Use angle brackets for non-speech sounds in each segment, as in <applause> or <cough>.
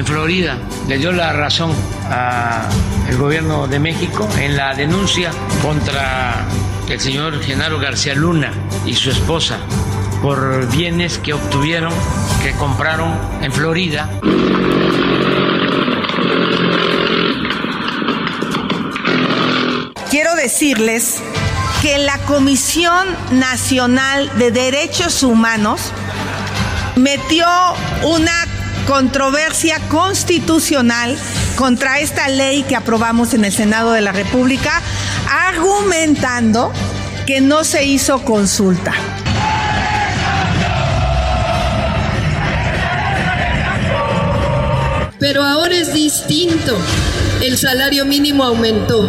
En Florida le dio la razón al gobierno de México en la denuncia contra el señor Genaro García Luna y su esposa por bienes que obtuvieron, que compraron en Florida. Quiero decirles que la Comisión Nacional de Derechos Humanos metió una controversia constitucional contra esta ley que aprobamos en el Senado de la República, argumentando que no se hizo consulta. Pero ahora es distinto. El salario mínimo aumentó.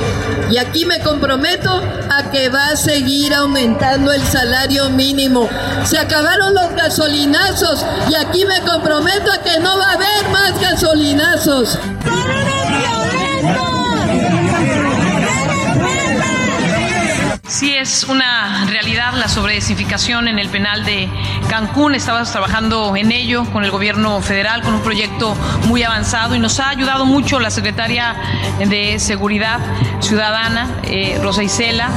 Y aquí me comprometo a que va a seguir aumentando el salario mínimo. Se acabaron los gasolinazos y aquí me comprometo a que no va a haber más gasolinazos. Sí es una realidad la sobredesificación en el penal de Cancún. Estabas trabajando en ello con el gobierno federal, con un proyecto muy avanzado y nos ha ayudado mucho la secretaria de Seguridad Ciudadana, eh, Rosa Isela.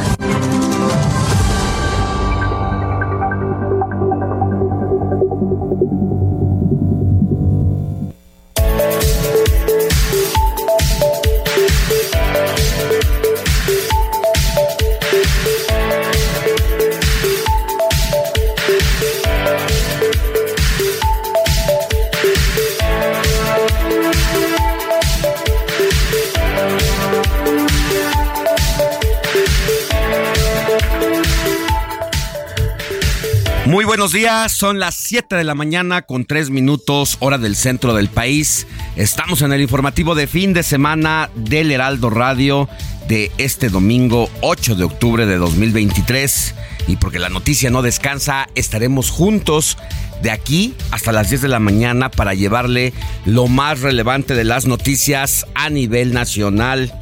Buenos días, son las 7 de la mañana con 3 minutos hora del centro del país. Estamos en el informativo de fin de semana del Heraldo Radio de este domingo 8 de octubre de 2023. Y porque la noticia no descansa, estaremos juntos de aquí hasta las 10 de la mañana para llevarle lo más relevante de las noticias a nivel nacional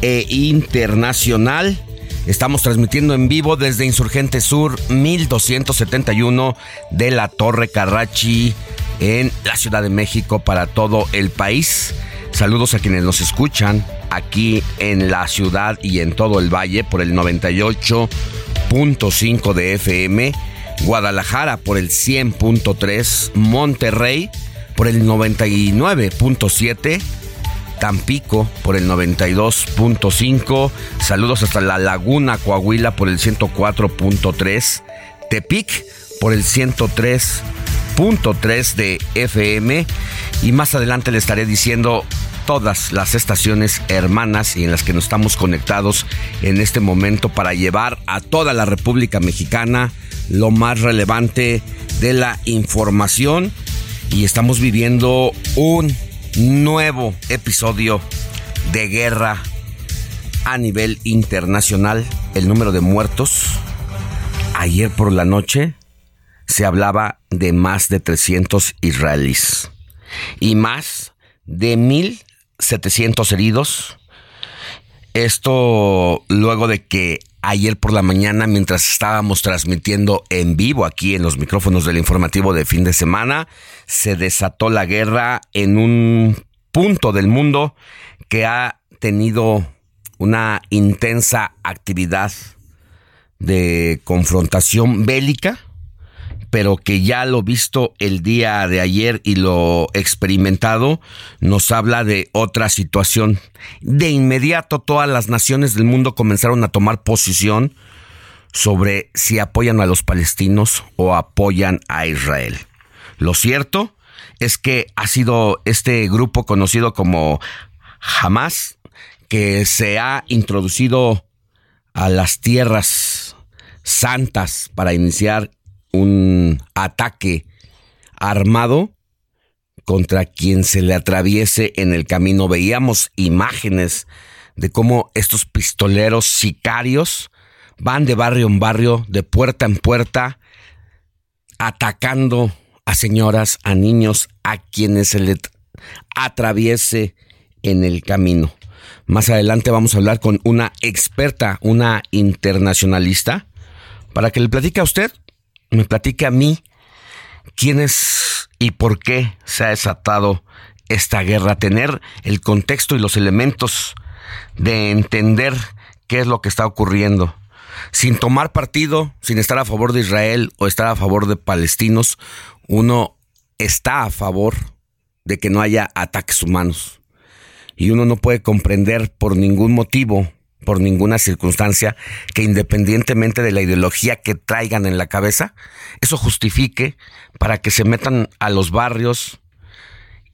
e internacional. Estamos transmitiendo en vivo desde Insurgente Sur 1271 de la Torre Carrachi en la Ciudad de México para todo el país. Saludos a quienes nos escuchan aquí en la ciudad y en todo el valle por el 98.5 de FM, Guadalajara por el 100.3, Monterrey por el 99.7 Tampico por el 92.5, saludos hasta la Laguna Coahuila por el 104.3, Tepic por el 103.3 de FM y más adelante le estaré diciendo todas las estaciones hermanas y en las que nos estamos conectados en este momento para llevar a toda la República Mexicana lo más relevante de la información. Y estamos viviendo un nuevo episodio de guerra a nivel internacional. El número de muertos ayer por la noche se hablaba de más de 300 israelíes y más de 1.700 heridos. Esto luego de que ayer por la mañana mientras estábamos transmitiendo en vivo aquí en los micrófonos del informativo de fin de semana, se desató la guerra en un punto del mundo que ha tenido una intensa actividad de confrontación bélica, pero que ya lo visto el día de ayer y lo experimentado nos habla de otra situación. De inmediato todas las naciones del mundo comenzaron a tomar posición sobre si apoyan a los palestinos o apoyan a Israel. Lo cierto es que ha sido este grupo conocido como Hamas que se ha introducido a las tierras santas para iniciar un ataque armado contra quien se le atraviese en el camino. Veíamos imágenes de cómo estos pistoleros sicarios van de barrio en barrio, de puerta en puerta, atacando a señoras, a niños, a quienes se le atraviese en el camino. Más adelante vamos a hablar con una experta, una internacionalista, para que le platique a usted, me platique a mí, quién es y por qué se ha desatado esta guerra, tener el contexto y los elementos de entender qué es lo que está ocurriendo. Sin tomar partido, sin estar a favor de Israel o estar a favor de palestinos, uno está a favor de que no haya ataques humanos y uno no puede comprender por ningún motivo, por ninguna circunstancia, que independientemente de la ideología que traigan en la cabeza, eso justifique para que se metan a los barrios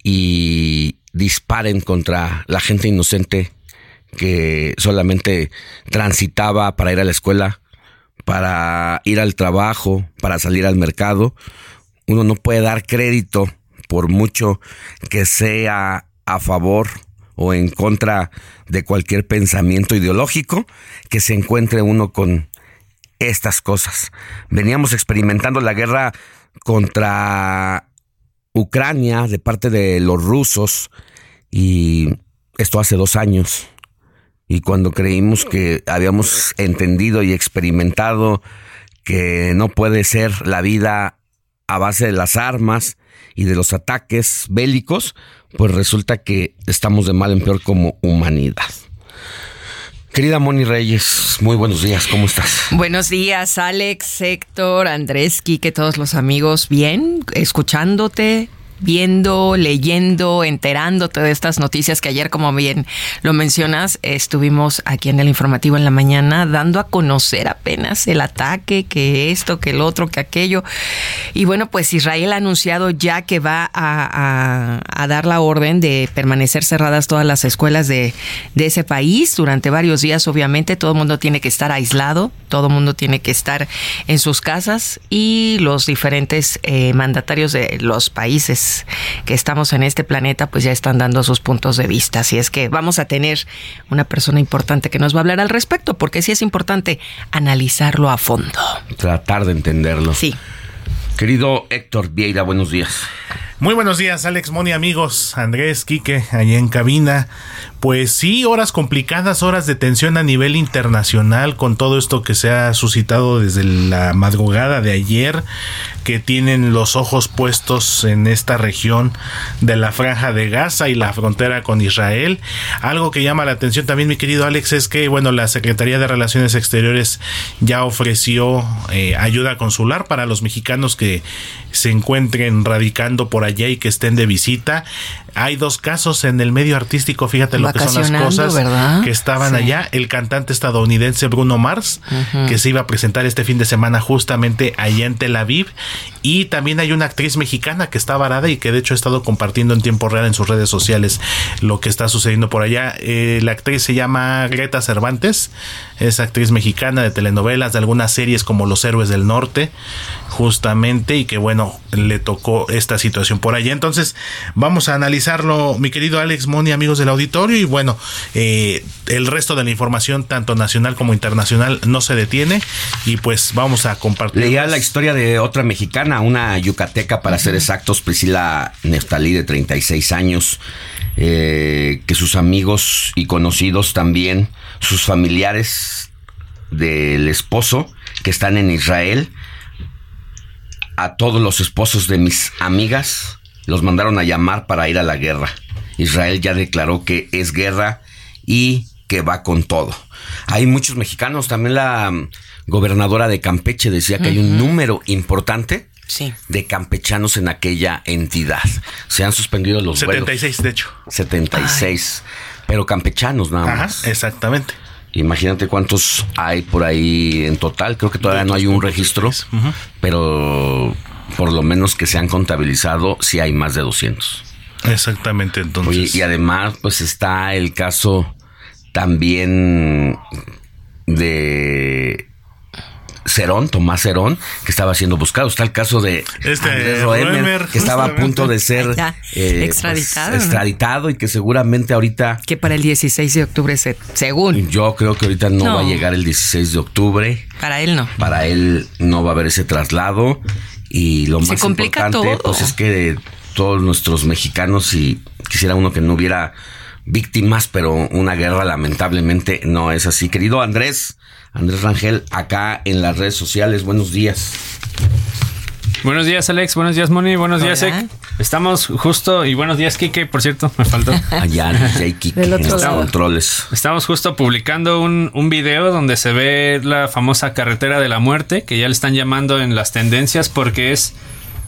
y disparen contra la gente inocente que solamente transitaba para ir a la escuela, para ir al trabajo, para salir al mercado. Uno no puede dar crédito por mucho que sea a favor o en contra de cualquier pensamiento ideológico que se encuentre uno con estas cosas. Veníamos experimentando la guerra contra Ucrania de parte de los rusos y esto hace dos años. Y cuando creímos que habíamos entendido y experimentado que no puede ser la vida a base de las armas y de los ataques bélicos, pues resulta que estamos de mal en peor como humanidad. Querida Moni Reyes, muy buenos días, ¿cómo estás? Buenos días, Alex, Héctor, Andrés, Quique, todos los amigos, bien, escuchándote, viendo, leyendo, enterándote de estas noticias que ayer, como bien lo mencionas, estuvimos aquí en el informativo en la mañana dando a conocer apenas el ataque, que esto, que el otro, que aquello. Y bueno, pues Israel ha anunciado ya que va a, dar la orden de permanecer cerradas todas las escuelas de, de ese país durante varios días. Obviamente, todo el mundo tiene que estar aislado, todo el mundo tiene que estar en sus casas y los diferentes eh, mandatarios de los países que estamos en este planeta, pues ya están dando sus puntos de vista. Así es que vamos a tener una persona importante que nos va a hablar al respecto, porque sí es importante analizarlo a fondo. Tratar de entenderlo. Sí. Querido Héctor Vieira, buenos días. Muy buenos días, Alex Moni, amigos, Andrés, Quique, allá en cabina. Pues sí, horas complicadas, horas de tensión a nivel internacional con todo esto que se ha suscitado desde la madrugada de ayer, que tienen los ojos puestos en esta región de la franja de Gaza y la frontera con Israel. Algo que llama la atención también, mi querido Alex, es que, bueno, la Secretaría de Relaciones Exteriores ya ofreció eh, ayuda consular para los mexicanos que se encuentren radicando por allá y que estén de visita. Hay dos casos en el medio artístico, fíjate lo que son las cosas que estaban allá. El cantante estadounidense Bruno Mars, que se iba a presentar este fin de semana justamente allá en Tel Aviv. Y también hay una actriz mexicana que está varada y que de hecho ha estado compartiendo en tiempo real en sus redes sociales lo que está sucediendo por allá. Eh, la actriz se llama Greta Cervantes, es actriz mexicana de telenovelas, de algunas series como Los Héroes del Norte, justamente, y que bueno, le tocó esta situación por allá. Entonces, vamos a mi querido Alex Moni, amigos del auditorio, y bueno, eh, el resto de la información, tanto nacional como internacional, no se detiene, y pues vamos a compartir. Leía la historia de otra mexicana, una yucateca, para ser exactos, Priscila Neftalí, de 36 años, eh, que sus amigos y conocidos también, sus familiares del esposo que están en Israel. A todos los esposos de mis amigas los mandaron a llamar para ir a la guerra. Israel ya declaró que es guerra y que va con todo. Hay muchos mexicanos, también la mm, gobernadora de Campeche decía que hay un número importante de campechanos en aquella entidad. Se han suspendido los 76, de hecho. 76. Pero campechanos nada más. exactamente. Imagínate cuántos hay por ahí en total. Creo que todavía no hay un registro, pero por lo menos que se han contabilizado, sí hay más de 200. Exactamente, entonces. y además, pues está el caso también de Cerón, Tomás Cerón, que estaba siendo buscado. Está el caso de este Andrés que estaba a punto de ser eh, pues, extraditado, y que seguramente ahorita... Que para el 16 de octubre, se, según... Yo creo que ahorita no, va a llegar el 16 de octubre. Para él no. Para él no va a haber ese traslado. Y lo más importante, pues es que todos nuestros mexicanos, y quisiera uno que no hubiera víctimas, pero una guerra lamentablemente no es así. Querido Andrés, Andrés Rangel, acá en las redes sociales. Buenos días. Buenos días, Alex. Buenos días, Moni. Buenos días, Ek. Estamos justo, y buenos días, Kike, por cierto, me faltó. <laughs> Allá, hay Kike, los controles. Estamos justo publicando un, un, video donde se ve la famosa carretera de la muerte, que ya le están llamando en las tendencias, porque es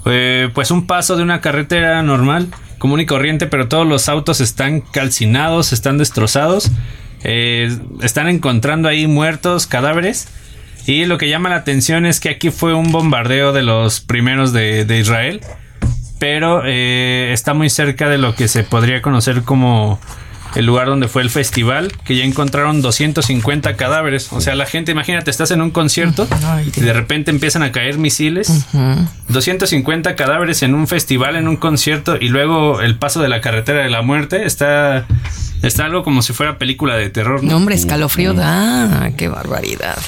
eh, pues un paso de una carretera normal, común y corriente, pero todos los autos están calcinados, están destrozados. Eh, están encontrando ahí muertos, cadáveres. Y lo que llama la atención es que aquí fue un bombardeo de los primeros de, Israel. Pero eh, está muy cerca de lo que se podría conocer como el lugar donde fue el festival, que ya encontraron 250 cadáveres. O sea, la gente, imagínate, estás en un concierto y de repente empiezan a caer misiles. 250 cadáveres en un festival, en un concierto y luego el paso de la carretera de la muerte. Está, está algo como si fuera película de terror. No, hombre, escalofrío da. Qué barbaridad.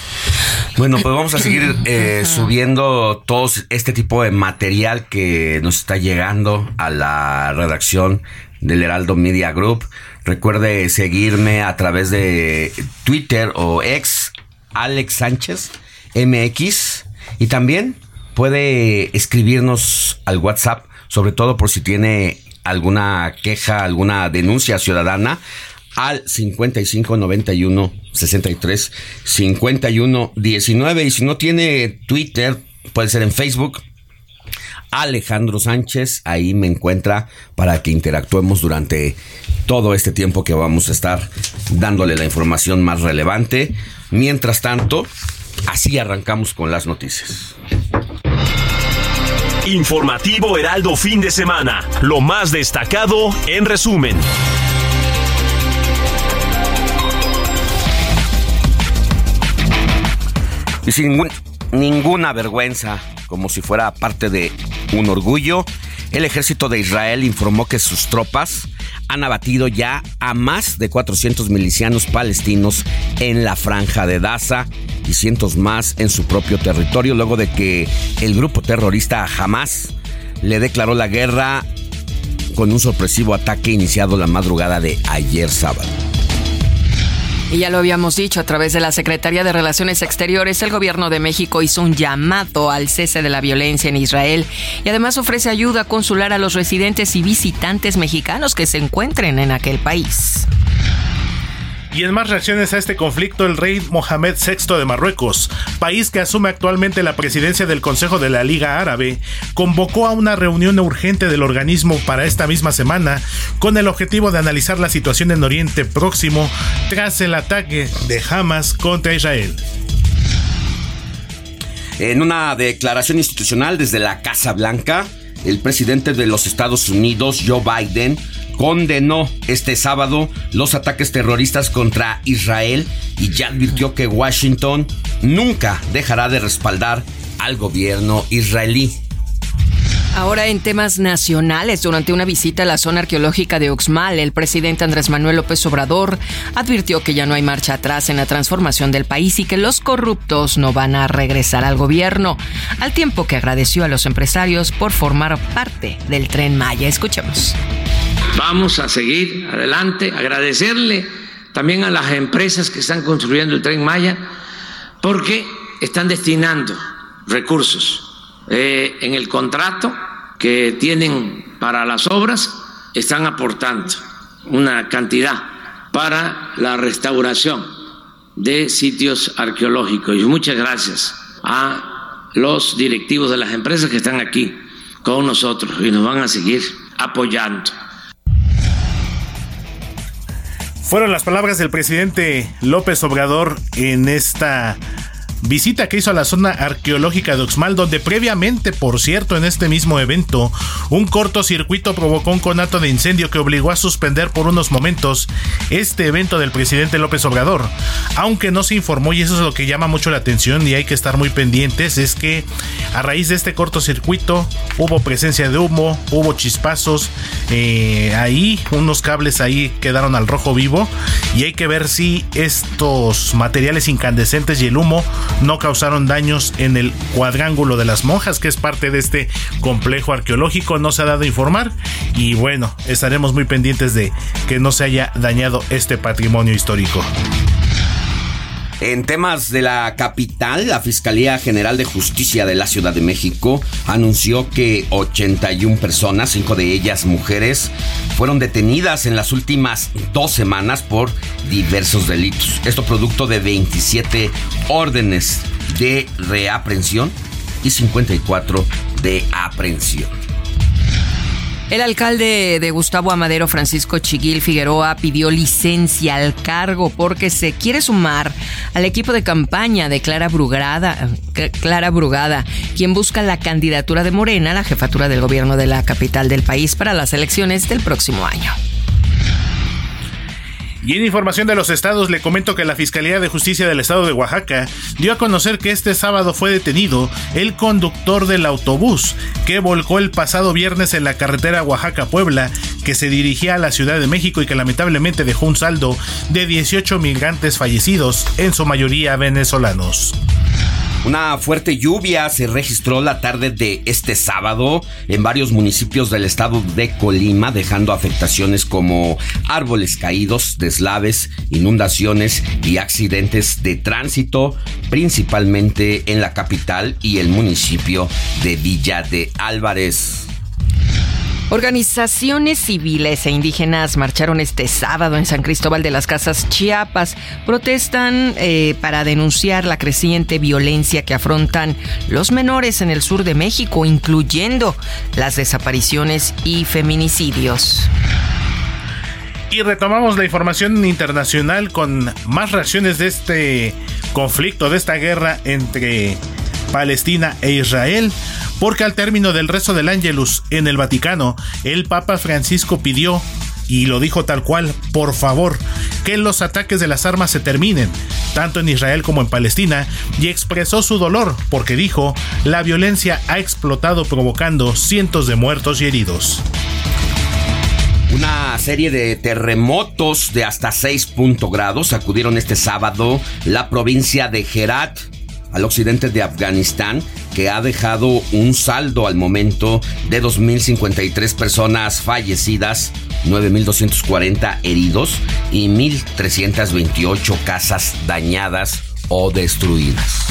Bueno, pues vamos a seguir <laughs> eh, subiendo todo este tipo de material que nos está llegando a la redacción del Heraldo Media Group. Recuerde seguirme a través de Twitter o ex Alex Sánchez MX y también puede escribirnos al WhatsApp, sobre todo por si tiene alguna queja, alguna denuncia ciudadana al 5591 63 51 19 y si no tiene Twitter puede ser en Facebook Alejandro Sánchez. Ahí me encuentra para que interactuemos durante todo este tiempo que vamos a estar dándole la información más relevante. Mientras tanto, así arrancamos con las noticias. Informativo Heraldo fin de semana. Lo más destacado en resumen. Y sin ninguna vergüenza, como si fuera parte de un orgullo, el ejército de Israel informó que sus tropas han abatido ya a más de 400 milicianos palestinos en la franja de Daza y cientos más en su propio territorio luego de que el grupo terrorista Hamas le declaró la guerra con un sorpresivo ataque iniciado la madrugada de ayer sábado. Y ya lo habíamos dicho, a través de la Secretaría de Relaciones Exteriores, el gobierno de México hizo un llamado al cese de la violencia en Israel y además ofrece ayuda consular a los residentes y visitantes mexicanos que se encuentren en aquel país. Y en más reacciones a este conflicto, el rey Mohamed VI de Marruecos, país que asume actualmente la presidencia del Consejo de la Liga Árabe, convocó a una reunión urgente del organismo para esta misma semana con el objetivo de analizar la situación en Oriente Próximo tras el ataque de Hamas contra Israel. En una declaración institucional desde la Casa Blanca, el presidente de los Estados Unidos, Joe Biden, condenó este sábado los ataques terroristas contra Israel y ya advirtió que Washington nunca dejará de respaldar al gobierno israelí. Ahora en temas nacionales, durante una visita a la zona arqueológica de Oxmal, el presidente Andrés Manuel López Obrador advirtió que ya no hay marcha atrás en la transformación del país y que los corruptos no van a regresar al gobierno, al tiempo que agradeció a los empresarios por formar parte del tren Maya. Escuchemos. Vamos a seguir adelante, agradecerle también a las empresas que están construyendo el tren Maya, porque están destinando recursos eh, en el contrato que tienen para las obras, están aportando una cantidad para la restauración de sitios arqueológicos. Y muchas gracias a los directivos de las empresas que están aquí con nosotros y nos van a seguir apoyando. Fueron las palabras del presidente López Obrador en esta visita que hizo a la zona arqueológica de Oxmal, donde previamente, por cierto, en este mismo evento, un cortocircuito provocó un conato de incendio que obligó a suspender por unos momentos este evento del presidente López Obrador. Aunque no se informó, y eso es lo que llama mucho la atención y hay que estar muy pendientes, es que a raíz de este cortocircuito hubo presencia de humo, hubo chispazos, eh, ahí unos cables ahí quedaron al rojo vivo y hay que ver si estos materiales incandescentes y el humo no causaron daños en el cuadrángulo de las monjas, que es parte de este complejo arqueológico. No se ha dado a informar y bueno, estaremos muy pendientes de que no se haya dañado este patrimonio histórico. En temas de la capital, la Fiscalía General de Justicia de la Ciudad de México anunció que 81 personas, cinco de ellas mujeres, fueron detenidas en las últimas dos semanas por diversos delitos. Esto producto de 27 órdenes de reaprensión y 54 de aprehensión. El alcalde de Gustavo Amadero, Francisco Chiguil Figueroa, pidió licencia al cargo porque se quiere sumar al equipo de campaña de Clara Brugada, Clara Brugada, quien busca la candidatura de Morena a la jefatura del gobierno de la capital del país para las elecciones del próximo año. Y en información de los estados le comento que la Fiscalía de Justicia del Estado de Oaxaca dio a conocer que este sábado fue detenido el conductor del autobús que volcó el pasado viernes en la carretera Oaxaca-Puebla que se dirigía a la Ciudad de México y que lamentablemente dejó un saldo de 18 migrantes fallecidos, en su mayoría venezolanos. Una fuerte lluvia se registró la tarde de este sábado en varios municipios del estado de Colima, dejando afectaciones como árboles caídos, deslaves, inundaciones y accidentes de tránsito, principalmente en la capital y el municipio de Villa de Álvarez. Organizaciones civiles e indígenas marcharon este sábado en San Cristóbal de las Casas, Chiapas. Protestan eh, para denunciar la creciente violencia que afrontan los menores en el sur de México, incluyendo las desapariciones y feminicidios. Y retomamos la información internacional con más reacciones de este conflicto, de esta guerra entre Palestina e Israel porque al término del rezo del Ángelus en el Vaticano, el Papa Francisco pidió, y lo dijo tal cual, por favor, que los ataques de las armas se terminen, tanto en Israel como en Palestina, y expresó su dolor porque dijo, la violencia ha explotado provocando cientos de muertos y heridos. Una serie de terremotos de hasta 6 grados sacudieron este sábado la provincia de Herat, al occidente de Afganistán, que ha dejado un saldo al momento de 2.053 personas fallecidas, 9.240 heridos y 1.328 casas dañadas o destruidas.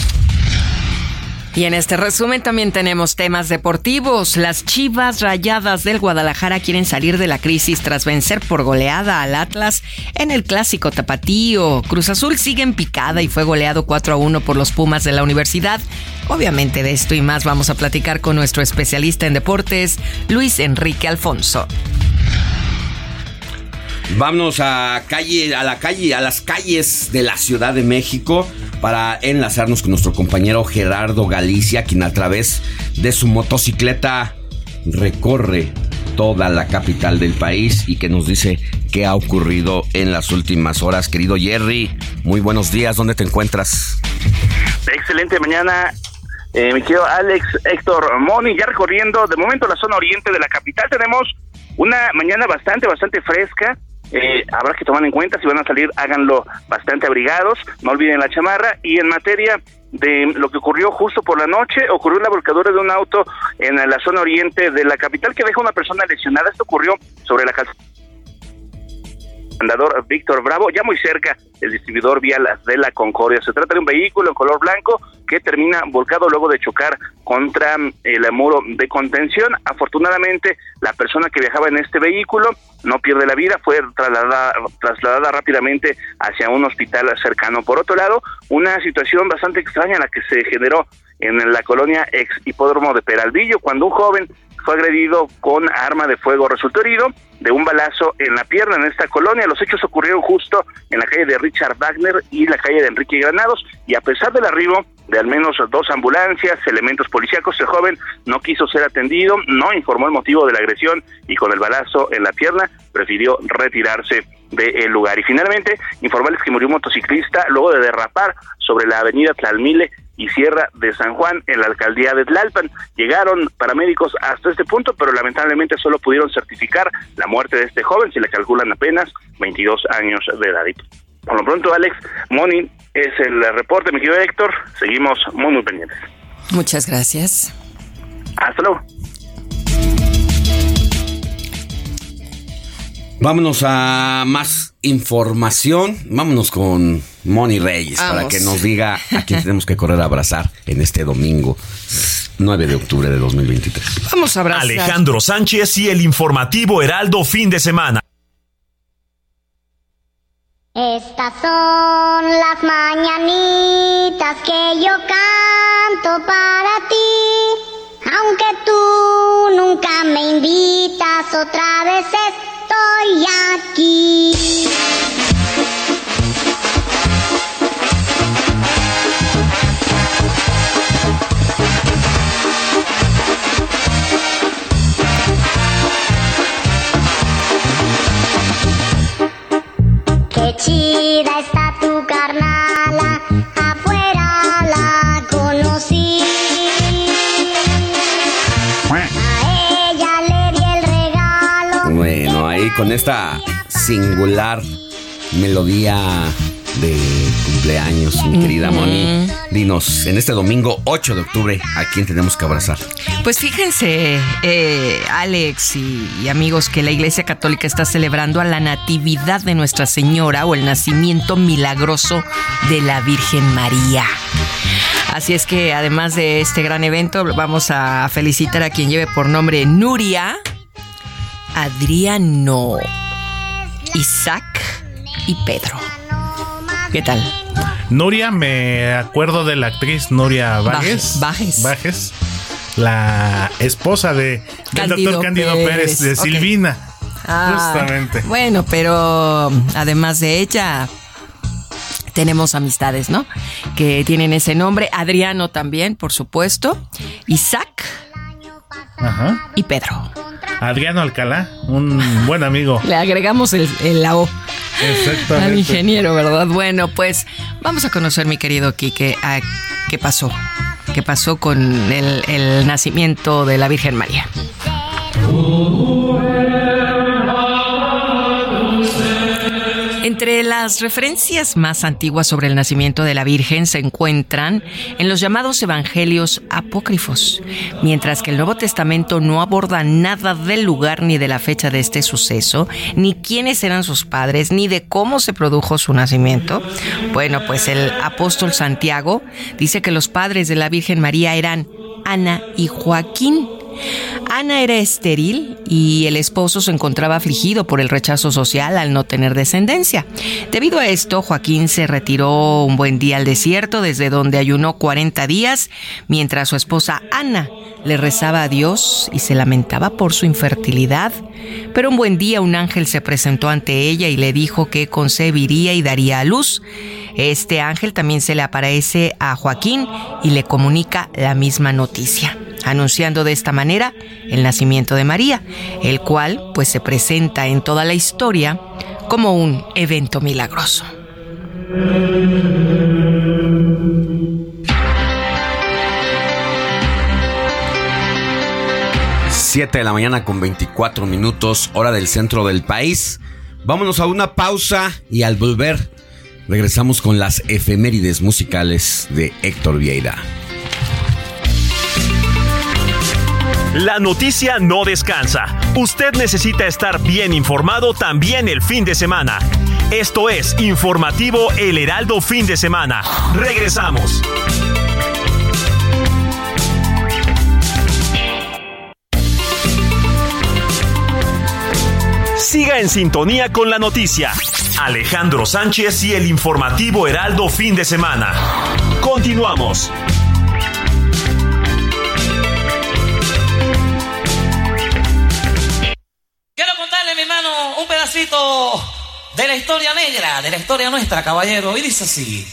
Y en este resumen también tenemos temas deportivos. Las Chivas Rayadas del Guadalajara quieren salir de la crisis tras vencer por goleada al Atlas en el clásico tapatío. Cruz Azul sigue en picada y fue goleado 4 a 1 por los Pumas de la universidad. Obviamente de esto y más vamos a platicar con nuestro especialista en deportes, Luis Enrique Alfonso. Vámonos a calle, a la calle, a las calles de la Ciudad de México para enlazarnos con nuestro compañero Gerardo Galicia, quien a través de su motocicleta recorre toda la capital del país y que nos dice qué ha ocurrido en las últimas horas. Querido Jerry, muy buenos días, ¿dónde te encuentras? Excelente mañana. Eh, mi querido Alex Héctor Moni, ya recorriendo de momento la zona oriente de la capital, tenemos una mañana bastante, bastante fresca, eh, habrá que tomar en cuenta, si van a salir, háganlo bastante abrigados, no olviden la chamarra. Y en materia de lo que ocurrió justo por la noche, ocurrió la volcadura de un auto en la zona oriente de la capital que deja una persona lesionada. Esto ocurrió sobre la calzada andador Víctor Bravo, ya muy cerca el distribuidor vial de la Concordia. Se trata de un vehículo en color blanco que termina volcado luego de chocar contra el muro de contención. Afortunadamente, la persona que viajaba en este vehículo no pierde la vida, fue trasladada, trasladada rápidamente hacia un hospital cercano. Por otro lado, una situación bastante extraña la que se generó en la colonia ex hipódromo de Peralvillo, cuando un joven fue agredido con arma de fuego, resultó herido de un balazo en la pierna en esta colonia. Los hechos ocurrieron justo en la calle de Richard Wagner y la calle de Enrique Granados y a pesar del arribo de al menos dos ambulancias, elementos policíacos, el joven no quiso ser atendido, no informó el motivo de la agresión y con el balazo en la pierna prefirió retirarse del lugar. Y finalmente, informarles que murió un motociclista luego de derrapar sobre la avenida Tlalmile y Sierra de San Juan en la alcaldía de Tlalpan. Llegaron paramédicos hasta este punto, pero lamentablemente solo pudieron certificar la muerte de este joven, si le calculan apenas 22 años de edad. por lo pronto, Alex, Moni, es el reporte, mi querido Héctor. Seguimos muy, muy pendientes. Muchas gracias. Hasta luego. Vámonos a más información. Vámonos con Moni Reyes para que nos diga a quién tenemos que correr a abrazar en este domingo 9 de octubre de 2023. Vamos a abrazar. Alejandro Sánchez y el informativo Heraldo fin de semana. Estas son las mañanitas que yo canto para ti. Aunque tú nunca me invitas otra vez estoy aquí. Qué chida está tu carnala, con esta singular melodía de cumpleaños, mi querida Moni. Dinos, en este domingo 8 de octubre, ¿a quién tenemos que abrazar? Pues fíjense, eh, Alex y, y amigos, que la Iglesia Católica está celebrando a la Natividad de Nuestra Señora o el nacimiento milagroso de la Virgen María. Así es que además de este gran evento, vamos a felicitar a quien lleve por nombre Nuria, Adriano, Isaac y Pedro. ¿Qué tal? Nuria, me acuerdo de la actriz Nuria Bajes. Bajes. Bajes. La esposa de, del doctor Cándido Pérez. Pérez, de. Silvina. Ah, Justamente. Bueno, pero además de ella, tenemos amistades, ¿no? Que tienen ese nombre. Adriano también, por supuesto. Isaac Ajá. y Pedro. Adriano Alcalá, un buen amigo. <laughs> Le agregamos el, el la O al Exactamente. ingeniero, ¿verdad? Bueno, pues vamos a conocer, mi querido Quique, a qué pasó. ¿Qué pasó con el, el nacimiento de la Virgen María? Entre las referencias más antiguas sobre el nacimiento de la Virgen se encuentran en los llamados evangelios apócrifos, mientras que el Nuevo Testamento no aborda nada del lugar ni de la fecha de este suceso, ni quiénes eran sus padres, ni de cómo se produjo su nacimiento. Bueno, pues el apóstol Santiago dice que los padres de la Virgen María eran Ana y Joaquín. Ana era estéril y el esposo se encontraba afligido por el rechazo social al no tener descendencia. Debido a esto, Joaquín se retiró un buen día al desierto, desde donde ayunó 40 días, mientras su esposa Ana le rezaba a Dios y se lamentaba por su infertilidad. Pero un buen día un ángel se presentó ante ella y le dijo que concebiría y daría a luz. Este ángel también se le aparece a Joaquín y le comunica la misma noticia anunciando de esta manera el nacimiento de María, el cual pues se presenta en toda la historia como un evento milagroso. Siete de la mañana con 24 minutos, hora del centro del país. Vámonos a una pausa y al volver regresamos con las efemérides musicales de Héctor Vieira. La noticia no descansa. Usted necesita estar bien informado también el fin de semana. Esto es Informativo El Heraldo Fin de Semana. Regresamos. Siga en sintonía con la noticia. Alejandro Sánchez y el informativo Heraldo fin de semana. Continuamos. Quiero contarle, mi hermano, un pedacito de la historia negra, de la historia nuestra, caballero. Y dice así.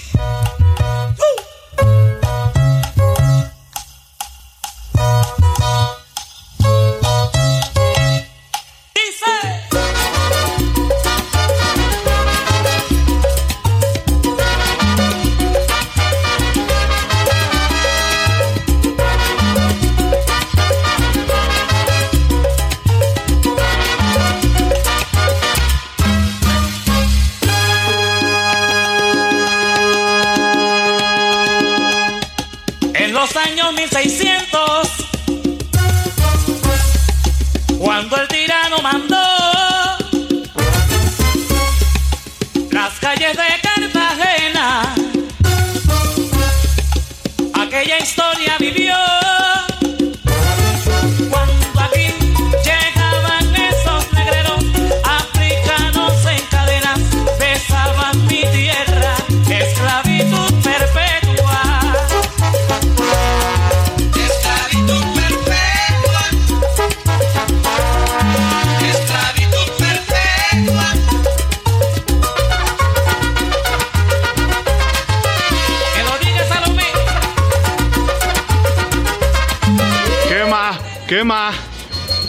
1600, cuando el tirano mandó las calles de Cartagena, aquella historia vivió.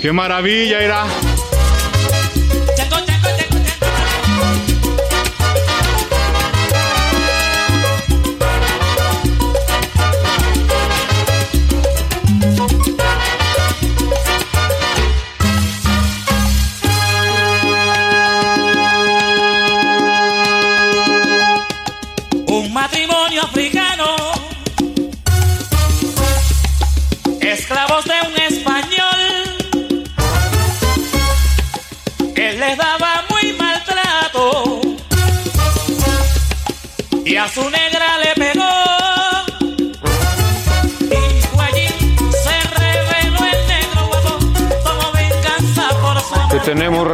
¡Qué maravilla era!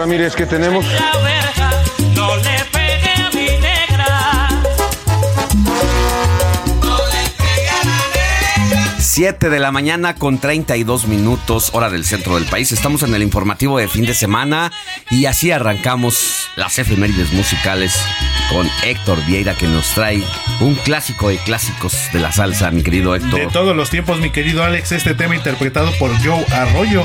Ramírez? ¿Qué tenemos? La verja, no le pegué a mi negra. 7 de la mañana con 32 minutos, hora del centro del país. Estamos en el informativo de fin de semana y así arrancamos las efemérides musicales con Héctor Vieira que nos trae un clásico de clásicos de la salsa, mi querido Héctor. De todos los tiempos, mi querido Alex, este tema interpretado por Joe Arroyo,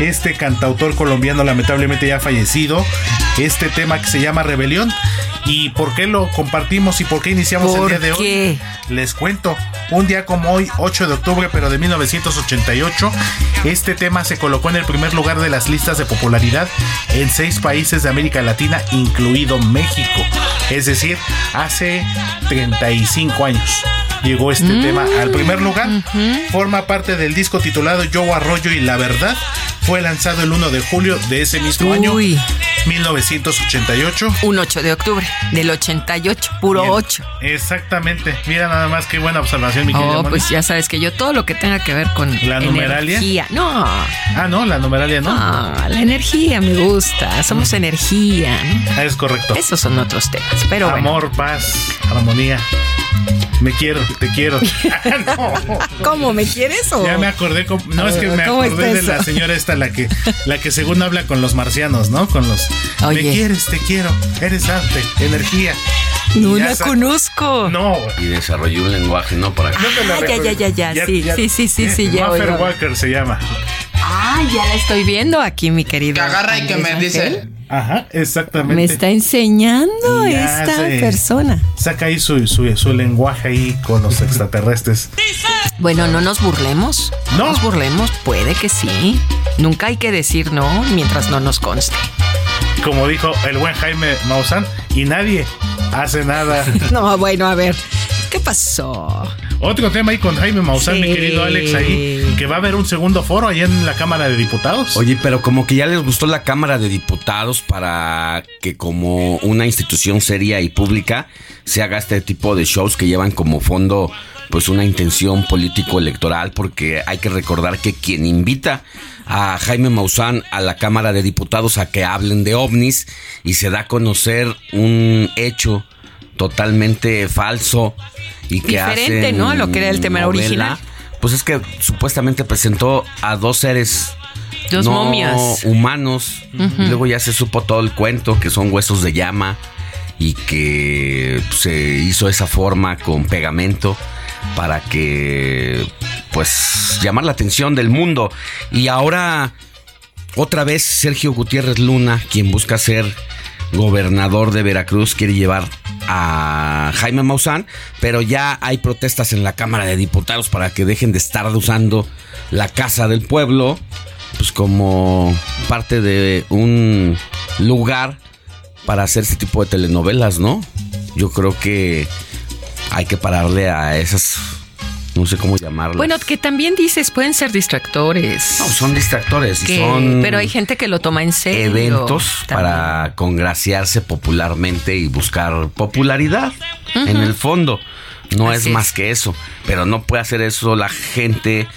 este cantautor colombiano lamentablemente ya fallecido, este tema que se llama Rebelión. ¿Y por qué lo compartimos y por qué iniciamos el ¿Por día de qué? hoy? Les cuento, un día como hoy, 8 de octubre, pero de 1988, este tema se colocó en el primer lugar de las listas de popularidad en seis países de América Latina, incluido México. Es decir, hace 35 años llegó este Mm, tema al primer lugar. Forma parte del disco titulado Yo Arroyo y la Verdad. Fue lanzado el 1 de julio de ese mismo año, 1988. Un 8 de octubre del 88, puro Bien. 8. Exactamente. Mira nada más qué buena observación, mi Oh, pues ya sabes que yo todo lo que tenga que ver con ¿La numeralia? energía. No. Ah, no, la numeralia no. No, la energía me gusta. Somos energía. ¿no? Ah, es correcto. Esos son otros temas. Pero bueno. Amor, paz, armonía. Me quiero, te quiero. <laughs> No. ¿Cómo me quieres o? Ya me acordé, no es que me ¿Cómo acordé de la señora esta, la que, la que según habla con los marcianos, ¿no? Con los. Oye. Me quieres, te quiero, eres arte, energía. No ya la conozco. No, Y desarrolló un lenguaje, ¿no? Para Ah, ya, ya, ya, ya, recuerdo. sí, sí, sí, sí, ya oigo. Walker se llama. Ah, ya la estoy viendo aquí, mi querido. Que agarra y que me dice. Ajá, exactamente. Me está enseñando Ya esta sé. persona. Saca ahí su, su, su lenguaje ahí con los extraterrestres. Bueno, no nos burlemos. No. nos burlemos, puede que sí. Nunca hay que decir no mientras no nos conste. Como dijo el buen Jaime Maussan, y nadie hace nada. <laughs> No, bueno, a ver. ¿Qué pasó? Otro tema ahí con Jaime Maussan, mi querido Alex, ahí, que va a haber un segundo foro allá en la Cámara de Diputados. Oye, pero como que ya les gustó la Cámara de Diputados para que como una institución seria y pública se haga este tipo de shows que llevan como fondo pues una intención político-electoral porque hay que recordar que quien invita a Jaime Maussan a la Cámara de Diputados a que hablen de ovnis y se da a conocer un hecho totalmente falso y que Diferente, hacen ¿no? a lo que era el tema novela, original. Pues es que supuestamente presentó a dos seres Dos no momias. humanos. Luego ya se supo todo el cuento, que son huesos de llama y que se hizo esa forma con pegamento para que pues llamar la atención del mundo. Y ahora otra vez Sergio Gutiérrez Luna, quien busca ser gobernador de Veracruz, quiere llevar a Jaime Maussan, pero ya hay protestas en la Cámara de Diputados para que dejen de estar usando la Casa del Pueblo, pues como parte de un lugar para hacer este tipo de telenovelas, ¿no? Yo creo que hay que pararle a esas, no sé cómo llamarlas. Bueno, que también dices, pueden ser distractores. No, son distractores y son pero hay gente que lo toma en serio. eventos también. para congraciarse popularmente y buscar popularidad en el fondo. No es. más que eso, pero no puede hacer eso la gente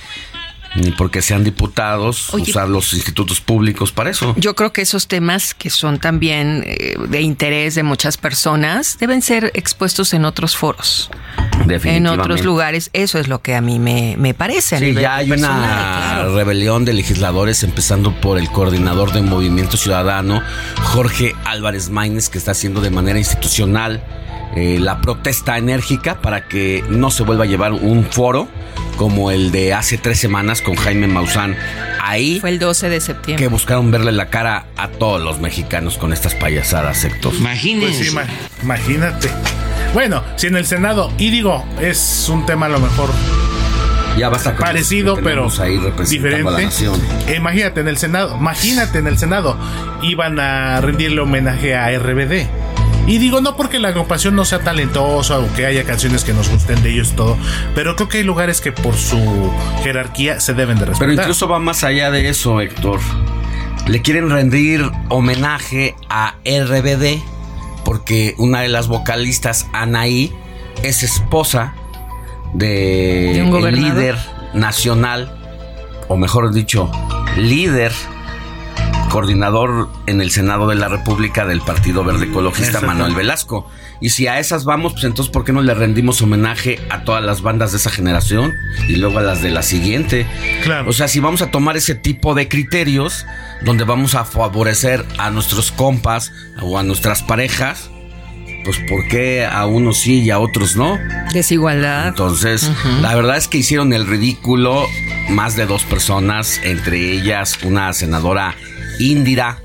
ni porque sean diputados, Oye. usar los institutos públicos para eso. Yo creo que esos temas que son también eh, de interés de muchas personas deben ser expuestos en otros foros, en otros lugares. Eso es lo que a mí me, me parece. Sí, ya hay una claro. rebelión de legisladores, empezando por el coordinador de Movimiento Ciudadano, Jorge Álvarez Maínez, que está haciendo de manera institucional eh, la protesta enérgica para que no se vuelva a llevar un foro como el de hace tres semanas con Jaime Maussan. Ahí Fue el 12 de septiembre. que buscaron verle la cara a todos los mexicanos con estas payasadas, Héctor. Pues sí, ima- imagínate. Bueno, si en el Senado, y digo, es un tema a lo mejor Ya basta con parecido, que pero ahí representando a la diferente. nación. Imagínate en el Senado, imagínate en el Senado, iban a rendirle homenaje a RBD. Y digo, no porque la agrupación no sea talentosa o que haya canciones que nos gusten de ellos y todo, pero creo que hay lugares que por su jerarquía se deben de respetar. Pero incluso va más allá de eso, Héctor. Le quieren rendir homenaje a RBD porque una de las vocalistas, Anaí, es esposa de, ¿De un el líder nacional, o mejor dicho, líder coordinador en el Senado de la República del Partido Verde Ecologista. Manuel Velasco. Y si a esas vamos, pues entonces, ¿por qué no le rendimos homenaje a todas las bandas de esa generación y luego a las de la siguiente? Claro. O sea, si vamos a tomar ese tipo de criterios, donde vamos a favorecer a nuestros compas o a nuestras parejas, pues ¿por qué a unos sí y a otros no? Desigualdad. Entonces, la verdad es que hicieron el ridículo más de dos personas, entre ellas una senadora Indira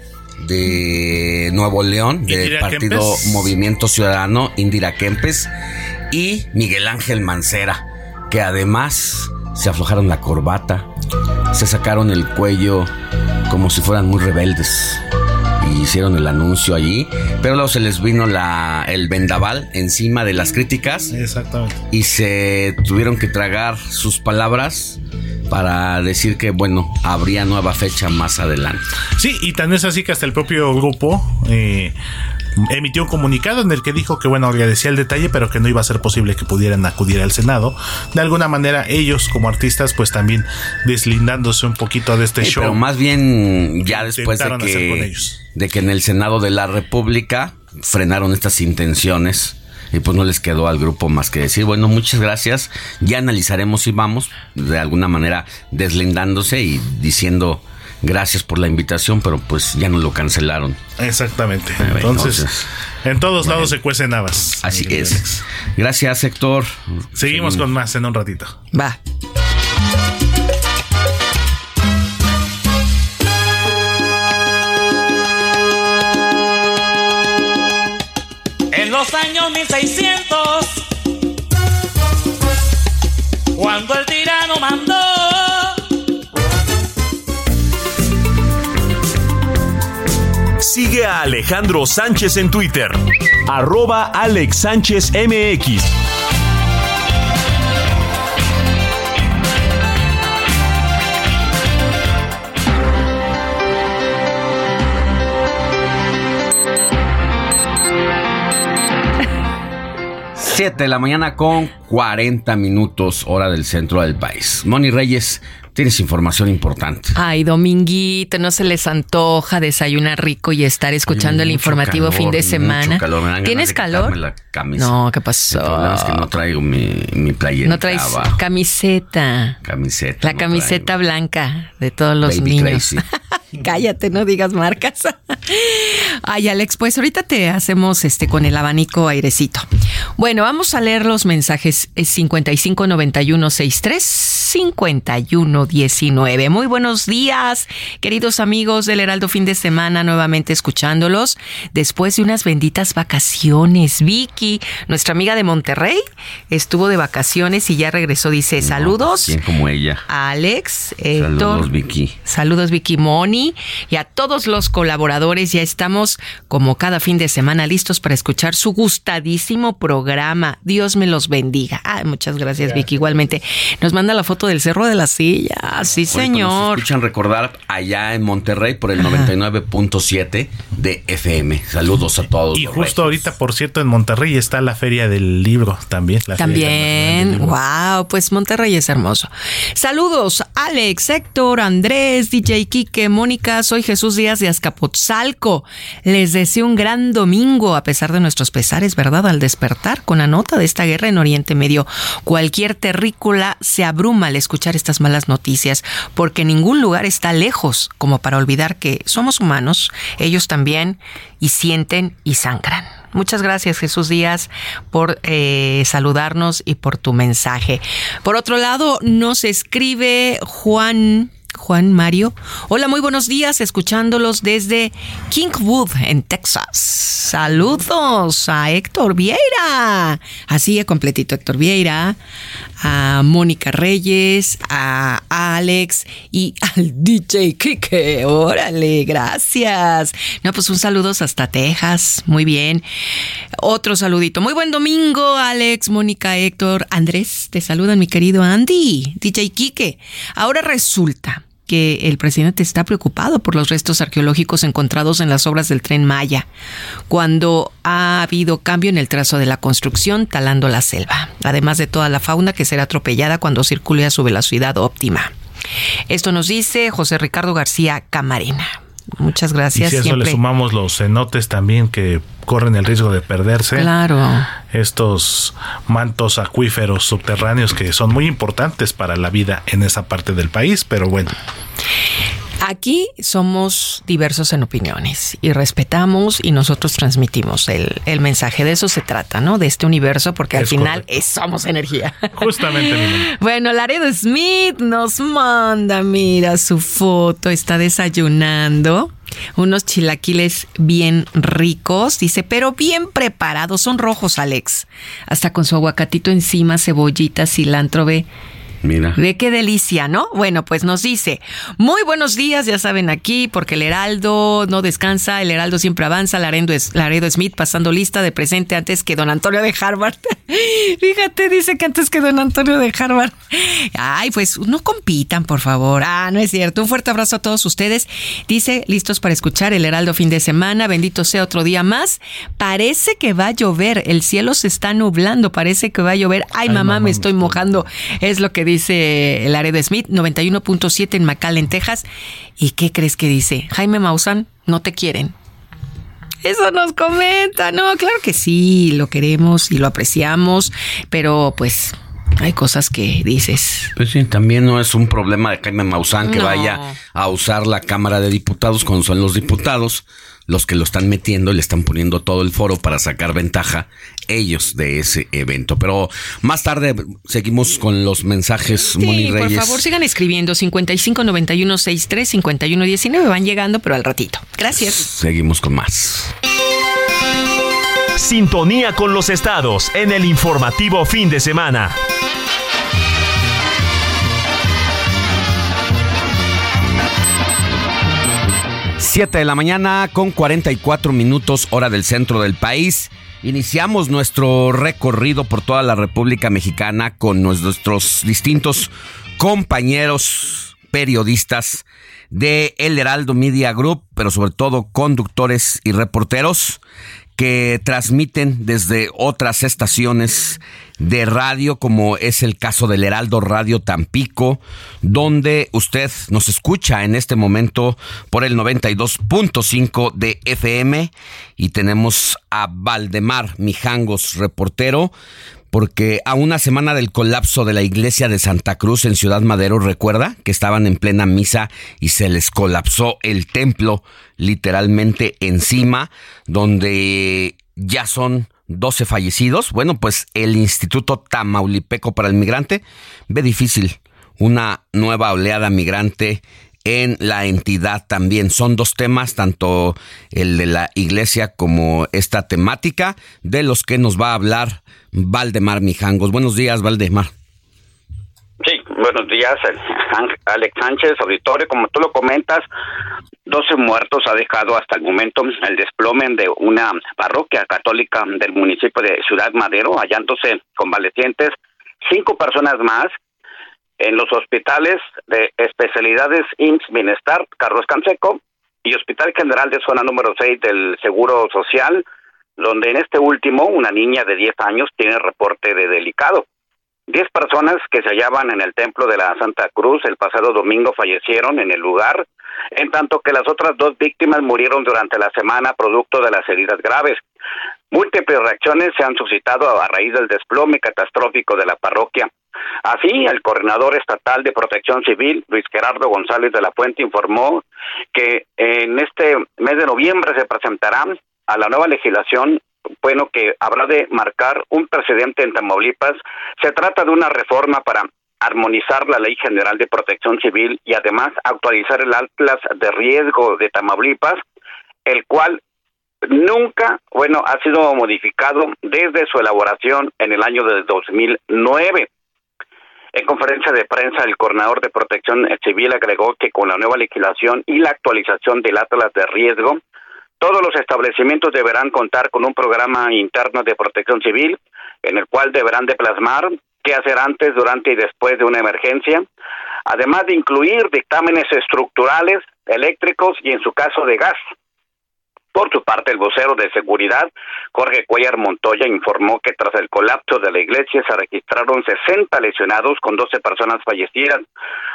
de Nuevo León, del Indira Partido Kempes. Movimiento Ciudadano, Indira Kempes, y Miguel Ángel Mancera, que además se aflojaron la corbata, se sacaron el cuello como si fueran muy rebeldes. Y hicieron el anuncio allí, pero luego se les vino la, el vendaval encima de las críticas Exactamente. y se tuvieron que tragar sus palabras para decir que, bueno, habría nueva fecha más adelante. Sí, y tan es así que hasta el propio grupo eh, emitió un comunicado en el que dijo que, bueno, agradecía el detalle, pero que no iba a ser posible que pudieran acudir al Senado. De alguna manera, ellos como artistas, pues también deslindándose un poquito de este Sí, show. pero más bien ya después de que, ellos. de que en el Senado de la República frenaron estas intenciones. Y pues no les quedó al grupo más que decir, bueno, muchas gracias, ya analizaremos si vamos, de alguna manera deslindándose y diciendo gracias por la invitación, pero pues ya no lo cancelaron. Exactamente. Bueno, Entonces, entonces, en todos lados se cuecen habas. Así es. Alex. Gracias, Héctor. Seguimos con más en un ratito. Va. 1600, cuando el tirano mandó, Sigue a Alejandro Sánchez en Twitter. Arroba Alex Sánchez MX. 7 de la mañana con 40 minutos hora del centro del país. Moni Reyes, tienes información importante. Ay, Dominguito, no se les antoja desayunar rico y estar escuchando el informativo calor, fin de semana. calor, ¿Tienes calor? quitarme la camisa. No, ¿qué pasó? El problema es que no traigo mi, mi playera. No traes camiseta. camiseta. La no camiseta blanca de todos los Baby niños. crazy. <laughs> <laughs> Cállate, no digas marcas. <laughs> Ay, Alex, pues ahorita te hacemos este con el abanico airecito. Bueno, vamos a leer los mensajes Es 559163 5119. Muy buenos días, queridos amigos del Heraldo fin de semana, nuevamente escuchándolos después de unas benditas vacaciones. Vicky, nuestra amiga de Monterrey, estuvo de vacaciones y ya regresó. Dice, saludos. ¿Quién como ella? Alex, Héctor. Saludos, Vicky. Saludos Vicky Moni y a todos los colaboradores. Ya estamos como cada fin de semana listos para escuchar su gustadísimo programa. Dios me los bendiga. Ay, muchas gracias Vicky. Igualmente nos manda la foto del Cerro de la Silla. Sí, Oye, pues, Nos señor. escuchan recordar allá en Monterrey por el 99.7 de FM. Saludos a todos. Y justo ahorita, por cierto, en Monterrey está la Feria del Libro también. la Feria Internacional del También, Libro. wow, pues Monterrey es hermoso. Saludos, Alex, Héctor, Andrés, DJ Quique, Mónica, soy Jesús Díaz de Azcapotzalco. Les deseo un gran domingo, a pesar de nuestros pesares, ¿verdad? Al despertar con la nota de esta guerra en Oriente Medio, cualquier terrícola se abruma al escuchar estas malas noticias, porque ningún lugar está lejos como para olvidar que somos humanos, ellos también, y sienten y sangran. Muchas gracias Jesús Díaz por eh, saludarnos y por tu mensaje. Por otro lado, nos escribe Juan. Juan Mario. Hola, muy buenos días, escuchándolos desde Kingwood, en Texas. Saludos a Héctor Vieira. Así es completito, Héctor Vieira, a Mónica Reyes, a Alex y al DJ Kike. Órale, gracias. No, pues un saludos hasta Texas. Muy bien. Otro saludito. Muy buen domingo, Alex, Mónica, Héctor, Andrés. Te saludan, mi querido Andy, DJ Kike. Ahora resulta que el presidente está preocupado por los restos arqueológicos encontrados en las obras del tren Maya, cuando ha habido cambio en el trazo de la construcción talando la selva, además de toda la fauna que será atropellada cuando circule a su velocidad óptima. Esto nos dice José Ricardo García Camarena. Muchas Y gracias. si a eso le sumamos los cenotes también que corren el riesgo de perderse. Claro. Estos mantos acuíferos subterráneos que son muy importantes para la vida en esa parte del país, pero bueno. Aquí somos diversos en opiniones y respetamos y nosotros transmitimos el, el mensaje. De eso se trata, ¿no? De este universo, porque al final es- somos energía. Justamente. <laughs> Bueno, Laredo Smith nos manda, mira su foto, está desayunando. Unos chilaquiles bien ricos, dice, pero bien preparados, son rojos, Alex. Hasta con su aguacatito encima, cebollita, cilantro, ve. Mira. Ve qué delicia, ¿no? Bueno, pues nos dice, muy buenos días, ya saben aquí, porque el Heraldo no descansa, el Heraldo siempre avanza, Laredo, Laredo Smith pasando lista de presente antes que don Antonio de Harvard. <laughs> Fíjate, dice que antes que don Antonio de Harvard. Ay, pues no compitan, por favor. Ah, no es cierto. Un fuerte abrazo a todos ustedes. Dice, listos para escuchar el Heraldo fin de semana, bendito sea otro día más. Parece que va a llover, el cielo se está nublando, parece que va a llover. Ay, mamá, me estoy mojando. Es lo que dice Laredo Smith, 91.7 en McAllen, Texas. ¿Y qué crees que dice? Jaime Maussan, no te quieren. Eso nos comenta. No, claro que sí, lo queremos y lo apreciamos, pero pues hay cosas que dices. Pues sí, también no es un problema de Jaime Maussan que No. vaya a usar la Cámara de Diputados cuando son los diputados los que lo están metiendo y le están poniendo todo el foro para sacar ventaja ellos de ese evento. Pero más tarde seguimos con los mensajes, Moni Sí, por Reyes. favor, sigan escribiendo 55 91 63 51 19 van llegando, pero al ratito. Gracias. Seguimos con más. Sintonía con los estados en el informativo fin de semana. Siete de la mañana con 44 minutos hora del centro del país. Iniciamos nuestro recorrido por toda la República Mexicana con nuestros distintos compañeros periodistas de El Heraldo Media Group, pero sobre todo conductores y reporteros que transmiten desde otras estaciones de radio, como es el caso del Heraldo Radio Tampico, donde usted nos escucha en este momento por el 92.5 de FM y tenemos a Valdemar Mijangos, reportero, porque a una semana del colapso de la iglesia de Santa Cruz en Ciudad Madero, recuerda que estaban en plena misa y se les colapsó el templo literalmente encima, donde ya son 12 fallecidos. Bueno, pues el Instituto Tamaulipeco para el Migrante ve difícil una nueva oleada migrante en la entidad también. Son dos temas, tanto el de la iglesia como esta temática, de los que nos va a hablar Valdemar Mijangos. Buenos días, Valdemar. Sí, buenos días, Alex Sánchez, auditorio. Como tú lo comentas, 12 muertos ha dejado hasta el momento el desplome de una parroquia católica del municipio de Ciudad Madero, hallándose convalecientes cinco personas más en los hospitales de especialidades IMSS Bienestar, Carlos Canseco, y Hospital General de Zona número 6 del Seguro Social, donde en este último una niña de 10 años tiene reporte de delicado. Diez personas que se hallaban en el templo de la Santa Cruz el pasado domingo fallecieron en el lugar, en tanto que las otras dos víctimas murieron durante la semana producto de las heridas graves. Múltiples reacciones se han suscitado a raíz del desplome catastrófico de la parroquia. Así, el coordinador estatal de protección civil, Luis Gerardo González de la Fuente, informó que en este mes de noviembre se presentará a la nueva legislación bueno, que habrá de marcar un precedente en Tamaulipas. Se trata de una reforma para armonizar la Ley General de Protección Civil y además actualizar el Atlas de Riesgo de Tamaulipas, el cual nunca, bueno, ha sido modificado desde su elaboración en el año de 2009. En conferencia de prensa, el coordinador de protección civil agregó que con la nueva legislación y la actualización del Atlas de Riesgo, todos los establecimientos deberán contar con un programa interno de protección civil en el cual deberán de plasmar qué hacer antes, durante y después de una emergencia, además de incluir dictámenes estructurales, eléctricos y en su caso de gas. Por su parte, el vocero de seguridad, Jorge Cuellar Montoya, informó que tras el colapso de la iglesia se registraron 60 lesionados con 12 personas fallecidas.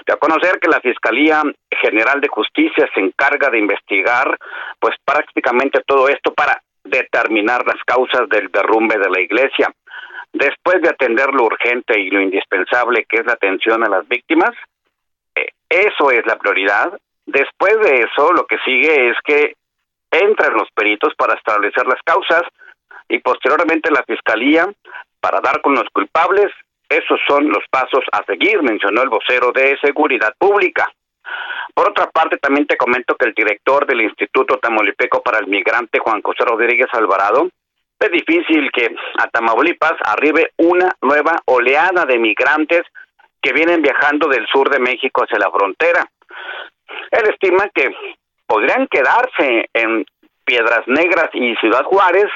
De a conocer que la Fiscalía General de Justicia se encarga de investigar, pues prácticamente todo esto para determinar las causas del derrumbe de la iglesia. Después de atender lo urgente y lo indispensable que es la atención a las víctimas, eh, eso es la prioridad. Después de eso, lo que sigue es que entran los peritos para establecer las causas y posteriormente la fiscalía para dar con los culpables. Esos son los pasos a seguir, mencionó el vocero de Seguridad Pública. Por otra parte, también te comento que el director del Instituto Tamaulipeco para el Migrante, Juan José Rodríguez Alvarado, es difícil que a Tamaulipas arribe una nueva oleada de migrantes que vienen viajando del sur de México hacia la frontera. Él estima que podrían quedarse en Piedras Negras y Ciudad Juárez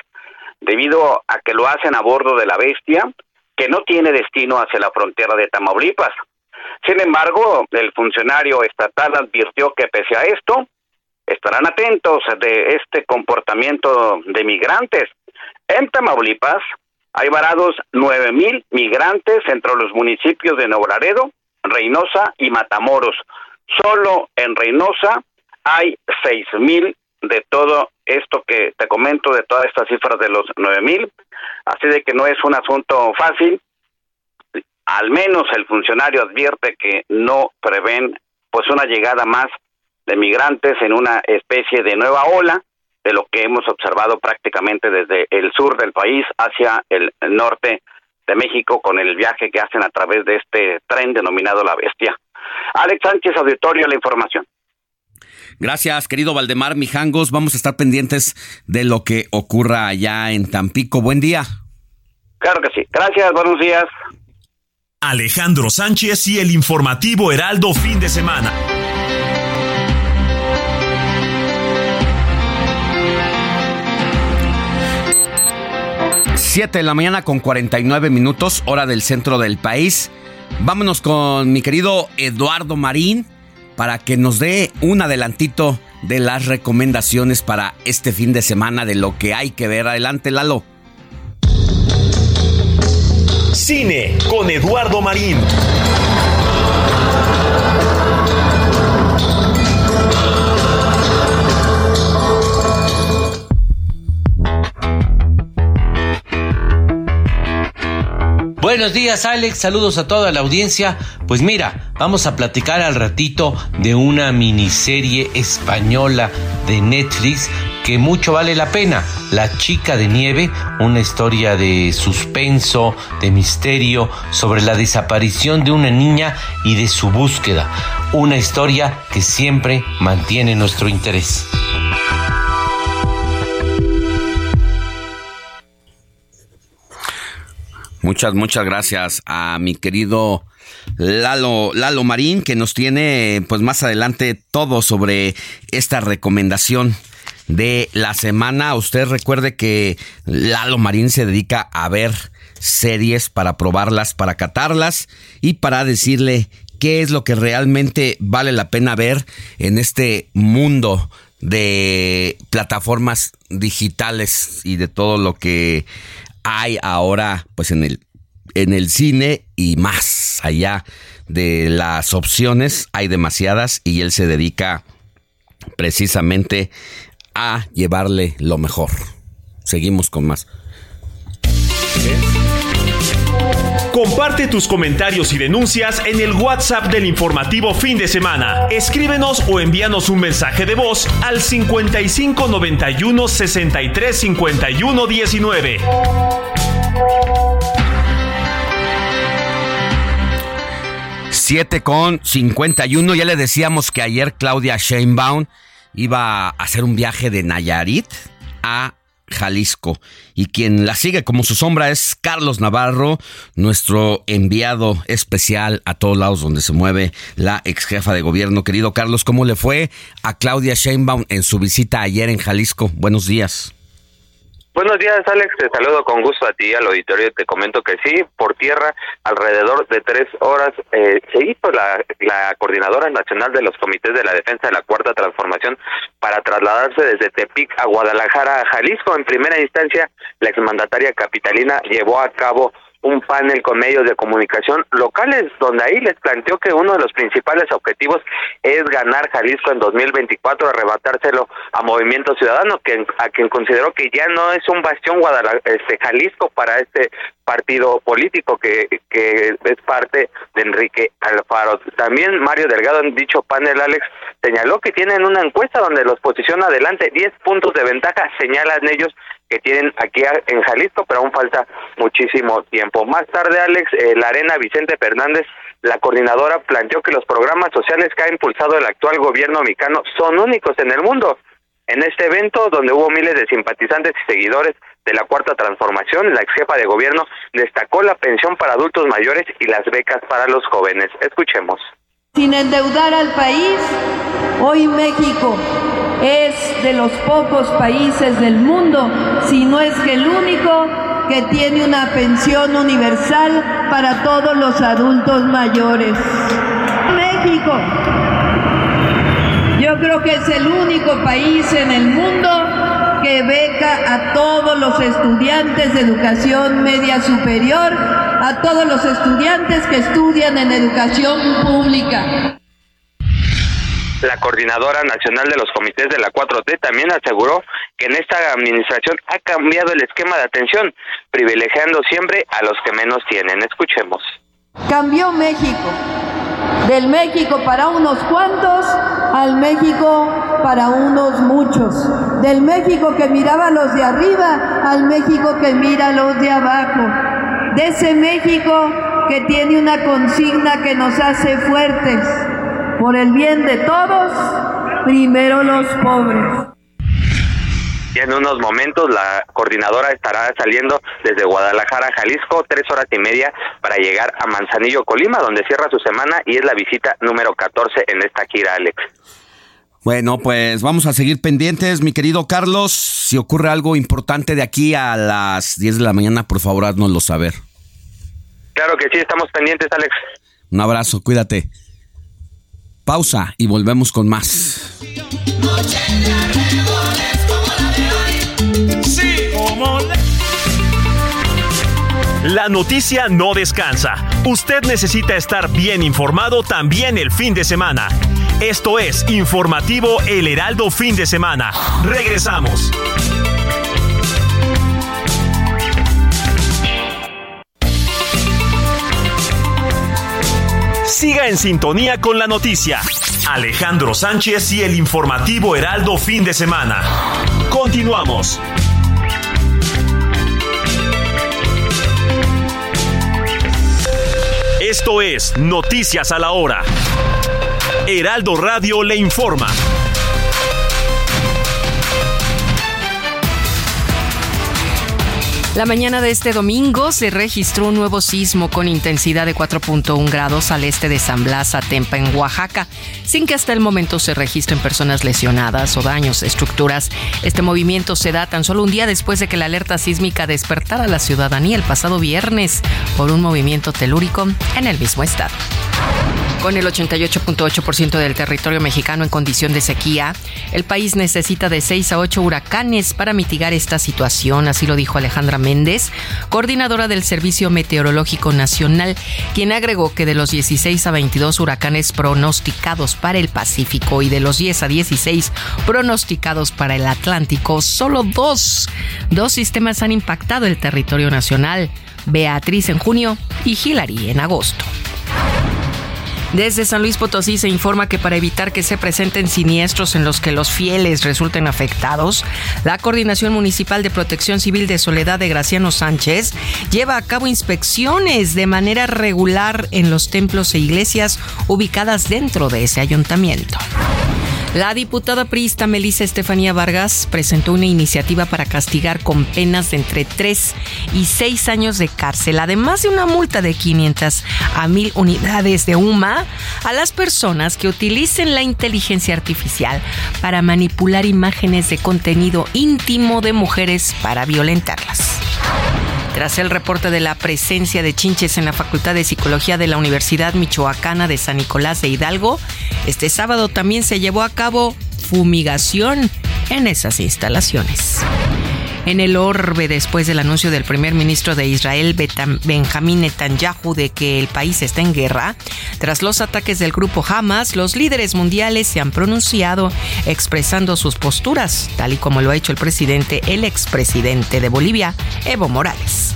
debido a que lo hacen a bordo de la bestia que no tiene destino hacia la frontera de Tamaulipas. Sin embargo, el funcionario estatal advirtió que pese a esto, estarán atentos de este comportamiento de migrantes. En Tamaulipas hay varados nueve mil migrantes entre los municipios de Nuevo Reynosa y Matamoros. Solo en Reynosa hay seis mil de todo esto que te comento, de todas estas cifras de los nueve mil, así de que no es un asunto fácil. Al menos el funcionario advierte que no prevén pues una llegada más de migrantes en una especie de nueva ola de lo que hemos observado prácticamente desde el sur del país hacia el norte de México con el viaje que hacen a través de este tren denominado La Bestia. Alex Sánchez, auditorio, la información. Gracias, querido Valdemar Mijangos. Vamos a estar pendientes de lo que ocurra allá en Tampico. Buen día. Claro que sí. Gracias, buenos días. Alejandro Sánchez y el informativo Heraldo fin de semana. Siete de la mañana con 49 minutos, hora del centro del país. Vámonos con mi querido Eduardo Marín para que nos dé un adelantito de las recomendaciones para este fin de semana de lo que hay que ver. Adelante, Lalo. Cine con Eduardo Marín. Buenos días Alex, saludos a toda la audiencia. Pues mira, vamos a platicar al ratito de una miniserie española de Netflix que mucho vale la pena. La chica de nieve, una historia de suspenso, de misterio, sobre la desaparición de una niña y de su búsqueda. Una historia que siempre mantiene nuestro interés. Muchas, muchas gracias a mi querido Lalo, Lalo Marín, que nos tiene pues más adelante todo sobre esta recomendación de la semana. Usted recuerde que Lalo Marín se dedica a ver series para probarlas, para catarlas y para decirle qué es lo que realmente vale la pena ver en este mundo de plataformas digitales y de todo lo que hay ahora pues en el en el cine y más allá de las opciones hay demasiadas y él se dedica precisamente a llevarle lo mejor. Seguimos con más. Comparte tus comentarios y denuncias en el WhatsApp del informativo fin de semana. Escríbenos o envíanos un mensaje de voz al 55 91 63 51 19. 7 con 51. Ya le decíamos que ayer Claudia Sheinbaum iba a hacer un viaje de Nayarit a Jalisco. Y quien la sigue como su sombra es Carlos Navarro, nuestro enviado especial a todos lados donde se mueve la ex jefa de gobierno. Querido Carlos, ¿cómo le fue a Claudia Sheinbaum en su visita ayer en Jalisco? Buenos días. Buenos días, Alex. Te saludo con gusto a ti, al auditorio. Te comento que sí, por tierra, alrededor de tres horas, eh, se hizo la, la Coordinadora Nacional de los Comités de la Defensa de la Cuarta Transformación para trasladarse desde Tepic a Guadalajara, a Jalisco. En primera instancia, la exmandataria capitalina llevó a cabo un panel con medios de comunicación locales, donde ahí les planteó que uno de los principales objetivos es ganar Jalisco en 2024, arrebatárselo a Movimiento Ciudadano, que a quien consideró que ya no es un bastión Guadalajara, este Jalisco para este partido político que, que es parte de Enrique Alfaro. También Mario Delgado en dicho panel, Alex, señaló que tienen una encuesta donde los posiciona adelante 10 puntos de ventaja, señalan ellos que tienen aquí en Jalisco, pero aún falta muchísimo tiempo. Más tarde, Alex, eh, la Arena Vicente Fernández, la coordinadora, planteó que los programas sociales que ha impulsado el actual gobierno mexicano son únicos en el mundo. En este evento, donde hubo miles de simpatizantes y seguidores de la Cuarta Transformación, la ex jefa de gobierno destacó la pensión para adultos mayores y las becas para los jóvenes. Escuchemos. Sin endeudar al país, hoy México es de los pocos países del mundo, si no es que el único, que tiene una pensión universal para todos los adultos mayores. México, yo creo que es el único país en el mundo beca a todos los estudiantes de educación media superior, a todos los estudiantes que estudian en educación pública. La coordinadora nacional de los comités de la 4T también aseguró que en esta administración ha cambiado el esquema de atención, privilegiando siempre a los que menos tienen. Escuchemos. Cambió México, del México para unos cuantos al México para unos muchos, del México que miraba a los de arriba al México que mira a los de abajo, de ese México que tiene una consigna que nos hace fuertes. Por el bien de todos, primero los pobres. Y en unos momentos la coordinadora estará saliendo desde Guadalajara, Jalisco, tres horas y media para llegar a Manzanillo, Colima, donde cierra su semana y es la visita número 14 en esta gira, Alex. Bueno, pues vamos a seguir pendientes, mi querido Carlos. Si ocurre algo importante de aquí a las 10 de la mañana, por favor, haznoslo saber. Claro que sí, estamos pendientes, Alex. Un abrazo, cuídate. Pausa y volvemos con más. La noticia no descansa. Usted necesita estar bien informado también el fin de semana. Esto es Informativo El Heraldo Fin de Semana. Regresamos. Siga en sintonía con la noticia. Alejandro Sánchez y el informativo Heraldo Fin de Semana. Continuamos. Esto es Noticias a la Hora. Heraldo Radio le informa. La mañana de este domingo se registró un nuevo sismo con intensidad de 4.1 grados al este de San Blas, Atempa, en Oaxaca, sin que hasta el momento se registren personas lesionadas o daños a estructuras. Este movimiento se da tan solo un día después de que la alerta sísmica despertara a la ciudadanía el pasado viernes por un movimiento telúrico en el mismo estado. Con el 88.8% del territorio mexicano en condición de sequía, el país necesita de 6 a 8 huracanes para mitigar esta situación, así lo dijo Alejandra Méndez, coordinadora del Servicio Meteorológico Nacional, quien agregó que de los 16 a 22 huracanes pronosticados para el Pacífico y de los 10 a 16 pronosticados para el Atlántico, solo dos, dos sistemas han impactado el territorio nacional, Beatriz en junio y Hillary en agosto. Desde San Luis Potosí se informa que para evitar que se presenten siniestros en los que los fieles resulten afectados, la Coordinación Municipal de Protección Civil de Soledad de Graciano Sánchez lleva a cabo inspecciones de manera regular en los templos e iglesias ubicadas dentro de ese ayuntamiento. La diputada priista Melissa Estefanía Vargas presentó una iniciativa para castigar con penas de entre 3 y 6 años de cárcel, además de una multa de 500 a 1000 unidades de UMA a las personas que utilicen la inteligencia artificial para manipular imágenes de contenido íntimo de mujeres para violentarlas. Tras el reporte de la presencia de chinches en la Facultad de Psicología de la Universidad Michoacana de San Nicolás de Hidalgo, este sábado también se llevó a cabo fumigación en esas instalaciones. En el orbe, después del anuncio del primer ministro de Israel, Benjamín Netanyahu, de que el país está en guerra, tras los ataques del grupo Hamas, los líderes mundiales se han pronunciado expresando sus posturas, tal y como lo ha hecho el presidente, el expresidente de Bolivia, Evo Morales.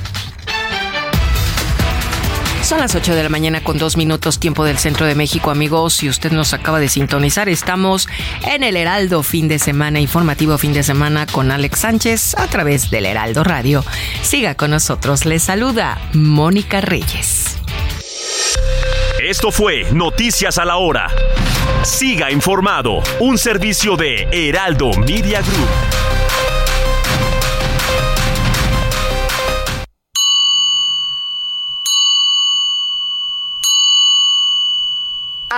Son las 8 de la mañana con dos minutos tiempo del centro de México, amigos. Si usted nos acaba de sintonizar, estamos en el Heraldo fin de semana, informativo fin de semana con Alex Sánchez a través del Heraldo Radio. Siga con nosotros, le saluda Mónica Reyes. Esto fue Noticias a la Hora. Siga informado, un servicio de Heraldo Media Group.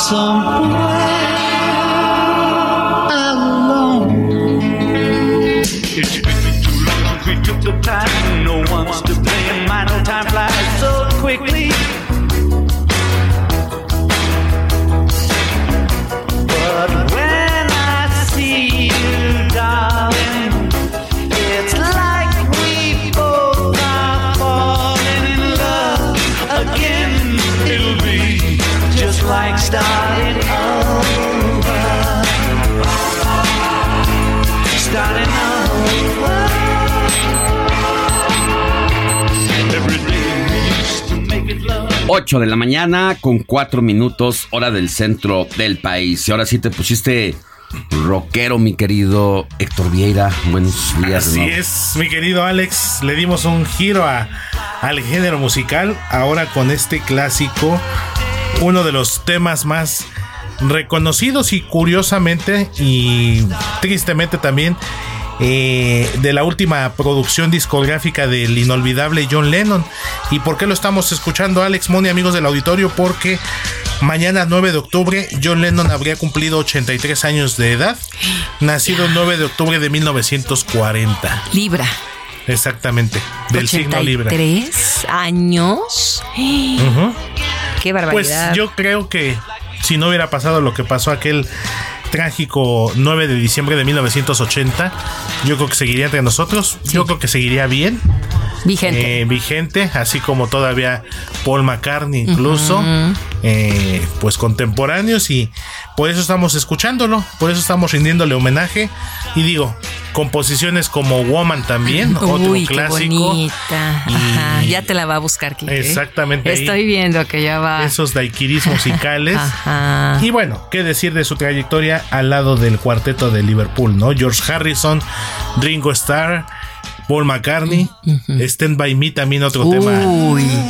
somewhere 8 de la mañana con 4 minutos, hora del centro del país. Y ahora sí te pusiste rockero, mi querido Héctor Vieira. Buenos días. Así ¿no? es, mi querido Alex. Le dimos un giro a, al género musical. Ahora con este clásico, uno de los temas más reconocidos y curiosamente y tristemente también eh, de la última producción discográfica del inolvidable John Lennon. ¿Y por qué lo estamos escuchando, Alex Moni, amigos del auditorio? Porque mañana 9 de octubre John Lennon habría cumplido 83 años de edad, nacido el 9 de octubre de 1940. Libra. Exactamente, del signo Libra. 83 años. Ujú. Qué Pues barbaridad. yo creo que si no hubiera pasado lo que pasó aquel trágico 9 de diciembre de 1980, yo creo que seguiría entre nosotros, yo creo que seguiría bien. Vigente. Eh, vigente, así como todavía Paul McCartney incluso. Eh, pues contemporáneos y por eso estamos escuchándolo, por eso estamos rindiéndole homenaje y digo, composiciones como Woman también, otro Uy, qué clásico. bonita. Ajá, ya te la va a buscar, Kike. Exactamente ahí. Estoy viendo que ya va. esos daiquiris musicales. Ajá. Y bueno, qué decir de su trayectoria al lado del cuarteto de Liverpool, ¿no? George Harrison, Ringo Starr, Paul McCartney, Stand By Me también otro tema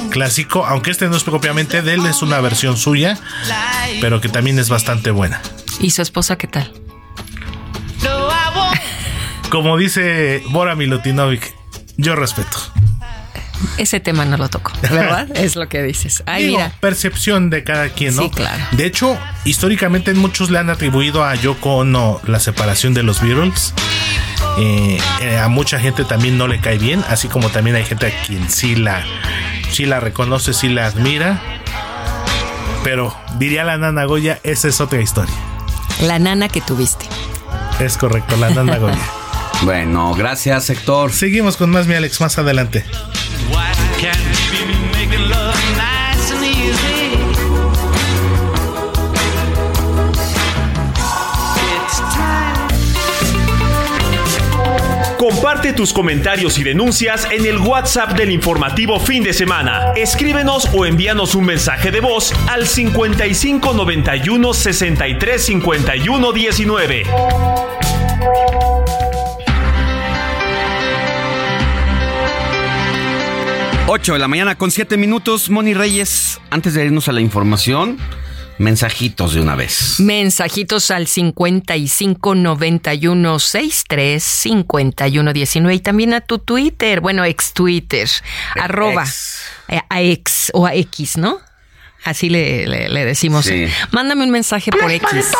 clásico, aunque este no es propiamente de él, es una versión suya, pero que también es bastante buena. ¿Y su esposa qué tal? Como dice Bora Milutinovic, yo respeto. Ese tema no lo toco, ¿verdad? <laughs> es lo que dices. Ay, Digo, mira. percepción de cada quien, ¿no? Sí, claro. De hecho, históricamente muchos le han atribuido a Yoko Ono la separación de los Beatles. Eh, eh, a mucha gente también no le cae bien, así como también hay gente a quien sí la, sí la reconoce, sí la admira. Pero diría la nana Goya, esa es otra historia. La nana que tuviste. Es correcto, la nana <laughs> Goya. Bueno, gracias, Héctor. Seguimos con más, mi Alex, más adelante. Comparte tus comentarios y denuncias en el WhatsApp del informativo fin de semana. Escríbenos o envíanos un mensaje de voz al 55 91 63 51 19. 8 de la mañana con 7 minutos. Moni Reyes, antes de irnos a la información, mensajitos de una vez. Mensajitos al 55 91 63 51 19 y también a tu Twitter, bueno, ex Twitter, arroba eh, a ex o a X, ¿no? Así le, le- le decimos. Sí. Mándame un mensaje por <laughs> X.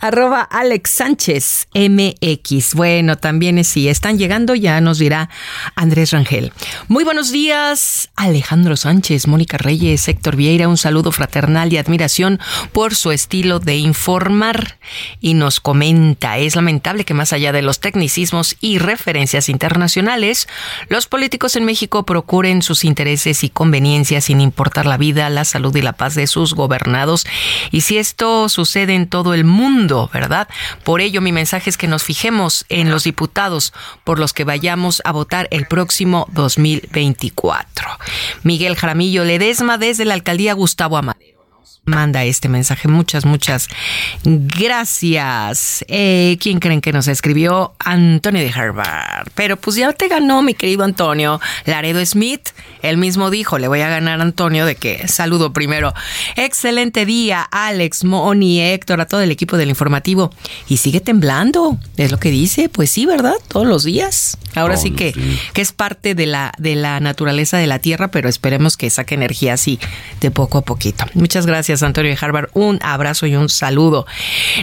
Arroba Alex Sánchez MX. Bueno, también es- si están llegando, ya nos dirá Andrés Rangel. Muy buenos días, Alejandro Sánchez, Mónica Reyes, Héctor Vieira. Un saludo fraternal y admiración por su estilo de informar. Y nos comenta: es lamentable que más allá de los tecnicismos y referencias internacionales, los políticos en México procuren sus intereses y conveniencias sin importar la vida, la salud y la paz de sus gobernados. Y si esto sucede en todo el mundo, ¿verdad? Por ello, mi mensaje es que nos fijemos en los diputados por los que vayamos a votar el próximo 2024. Miguel Jaramillo Ledesma desde la alcaldía Gustavo Amadero manda este mensaje. Muchas, muchas gracias. Eh, ¿Quién creen que nos escribió? Antonio de Harvard. Pero pues ya te ganó, mi querido Antonio. Laredo Smith, él mismo dijo, le voy a ganar a Antonio de que saludo primero. Excelente día, Alex, Moni, Héctor, a todo el equipo del informativo. Y sigue temblando, es lo que dice. Pues sí, ¿verdad? Todos los días. Ahora Todos sí que, que es parte de la, de la naturaleza de la Tierra, pero esperemos que saque energía así de poco a poquito. Muchas gracias, Antonio de Harvard. Un abrazo y un saludo.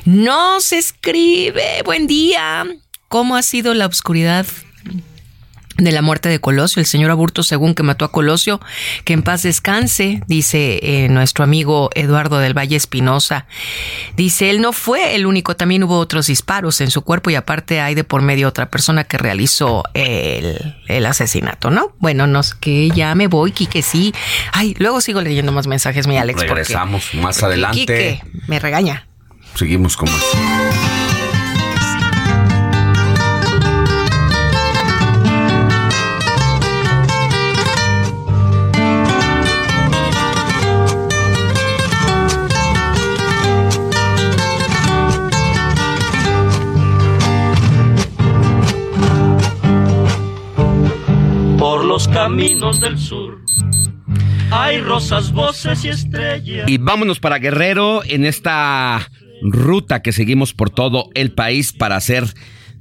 Nos escribe, buen día. ¿Cómo ha sido la oscuridad de la muerte de Colosio, el señor Aburto, según que mató a Colosio, que en paz descanse, dice eh, nuestro amigo Eduardo del Valle Espinosa. Dice, él no fue el único, también hubo otros disparos en su cuerpo y aparte hay de por medio otra persona que realizó el, el asesinato, ¿no? Bueno, no que ya me voy, Quique, sí. Ay, luego sigo leyendo más mensajes, mi Alex. porque- Regresamos más porque adelante. Quique me regaña. Seguimos con más. Caminos del sur. Hay rosas, voces y estrellas. Y vámonos para Guerrero en esta ruta que seguimos por todo el país para hacer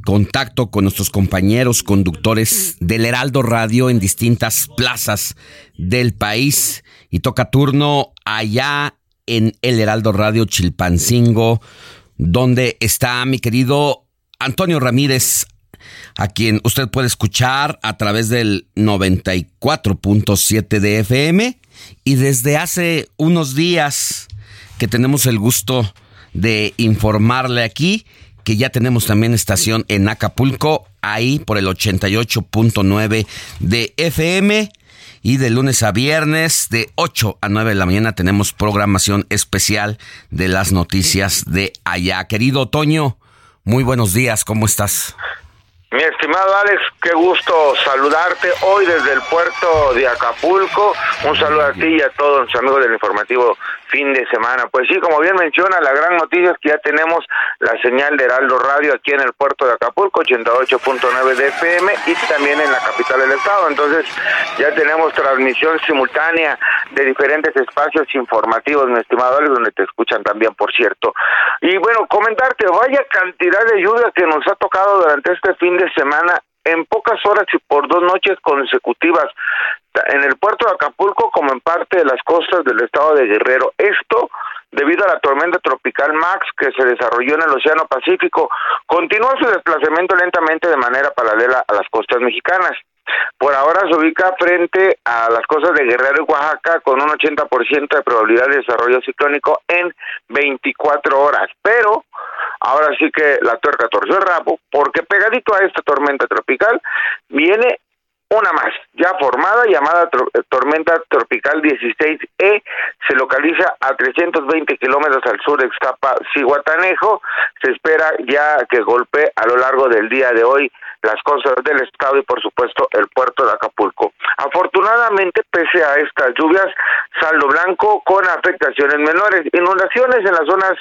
contacto con nuestros compañeros conductores del Heraldo Radio en distintas plazas del país. Y toca turno allá en el Heraldo Radio Chilpancingo, donde está mi querido Antonio Ramírez, a quien usted puede escuchar a través del 94.7 de FM y desde hace unos días que tenemos el gusto de informarle aquí que ya tenemos también estación en Acapulco, ahí por el 88.9 de FM. Y de lunes a viernes, de 8 a 9 de la mañana, tenemos programación especial de las noticias de allá. Querido Toño, muy buenos días, ¿cómo estás? Mi estimado Alex, qué gusto saludarte hoy desde el puerto de Acapulco. Un saludo a ti y a todos los amigos del informativo fin de semana. Pues sí, como bien menciona, la gran noticia es que ya tenemos la señal de Heraldo Radio aquí en el puerto de Acapulco, 88.9 de FM y también en la capital del estado. Entonces ya tenemos transmisión simultánea de diferentes espacios informativos, mi estimado donde te escuchan también, por cierto. Y bueno, comentarte, vaya cantidad de lluvia que nos ha tocado durante este fin de semana en pocas horas y por dos noches consecutivas en el puerto de Acapulco como en parte de las costas del estado de Guerrero. Esto debido a la tormenta tropical Max que se desarrolló en el Océano Pacífico, continúa su desplazamiento lentamente de manera paralela a las costas mexicanas. Por ahora se ubica frente a las costas de Guerrero y Oaxaca con un 80% de probabilidad de desarrollo ciclónico en 24 horas, pero ahora sí que la tuerca torció el rabo porque pegadito a esta tormenta tropical viene una más, ya formada, llamada tormenta tropical 16E, se localiza a 320 kilómetros al sur de Xtapa, Cihuatanejo. Se espera ya que golpee a lo largo del día de hoy las costas del estado y por supuesto el puerto de Acapulco. Afortunadamente, pese a estas lluvias, saldo blanco con afectaciones menores, inundaciones en las zonas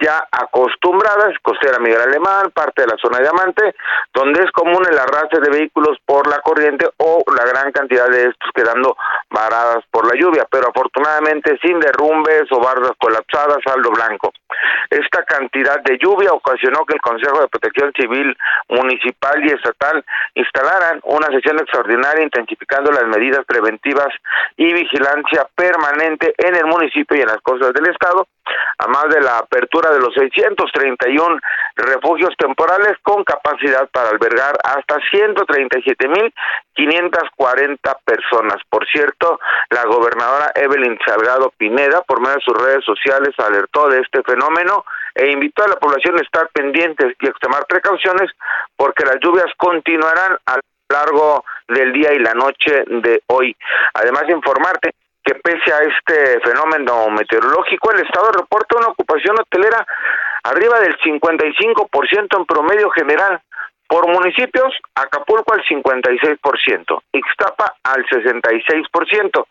ya acostumbradas, costera Miguel Alemán, parte de la zona de Diamante, donde es común el arrastre de vehículos por la corriente o la gran cantidad de estos quedando varadas por la lluvia, pero afortunadamente sin derrumbes o bardas colapsadas, saldo blanco. Esta cantidad de lluvia ocasionó que el Consejo de Protección Civil Municipal y Estatal instalaran una sesión extraordinaria intensificando las medidas preventivas y vigilancia permanente en el municipio y en las costas del Estado, además de la apertura de los 631 refugios temporales con capacidad para albergar hasta 137.540 personas. Por cierto, la gobernadora Evelyn Salgado Pineda, por medio de sus redes sociales, alertó de este fenómeno e invitó a la población a estar pendientes y extremar precauciones porque las lluvias continuarán a lo largo del día y la noche de hoy. Además, informarte que pese a este fenómeno meteorológico, el Estado reporta una ocupación hotelera arriba del 55% en promedio general, por municipios, Acapulco al 56%, Ixtapa al 66%,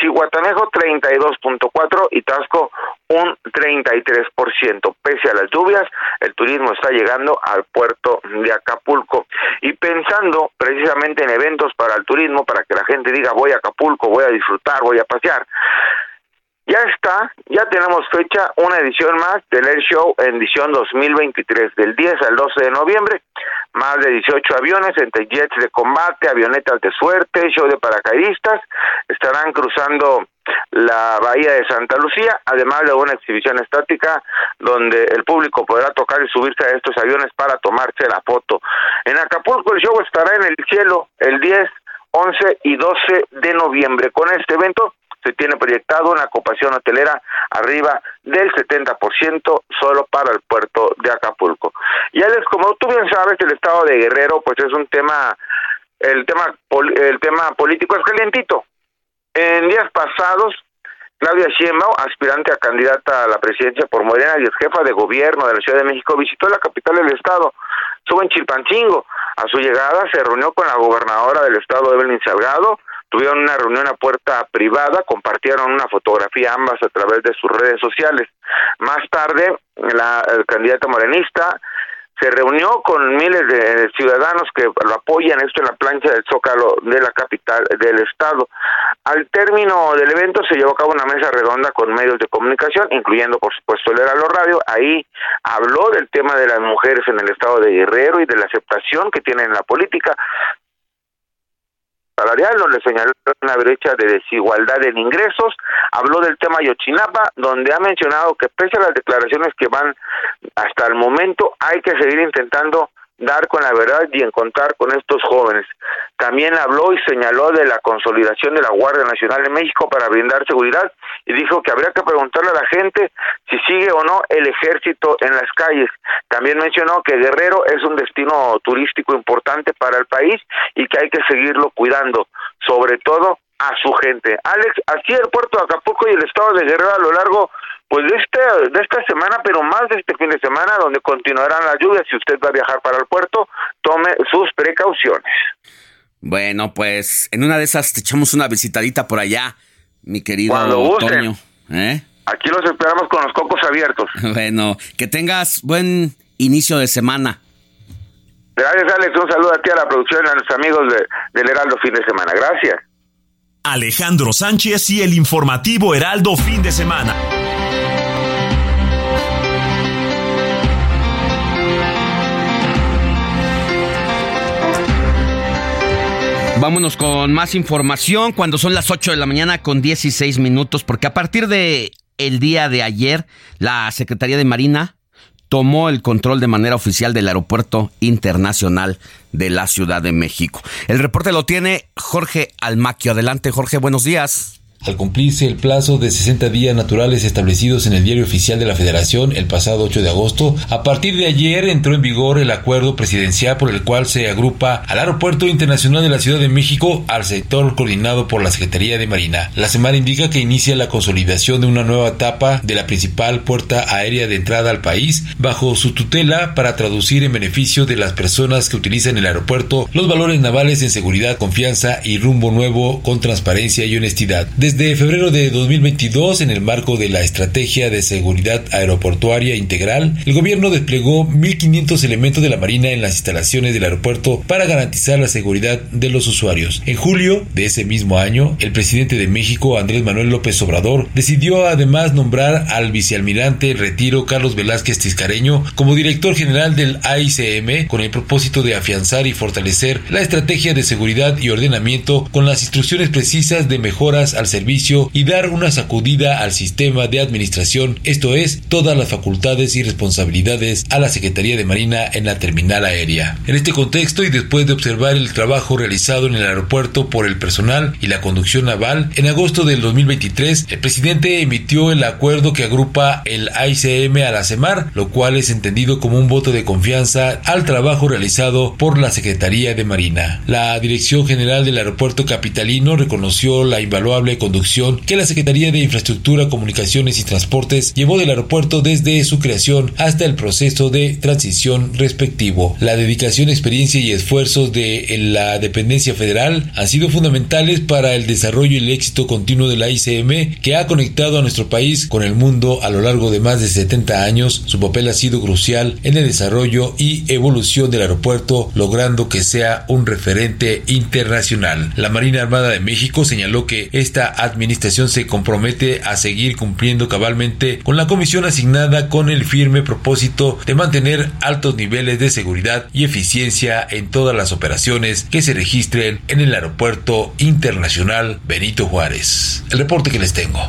Cihuatanejo 32.4% y Tasco un 33%. Pese a las lluvias, el turismo está llegando al puerto de Acapulco. Y pensando precisamente en eventos para el turismo, para que la gente diga voy a Acapulco, voy a disfrutar, voy a pasear, ya está, ya tenemos fecha, una edición más del Air Show en edición 2023, del 10 al 12 de noviembre. Más de 18 aviones entre jets de combate, avionetas de suerte, show de paracaidistas, estarán cruzando la bahía de Santa Lucía, además de una exhibición estática donde el público podrá tocar y subirse a estos aviones para tomarse la foto. En Acapulco el show estará en el cielo el 10, 11 y 12 de noviembre. Con este evento se tiene proyectado una ocupación hotelera arriba del 70% solo para el puerto de Acapulco. Y Alex, como tú bien sabes, el estado de Guerrero pues es un tema el tema el tema político es calientito. En días pasados Claudia Sheinbaum, aspirante a candidata a la presidencia por Morena y es jefa de gobierno de la Ciudad de México, visitó la capital del estado, estuvo en Chilpancingo. A su llegada se reunió con la gobernadora del estado, Evelyn Salgado, tuvieron una reunión a puerta privada, compartieron una fotografía ambas a través de sus redes sociales. Más tarde, la candidata morenista se reunió con miles de ciudadanos que lo apoyan esto en la plancha del Zócalo de la capital del estado. Al término del evento se llevó a cabo una mesa redonda con medios de comunicación, incluyendo por supuesto el Heraldo Radio. Ahí habló del tema de las mujeres en el estado de Guerrero y de la aceptación que tienen en la política salarial, donde señaló una brecha de desigualdad en ingresos, habló del tema Yochinapa, donde ha mencionado que pese a las declaraciones que van hasta el momento, hay que seguir intentando dar con la verdad y encontrar con estos jóvenes. También habló y señaló de la consolidación de la Guardia Nacional de México para brindar seguridad y dijo que habría que preguntarle a la gente si sigue o no el ejército en las calles. También mencionó que Guerrero es un destino turístico importante para el país y que hay que seguirlo cuidando, sobre todo a su gente. Alex, aquí el puerto de Acapulco y el estado de Guerrero a lo largo pues de, este, de esta semana, pero más de este fin de semana, donde continuarán las lluvias. Si usted va a viajar para el puerto, tome sus precauciones. Bueno, pues en una de esas te echamos una visitadita por allá, mi querido Cuando Toño. ¿eh? Aquí los esperamos con los cocos abiertos. <laughs> Bueno, que tengas buen inicio de semana. Gracias, Alex. Un saludo a ti, a la producción, a nuestros amigos de, del Heraldo Fin de Semana. Gracias. Alejandro Sánchez y el informativo Heraldo Fin de Semana. Vámonos con más información cuando son las 8 de la mañana con 16 minutos, porque a partir de el día de ayer, la Secretaría de Marina tomó el control de manera oficial del Aeropuerto Internacional de la Ciudad de México. El reporte lo tiene Jorge Almaquio. Adelante, Jorge, buenos días. Al cumplirse el plazo de 60 días naturales establecidos en el Diario Oficial de la Federación el pasado 8 de agosto, a partir de ayer entró en vigor el acuerdo presidencial por el cual se agrupa al Aeropuerto Internacional de la Ciudad de México al sector coordinado por la Secretaría de Marina. La semana indica que inicia la consolidación de una nueva etapa de la principal puerta aérea de entrada al país bajo su tutela para traducir en beneficio de las personas que utilizan el aeropuerto los valores navales en seguridad, confianza y rumbo nuevo con transparencia y honestidad. Febrero de 2022, en el marco de la Estrategia de Seguridad Aeroportuaria Integral, el gobierno desplegó 1.500 elementos de la Marina en las instalaciones del aeropuerto para garantizar la seguridad de los usuarios. En julio de ese mismo año, el presidente de México, Andrés Manuel López Obrador, decidió además nombrar al vicealmirante retiro Carlos Velázquez Tiscareño como director general del AICM con el propósito de afianzar y fortalecer la estrategia de seguridad y ordenamiento con las instrucciones precisas de mejoras al servicio y dar una sacudida al sistema de administración, esto es, todas las facultades y responsabilidades a la Secretaría de Marina en la terminal aérea. En este contexto y después de observar el trabajo realizado en el aeropuerto por el personal y la conducción naval, en agosto del 2023 el presidente emitió el acuerdo que agrupa el AICM a la CEMAR, lo cual es entendido como un voto de confianza al trabajo realizado por la Secretaría de Marina. La Dirección General del Aeropuerto Capitalino reconoció la invaluable que la Secretaría de Infraestructura, Comunicaciones y Transportes llevó del aeropuerto desde su creación hasta el proceso de transición respectivo. La dedicación, experiencia y esfuerzos de la dependencia federal han sido fundamentales para el desarrollo y el éxito continuo de la ICM que ha conectado a nuestro país con el mundo a lo largo de más de 70 años. Su papel ha sido crucial en el desarrollo y evolución del aeropuerto, logrando que sea un referente internacional. La Marina Armada de México señaló que esta administración se compromete a seguir cumpliendo cabalmente con la comisión asignada con el firme propósito de mantener altos niveles de seguridad y eficiencia en todas las operaciones que se registren en el Aeropuerto Internacional Benito Juárez. El reporte que les tengo.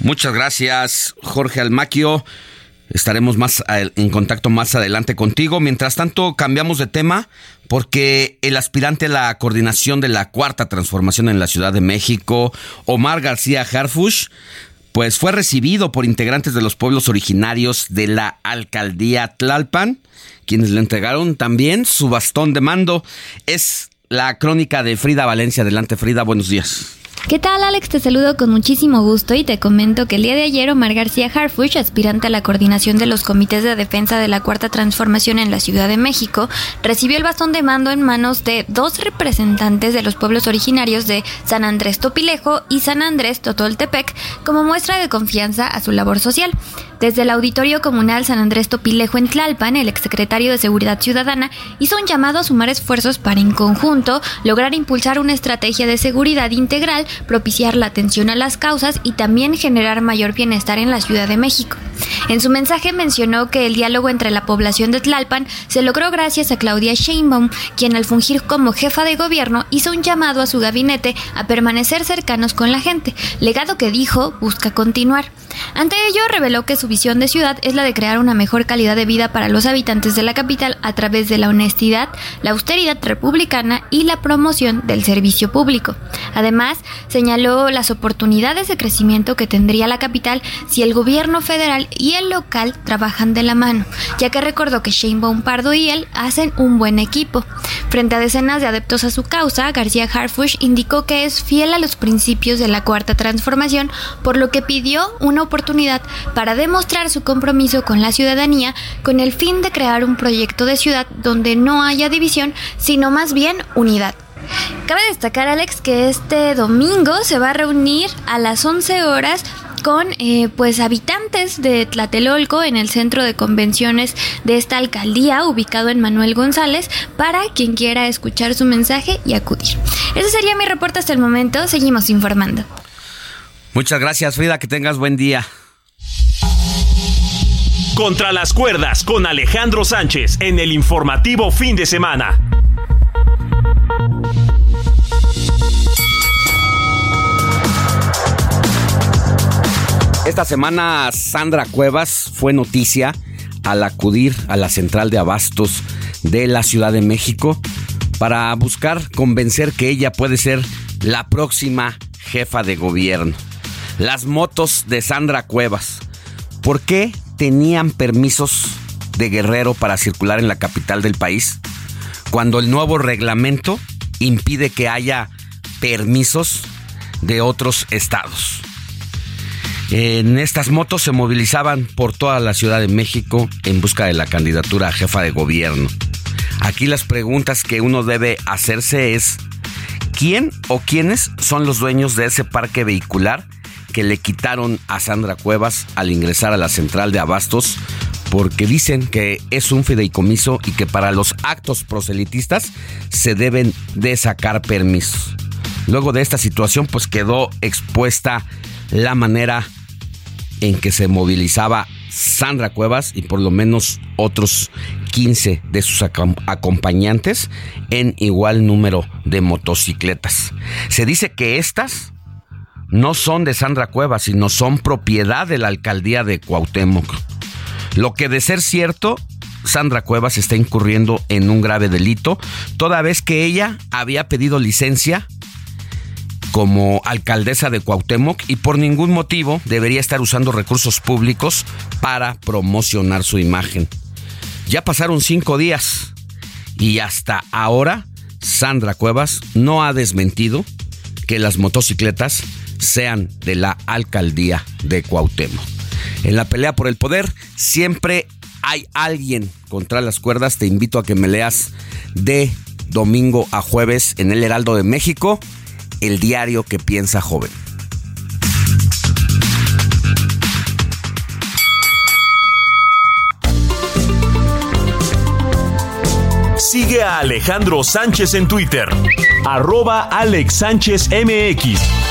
Muchas gracias, Jorge Almaquio. Estaremos más en contacto más adelante contigo. Mientras tanto, cambiamos de tema porque el aspirante a la coordinación de la cuarta transformación en la Ciudad de México, Omar García Harfush, pues fue recibido por integrantes de los pueblos originarios de la alcaldía Tlalpan, quienes le entregaron también su bastón de mando. Es la crónica de Frida Valencia. Adelante, Frida, buenos días. ¿Qué tal Alex? Te saludo con muchísimo gusto y te comento que el día de ayer Omar García Harfuch, aspirante a la coordinación de los comités de defensa de la Cuarta Transformación en la Ciudad de México, recibió el bastón de mando en manos de dos representantes de los pueblos originarios de San Andrés Topilejo y San Andrés Totoltepec como muestra de confianza a su labor social. Desde el Auditorio Comunal San Andrés Topilejo en Tlalpan, el exsecretario de Seguridad Ciudadana hizo un llamado a sumar esfuerzos para en conjunto lograr impulsar una estrategia de seguridad integral, propiciar la atención a las causas y también generar mayor bienestar en la Ciudad de México. En su mensaje mencionó que el diálogo entre la población de Tlalpan se logró gracias a Claudia Sheinbaum, quien al fungir como jefa de gobierno hizo un llamado a su gabinete a permanecer cercanos con la gente, legado que dijo busca continuar. Ante ello, reveló que su visión de ciudad es la de crear una mejor calidad de vida para los habitantes de la capital a través de la honestidad, la austeridad republicana y la promoción del servicio público. Además, señaló las oportunidades de crecimiento que tendría la capital si el gobierno federal y el local trabajan de la mano, ya que recordó que Shane Pardo y él hacen un buen equipo. Frente a decenas de adeptos a su causa, García Harfush indicó que es fiel a los principios de la Cuarta Transformación, por lo que pidió una oportunidad para demostrar su compromiso con la ciudadanía con el fin de crear un proyecto de ciudad donde no haya división, sino más bien unidad. Cabe destacar, Alex, que este domingo se va a reunir a las 11 horas con eh, pues habitantes de Tlatelolco en el centro de convenciones de esta alcaldía ubicado en Manuel González para quien quiera escuchar su mensaje y acudir. Ese sería mi reporte hasta el momento. Seguimos informando. Muchas gracias, Frida. Que tengas buen día. Contra las cuerdas con Alejandro Sánchez en el informativo fin de semana. Esta semana Sandra Cuevas fue noticia al acudir a la central de abastos de la Ciudad de México para buscar convencer que ella puede ser la próxima jefa de gobierno. Las motos de Sandra Cuevas. ¿Por qué tenían permisos de guerrero para circular en la capital del país cuando el nuevo reglamento impide que haya permisos de otros estados? En estas motos se movilizaban por toda la Ciudad de México en busca de la candidatura a jefa de gobierno. Aquí las preguntas que uno debe hacerse es, ¿quién o quiénes son los dueños de ese parque vehicular que le quitaron a Sandra Cuevas al ingresar a la central de abastos? Porque dicen que es un fideicomiso y que para los actos proselitistas se deben de sacar permisos. Luego de esta situación pues quedó expuesta la manera en que se movilizaba Sandra Cuevas y por lo menos otros 15 de sus acompañantes en igual número de motocicletas. Se dice que estas no son de Sandra Cuevas, sino son propiedad de la alcaldía de Cuauhtémoc. Lo que de ser cierto, Sandra Cuevas está incurriendo en un grave delito, toda vez que ella había pedido licencia como alcaldesa de Cuauhtémoc y por ningún motivo debería estar usando recursos públicos para promocionar su imagen. Ya pasaron cinco días y hasta ahora Sandra Cuevas no ha desmentido que las motocicletas sean de la alcaldía de Cuauhtémoc. En la pelea por el poder siempre hay alguien contra las cuerdas. Te invito a que me leas de domingo a jueves en el Heraldo de México el diario que piensa joven. Sigue a Alejandro Sánchez en Twitter, arroba Alex Sánchez MX.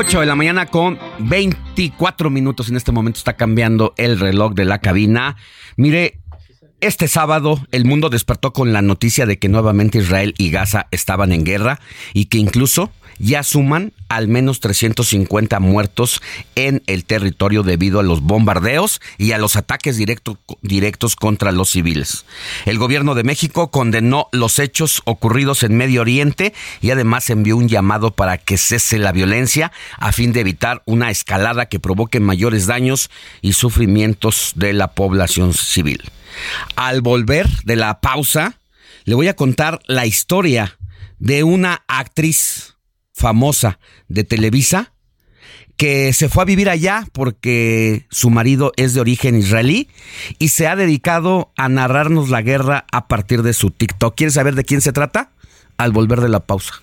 8 de la mañana con 24 minutos. En este momento está cambiando el reloj de la cabina. Mire, este sábado el mundo despertó con la noticia de que nuevamente Israel y Gaza estaban en guerra y que incluso ya suman al menos 350 muertos en el territorio debido a los bombardeos y a los ataques directo- directos contra los civiles. El gobierno de México condenó los hechos ocurridos en Medio Oriente y además envió un llamado para que cese la violencia a fin de evitar una escalada que provoque mayores daños y sufrimientos de la población civil. Al volver de la pausa, le voy a contar la historia de una actriz famosa de Televisa que se fue a vivir allá porque su marido es de origen israelí y se ha dedicado a narrarnos la guerra a partir de su TikTok. ¿Quieres saber de quién se trata? Al volver de la pausa.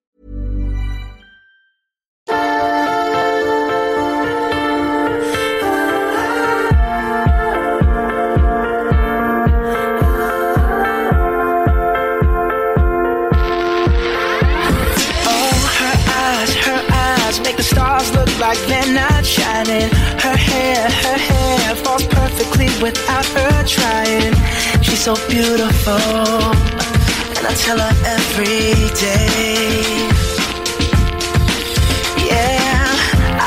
Without her trying. She's so beautiful, and I tell her every day. Yeah,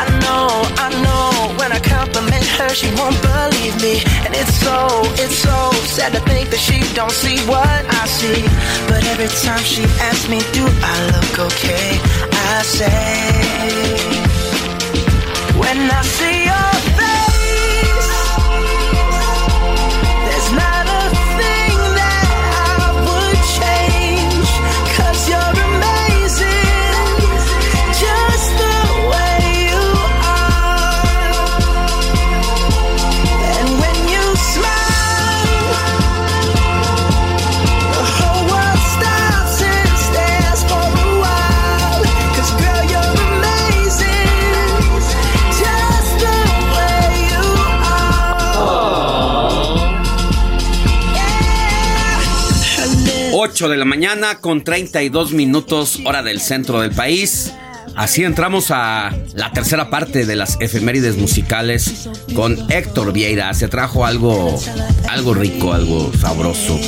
I know, I know. When I compliment her, she won't believe me, and it's so, it's so sad to think that she don't see what I see. But every time she asks me, do I look okay? I say, when I see 8 de la mañana con 32 minutos hora del centro del país. Así entramos a la tercera parte de las efemérides musicales con Héctor Vieira. Se trajo algo, algo rico, algo sabroso.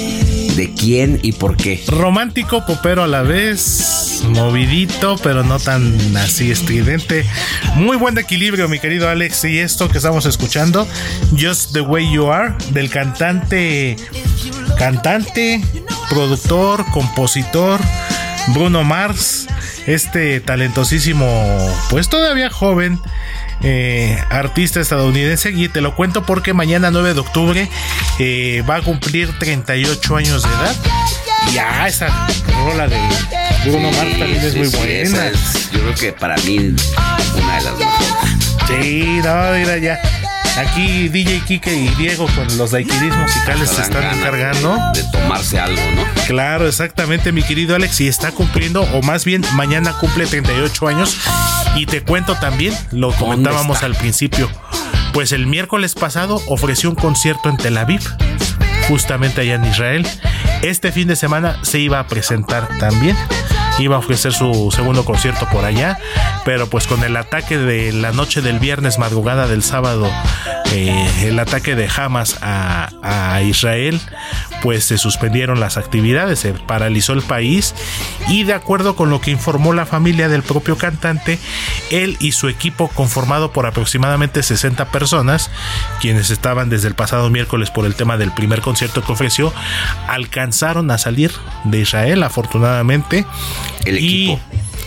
¿De quién y por qué? Romántico, popero a la vez, movidito, pero no tan así estridente. Muy buen equilibrio, mi querido Alex. Y esto que estamos escuchando, Just the Way You Are, del cantante, cantante, productor, compositor, Bruno Mars. Este talentosísimo, pues todavía joven, eh, artista estadounidense y te lo cuento porque mañana 9 de octubre eh, va a cumplir 38 años de edad. Ya, esa rola de Bruno Mars también es Sí, muy sí, buena. es, yo creo que para mí una de las mejores. Sí, no, mira ya. Aquí DJ Kike y Diego con los daiquiris musicales se están encargando. De, tomarse algo, ¿no? Claro, exactamente, mi querido Alex. Y está cumpliendo, o más bien, mañana cumple 38 años. Y te cuento también, lo comentábamos al principio. Pues el miércoles pasado ofreció un concierto en Tel Aviv, justamente allá en Israel. Este fin de semana se iba a presentar también. Iba a ofrecer su segundo concierto por allá, pero pues con el ataque de la noche del viernes, madrugada del sábado eh, el ataque de Hamas a, a Israel, pues se suspendieron las actividades, se paralizó el país y de acuerdo con lo que informó la familia del propio cantante, él y su equipo conformado por aproximadamente 60 personas, quienes estaban desde el pasado miércoles por el tema del primer concierto que ofreció, alcanzaron a salir de Israel afortunadamente. El equipo.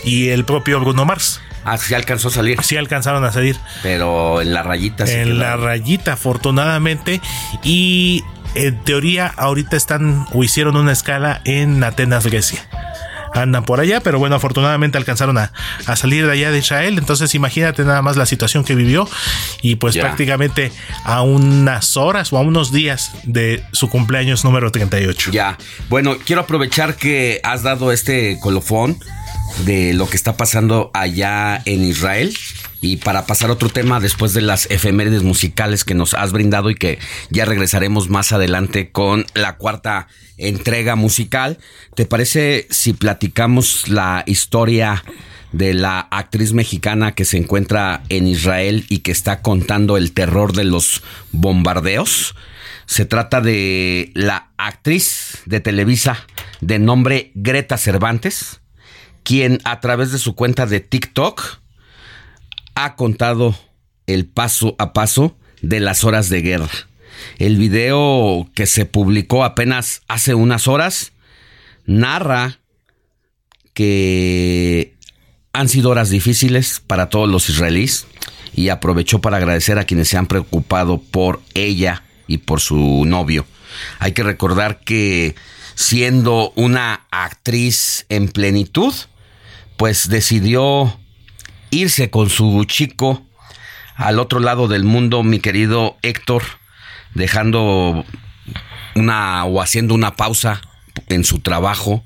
Y, y el propio Bruno Mars. Ah, sí alcanzó a salir. Sí alcanzaron a salir. Pero en la rayita. en la rayita, afortunadamente. Y en teoría, ahorita están o hicieron una escala en Atenas, Grecia. Andan por allá, pero bueno, afortunadamente alcanzaron a, a salir de allá de Israel. Entonces, imagínate nada más la situación que vivió. Y pues Ya. prácticamente a unas horas o a unos días de su cumpleaños número 38. Ya. Bueno, quiero aprovechar que has dado este colofón de lo que está pasando allá en Israel. Y para pasar a otro tema, después de las efemérides musicales que nos has brindado y que ya regresaremos más adelante con la cuarta entrega musical, ¿te parece si platicamos la historia de la actriz mexicana que se encuentra en Israel y que está contando el terror de los bombardeos? Se trata de la actriz de Televisa de nombre Greta Cervantes, quien a través de su cuenta de TikTok ha contado el paso a paso de las horas de guerra. El video que se publicó apenas hace unas horas narra que han sido horas difíciles para todos los israelíes y aprovechó para agradecer a quienes se han preocupado por ella y por su novio. Hay que recordar que siendo una actriz en plenitud, pues decidió irse con su chico al otro lado del mundo, mi querido Héctor, dejando una o haciendo una pausa en su trabajo.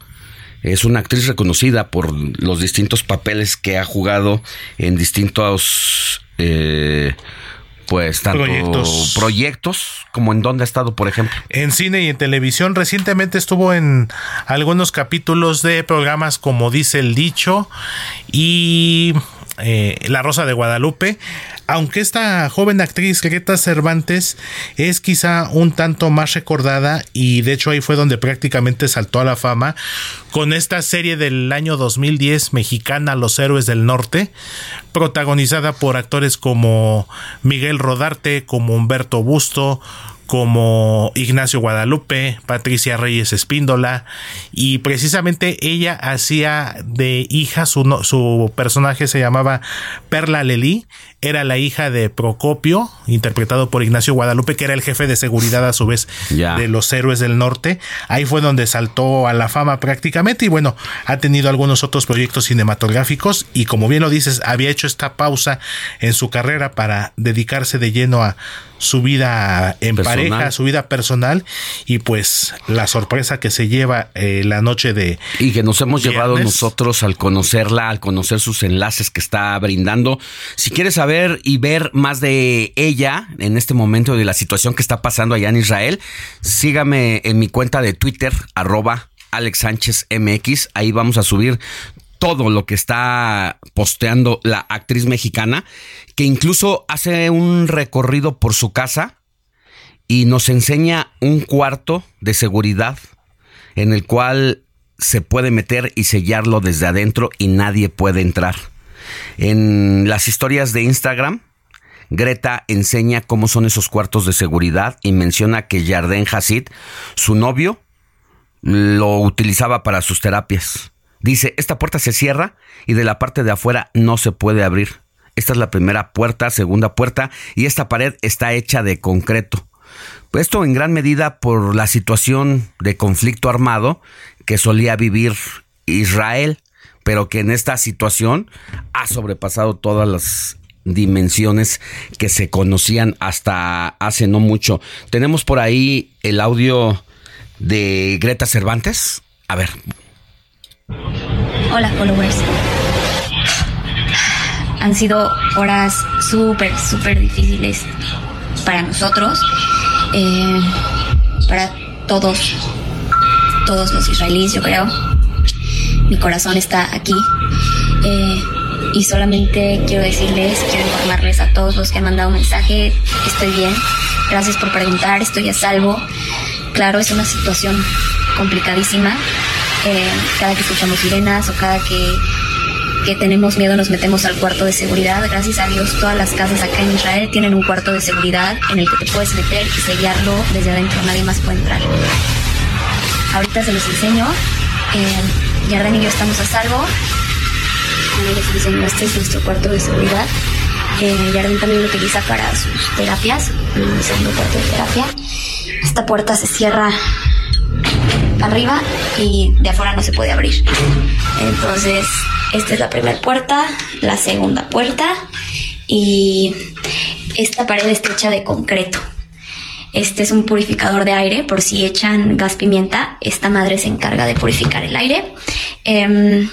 Es una actriz reconocida por los distintos papeles que ha jugado en distintos, eh, pues, tanto Proyectos. proyectos como en donde ha estado, por ejemplo. en cine y en televisión. Recientemente estuvo en algunos capítulos de programas como dice el dicho y eh, La Rosa de Guadalupe. Aunque esta joven actriz Greta Cervantes es quizá un tanto más recordada y de hecho ahí fue donde prácticamente saltó a la fama con esta serie del año 2010 mexicana Los Héroes del Norte, protagonizada por actores como Miguel Rodarte, como Humberto Busto, como Ignacio Guadalupe, Patricia Reyes Espíndola, y precisamente ella hacía de hija, su, no- su personaje se llamaba Perla Lelí, era la hija de Procopio, interpretado por Ignacio Guadalupe, que era el jefe de seguridad a su vez de los héroes del norte. Ahí fue donde saltó a la fama prácticamente y bueno, ha tenido algunos otros proyectos cinematográficos y como bien lo dices, había hecho esta pausa en su carrera para dedicarse de lleno a su vida en Personal. pareja, su vida personal y pues la sorpresa que se lleva eh, la noche de Y que nos hemos llevado nosotros al conocerla, al conocer sus enlaces que está brindando. Si quieres saber y ver más de ella en este momento de la situación que está pasando allá en Israel, sígame en mi cuenta de Twitter, arroba Alex Sánchez MX. Ahí vamos a subir todo lo que está posteando la actriz mexicana, que incluso hace un recorrido por su casa y nos enseña un cuarto de seguridad en el cual se puede meter y sellarlo desde adentro y nadie puede entrar. En las historias de Instagram, Greta enseña cómo son esos cuartos de seguridad y menciona que Jardín Hasid, su novio, lo utilizaba para sus terapias. Dice, esta puerta se cierra y de la parte de afuera no se puede abrir. Esta es la primera puerta, segunda puerta y esta pared está hecha de concreto. Esto en gran medida por la situación de conflicto armado que solía vivir Israel, pero que en esta situación ha sobrepasado todas las dimensiones que se conocían hasta hace no mucho. Tenemos por ahí el audio de Greta Cervantes. A ver. Hola followers. Han sido horas súper, súper difíciles para nosotros, eh, para todos, todos los israelíes, yo creo. Mi corazón está aquí. Eh, y solamente quiero decirles, quiero informarles a todos los que han mandado un mensaje, estoy bien, gracias por preguntar, estoy a salvo. Claro, es una situación complicadísima. Eh, cada que escuchamos sirenas o cada que, que tenemos miedo nos metemos al cuarto de seguridad. Gracias a Dios todas las casas acá en Israel tienen un cuarto de seguridad en el que te puedes meter y sellarlo desde adentro, nadie más puede entrar. Ahorita se los enseño. Eh, Yarden y yo estamos a salvo. Les enseño, este es nuestro cuarto de seguridad. Eh, Yarden también lo utiliza para sus terapias, el segundo cuarto de terapia. Esta puerta se cierra arriba y de afuera no se puede abrir. Entonces, esta es la primera puerta, la segunda puerta y esta pared está hecha de concreto. Este es un purificador de aire, por si echan gas pimienta, esta madre se encarga de purificar el aire. Em,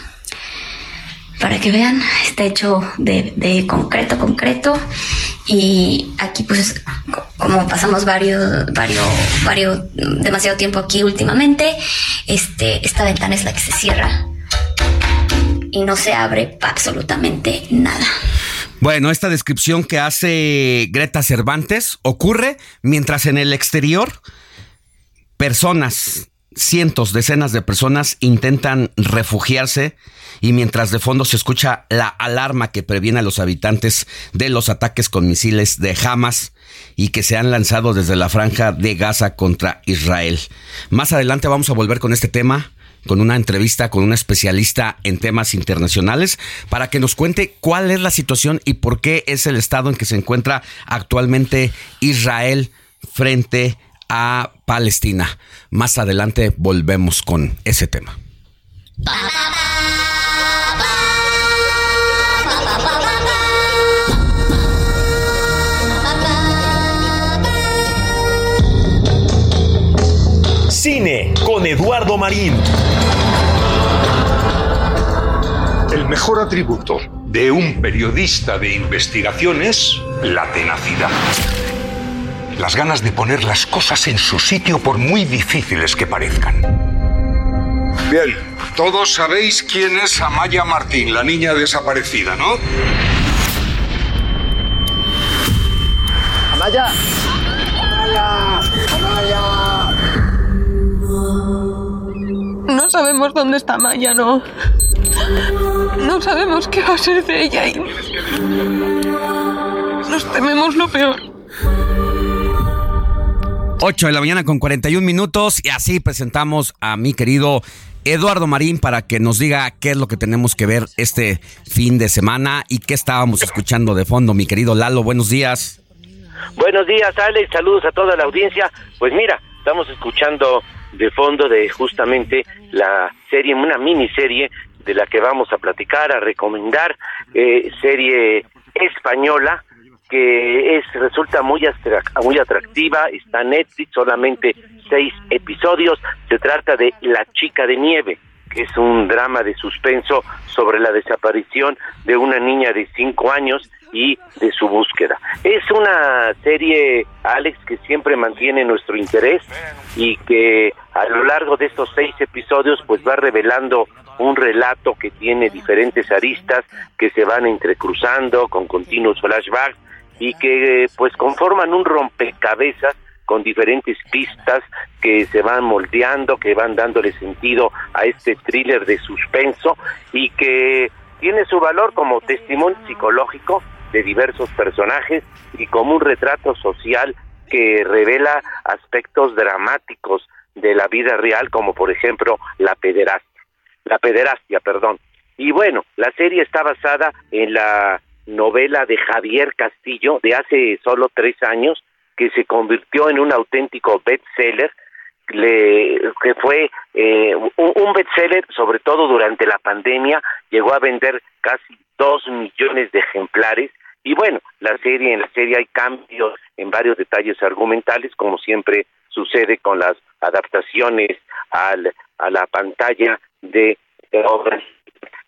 para que vean, está hecho de, concreto, concreto. Y aquí pues como pasamos varios, varios, varios, demasiado tiempo aquí últimamente, este, esta ventana es la que se cierra y no se abre absolutamente nada. Bueno, esta descripción que hace Greta Cervantes ocurre mientras en el exterior personas, cientos, decenas de personas intentan refugiarse y mientras de fondo se escucha la alarma que previene a los habitantes de los ataques con misiles de Hamas y que se han lanzado desde la franja de Gaza contra Israel. Más adelante vamos a volver con este tema con una entrevista con una especialista en temas internacionales para que nos cuente cuál es la situación y por qué es el estado en que se encuentra actualmente Israel frente a Palestina. Más adelante volvemos con ese tema. Cine con Eduardo Marín. El mejor atributo de un periodista de investigación es la tenacidad. Las ganas de poner las cosas en su sitio por muy difíciles que parezcan. Bien, todos sabéis quién es Amaya Martín, la niña desaparecida, ¿no? Amaya. Amaya. Amaya. Sabemos dónde está Maya, no. No sabemos qué va a ser de ella y. Nos tememos lo peor. 8 de la mañana con 41 minutos y así presentamos a mi querido Eduardo Marín para que nos diga qué es lo que tenemos que ver este fin de semana y qué estábamos escuchando de fondo. Mi querido Lalo, buenos días. Buenos días, Alex. Saludos a toda la audiencia. Pues mira, estamos escuchando de fondo de justamente la serie, una miniserie de la que vamos a platicar, a recomendar, eh, serie española que es resulta muy muy atractiva, está Netflix, solamente seis episodios, se trata de La chica de nieve, que es un drama de suspenso sobre la desaparición de una niña de cinco años y de su búsqueda. Es una serie, Alex, que siempre mantiene nuestro interés y que a lo largo de estos seis episodios pues va revelando un relato que tiene diferentes aristas que se van entrecruzando con continuos flashbacks y que pues conforman un rompecabezas con diferentes pistas que se van moldeando, que van dándole sentido a este thriller de suspenso y que tiene su valor como testimonio psicológico de diversos personajes y como un retrato social que revela aspectos dramáticos de la vida real como por ejemplo la pederastia, la pederastia, perdón. Y bueno, la serie está basada en la novela de Javier Castillo de hace solo tres años, que se convirtió en un auténtico bestseller, le, que fue eh, un, un bestseller, sobre todo durante la pandemia, llegó a vender casi dos millones de ejemplares. Y bueno, la serie, en la serie hay cambios en varios detalles argumentales, como siempre sucede con las adaptaciones al, a la pantalla de, de obras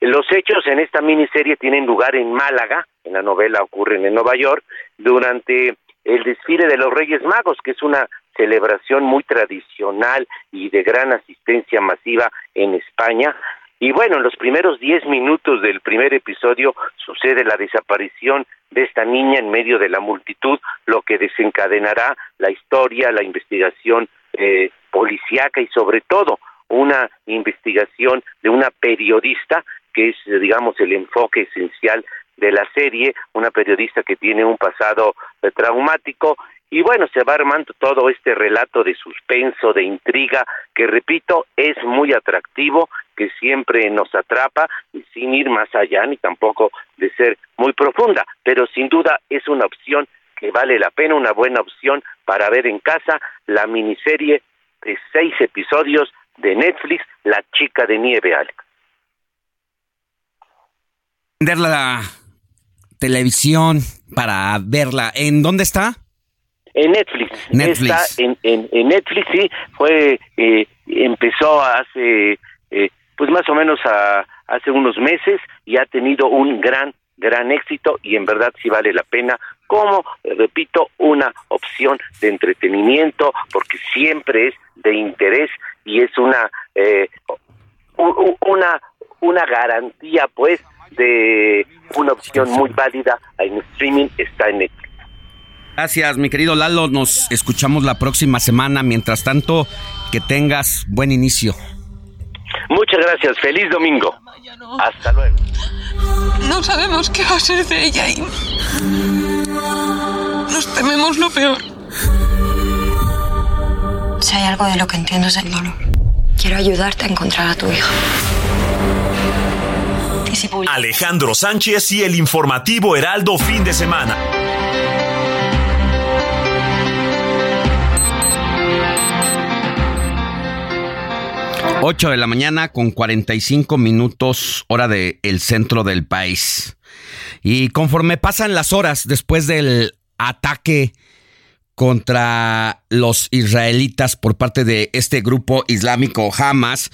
los hechos en esta miniserie tienen lugar en Málaga, en la novela ocurren en Nueva York, durante el desfile de los Reyes Magos, que es una celebración muy tradicional y de gran asistencia masiva en España. Y bueno, en los primeros 10 minutos del primer episodio sucede la desaparición de esta niña en medio de la multitud, lo que desencadenará la historia, la investigación eh, policíaca y sobre todo una investigación de una periodista que es, digamos, el enfoque esencial de la serie, una periodista que tiene un pasado eh, traumático. Y bueno, se va armando todo este relato de suspenso, de intriga, que repito, es muy atractivo, que siempre nos atrapa, sin ir más allá ni tampoco de ser muy profunda, pero sin duda es una opción que vale la pena, una buena opción para ver en casa la miniserie de seis episodios de Netflix, La chica de nieve, Alex. la televisión para verla, ¿en dónde está? En Netflix. Netflix. Está en, en, Netflix, sí. Fue, eh, empezó hace, eh, pues más o menos a, hace unos meses y ha tenido un gran, gran éxito y en verdad sí vale la pena como, repito, una opción de entretenimiento porque siempre es de interés y es una, eh, una, una garantía pues de una opción muy válida en streaming está en Netflix. Gracias, mi querido Lalo. Nos escuchamos la próxima semana. Mientras tanto, que tengas buen inicio. Gracias. Feliz domingo. Hasta luego. No sabemos qué va a ser de ella y nos tememos lo peor. Si hay algo de lo que entiendo es el dolor. Quiero ayudarte a encontrar a tu hija. Alejandro Sánchez y el informativo Heraldo fin de semana. 8 de la mañana con 45 minutos hora del el centro del país. Y conforme pasan las horas después del ataque contra los israelitas por parte de este grupo islámico Hamas,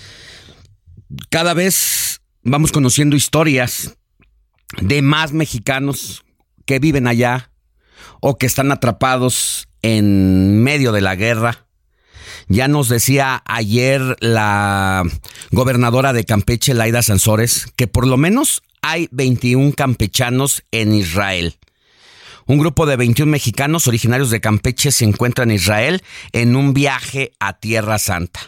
cada vez vamos conociendo historias de más mexicanos que viven allá o que están atrapados en medio de la guerra ya nos decía ayer la gobernadora de Campeche, Laida Sansores, que por lo menos hay 21 campechanos en Israel. Un grupo de 21 mexicanos originarios de Campeche se encuentra en Israel en un viaje a Tierra Santa.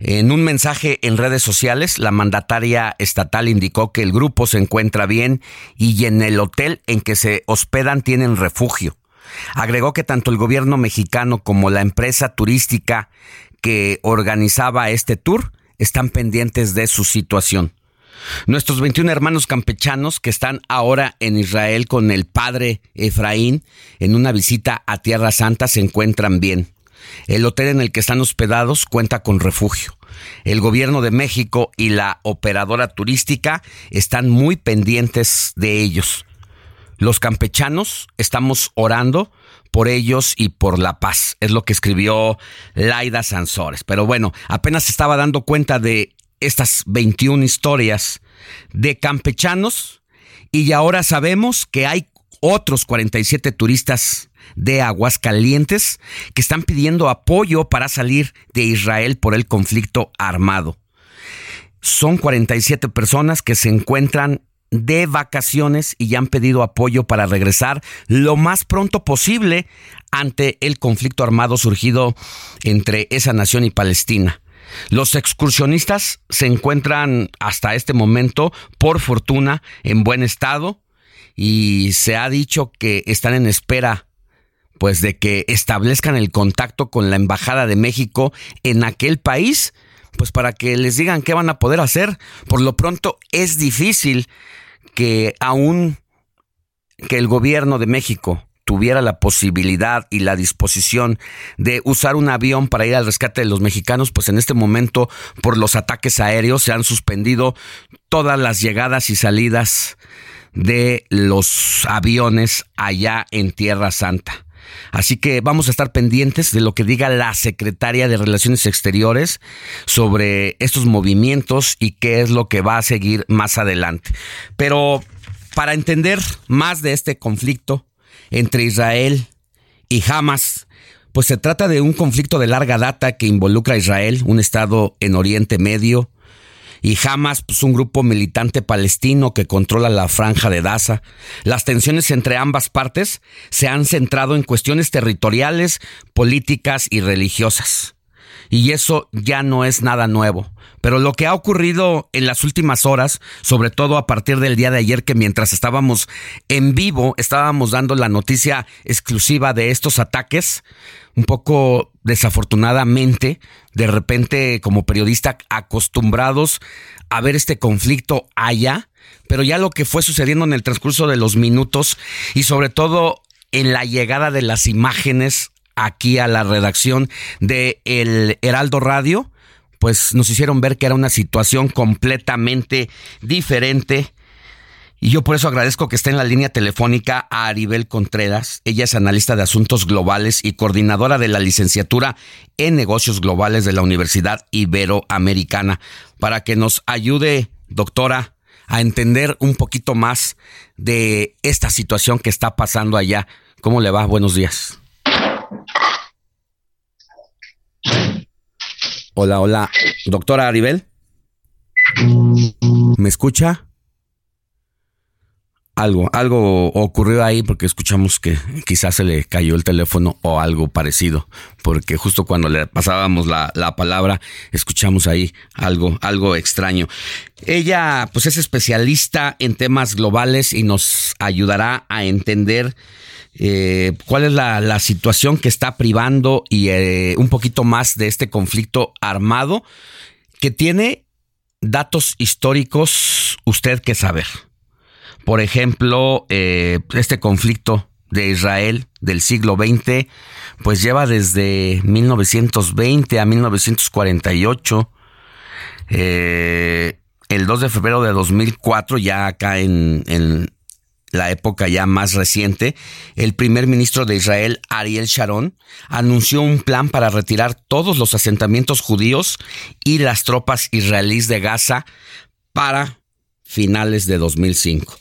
En un mensaje en redes sociales, la mandataria estatal indicó que el grupo se encuentra bien y en el hotel en que se hospedan tienen refugio. Agregó que tanto el gobierno mexicano como la empresa turística que organizaba este tour están pendientes de su situación. Nuestros 21 hermanos campechanos que están ahora en Israel con el padre Efraín en una visita a Tierra Santa se encuentran bien. El hotel en el que están hospedados cuenta con refugio. El gobierno de México y la operadora turística están muy pendientes de ellos. Los campechanos estamos orando por ellos y por la paz. Es lo que escribió Laida Sansores. Pero bueno, apenas estaba dando cuenta de estas 21 historias de campechanos y ahora sabemos que hay otros 47 turistas de aguas calientes que están pidiendo apoyo para salir de Israel por el conflicto armado. Son 47 personas que se encuentran de vacaciones y ya han pedido apoyo para regresar lo más pronto posible ante el conflicto armado surgido entre esa nación y Palestina. Los excursionistas se encuentran hasta este momento, por fortuna, en buen estado y se ha dicho que están en espera pues de que establezcan el contacto con la embajada de México en aquel país, pues para que les digan qué van a poder hacer. Por lo pronto es difícil que aún que el gobierno de México tuviera la posibilidad y la disposición de usar un avión para ir al rescate de los mexicanos, pues en este momento por los ataques aéreos se han suspendido todas las llegadas y salidas de los aviones allá en Tierra Santa. Así que vamos a estar pendientes de lo que diga la secretaria de Relaciones Exteriores sobre estos movimientos y qué es lo que va a seguir más adelante. Pero para entender más de este conflicto entre Israel y Hamas, pues se trata de un conflicto de larga data que involucra a Israel, un estado en Oriente Medio, y Hamas, pues un grupo militante palestino que controla la franja de Gaza. Las tensiones entre ambas partes se han centrado en cuestiones territoriales, políticas y religiosas. Y eso ya no es nada nuevo. Pero lo que ha ocurrido en las últimas horas, sobre todo a partir del día de ayer, que mientras estábamos en vivo, estábamos dando la noticia exclusiva de estos ataques, un poco desafortunadamente, de repente como periodista acostumbrados a ver este conflicto allá, pero ya lo que fue sucediendo en el transcurso de los minutos y sobre todo en la llegada de las imágenes aquí a la redacción de El Heraldo Radio, pues nos hicieron ver que era una situación completamente diferente. Y yo por eso agradezco que esté en la línea telefónica a Aribel Contreras. Ella es analista de asuntos globales y coordinadora de la licenciatura en negocios globales de la Universidad Iberoamericana, para que nos ayude, doctora, a entender un poquito más de esta situación que está pasando allá. ¿Cómo le va? Buenos días. Hola, hola. Doctora Aribel. ¿Me escucha? Algo, algo ocurrió ahí porque escuchamos que quizás se le cayó el teléfono o algo parecido, porque justo cuando le pasábamos la, la palabra, escuchamos ahí algo, algo extraño. Ella, pues es especialista en temas globales y nos ayudará a entender eh, cuál es la, situación que está privando y eh, un poquito más de este conflicto armado que tiene datos históricos usted que saber. Por ejemplo, eh, este conflicto de Israel del siglo XX, pues lleva desde 1920 a 1948. el 2 de febrero de 2004, ya acá en, la época ya más reciente, el primer ministro de Israel, Ariel Sharon, anunció un plan para retirar todos los asentamientos judíos y las tropas israelíes de Gaza para finales de 2005.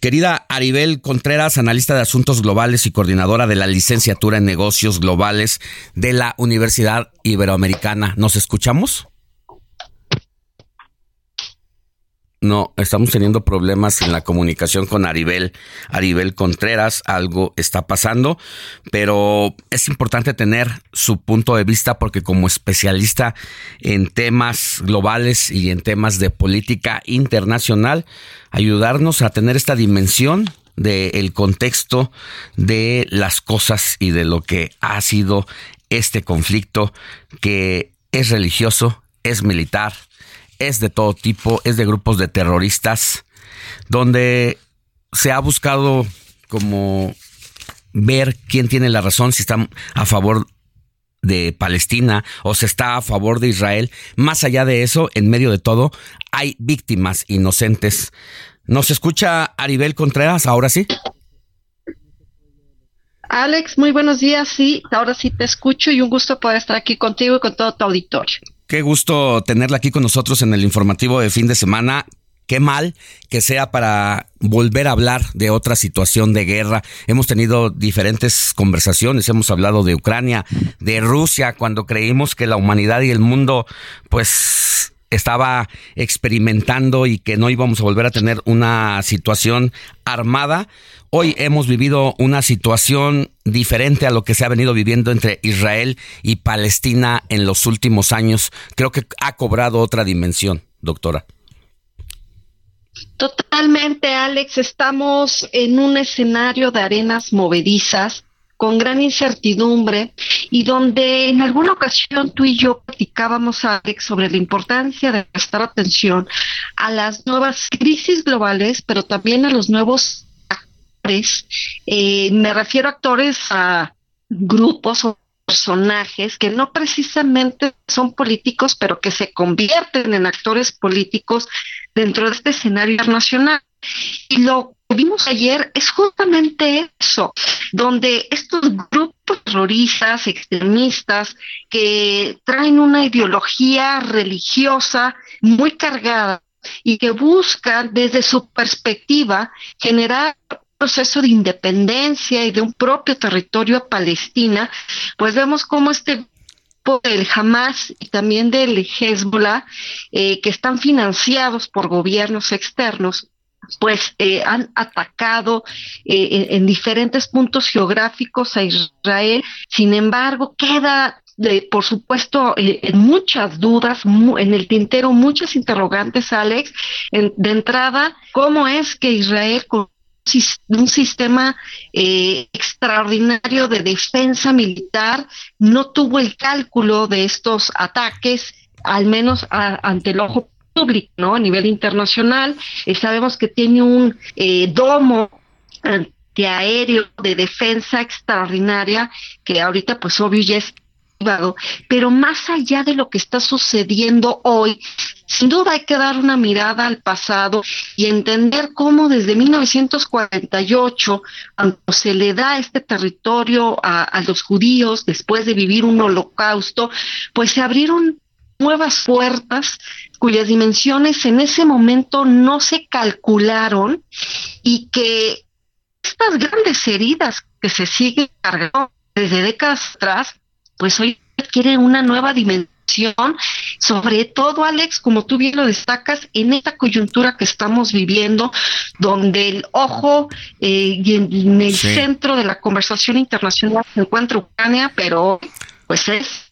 Querida Aribel Contreras, analista de asuntos globales y coordinadora de la licenciatura en negocios globales de la Universidad Iberoamericana, ¿nos escuchamos? No, estamos teniendo problemas en la comunicación con Aribel, Aribel Contreras, algo está pasando, pero es importante tener su punto de vista porque como especialista en temas globales y en temas de política internacional, ayudarnos a tener esta dimensión del contexto de las cosas y de lo que ha sido este conflicto que es religioso, es militar, es de todo tipo, es de grupos de terroristas, donde se ha buscado como ver quién tiene la razón, si están a favor de Palestina o se está a favor de Israel. Más allá de eso, en medio de todo, hay víctimas inocentes. ¿Nos escucha Aribel Contreras? Ahora sí. Alex, muy buenos días. Sí, ahora sí te escucho y un gusto poder estar aquí contigo y con todo tu auditorio. Qué gusto tenerla aquí con nosotros en el informativo de fin de semana. Qué mal que sea para volver a hablar de otra situación de guerra. Hemos tenido diferentes conversaciones, hemos hablado de Ucrania, de Rusia, cuando creímos que la humanidad y el mundo pues estaba experimentando y que no íbamos a volver a tener una situación armada. Hoy hemos vivido una situación diferente a lo que se ha venido viviendo entre Israel y Palestina en los últimos años. Creo que ha cobrado otra dimensión, doctora. Totalmente, Alex. Estamos en un escenario de arenas movedizas con gran incertidumbre y donde en alguna ocasión tú y yo platicábamos, Alex, sobre la importancia de prestar atención a las nuevas crisis globales, pero también a los nuevos actores. Eh, me refiero a actores, a grupos o personajes que no precisamente son políticos, pero que se convierten en actores políticos dentro de este escenario internacional. Y lo vimos ayer es justamente eso, donde estos grupos terroristas, extremistas, que traen una ideología religiosa muy cargada y que buscan desde su perspectiva generar un proceso de independencia y de un propio territorio a Palestina, pues vemos cómo este grupo del Hamas y también del Hezbollah, eh, que están financiados por gobiernos externos, pues eh, han atacado eh, en, diferentes puntos geográficos a Israel. Sin embargo, queda, por supuesto, en muchas dudas, en el tintero muchas interrogantes, Alex. de entrada, ¿cómo es que Israel con un sistema eh, extraordinario de defensa militar, no tuvo el cálculo de estos ataques, al menos ante el ojo público, ¿no? A nivel internacional, eh, sabemos que tiene un eh, domo antiaéreo de defensa extraordinaria, que ahorita pues obvio ya es pero más allá de lo que está sucediendo hoy, sin duda hay que dar una mirada al pasado y entender cómo desde 1948, cuando se le da este territorio a los judíos después de vivir un holocausto, pues se abrieron nuevas puertas cuyas dimensiones en ese momento no se calcularon y que estas grandes heridas que se siguen cargando desde décadas atrás pues hoy requiere una nueva dimensión, sobre todo, Alex, como tú bien lo destacas, en esta coyuntura que estamos viviendo, donde el ojo eh, y en, el centro de la conversación internacional se encuentra Ucrania, pero pues es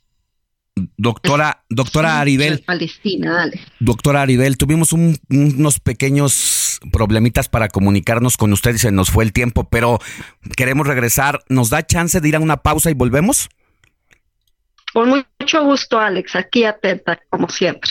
Doctora, doctora Aribel. Palestina, dale. Doctora Aribel, tuvimos unos pequeños problemitas para comunicarnos con usted y se nos fue el tiempo, pero queremos regresar. ¿Nos da chance de ir a una pausa y volvemos? Con mucho gusto, Alex, aquí atenta, como siempre.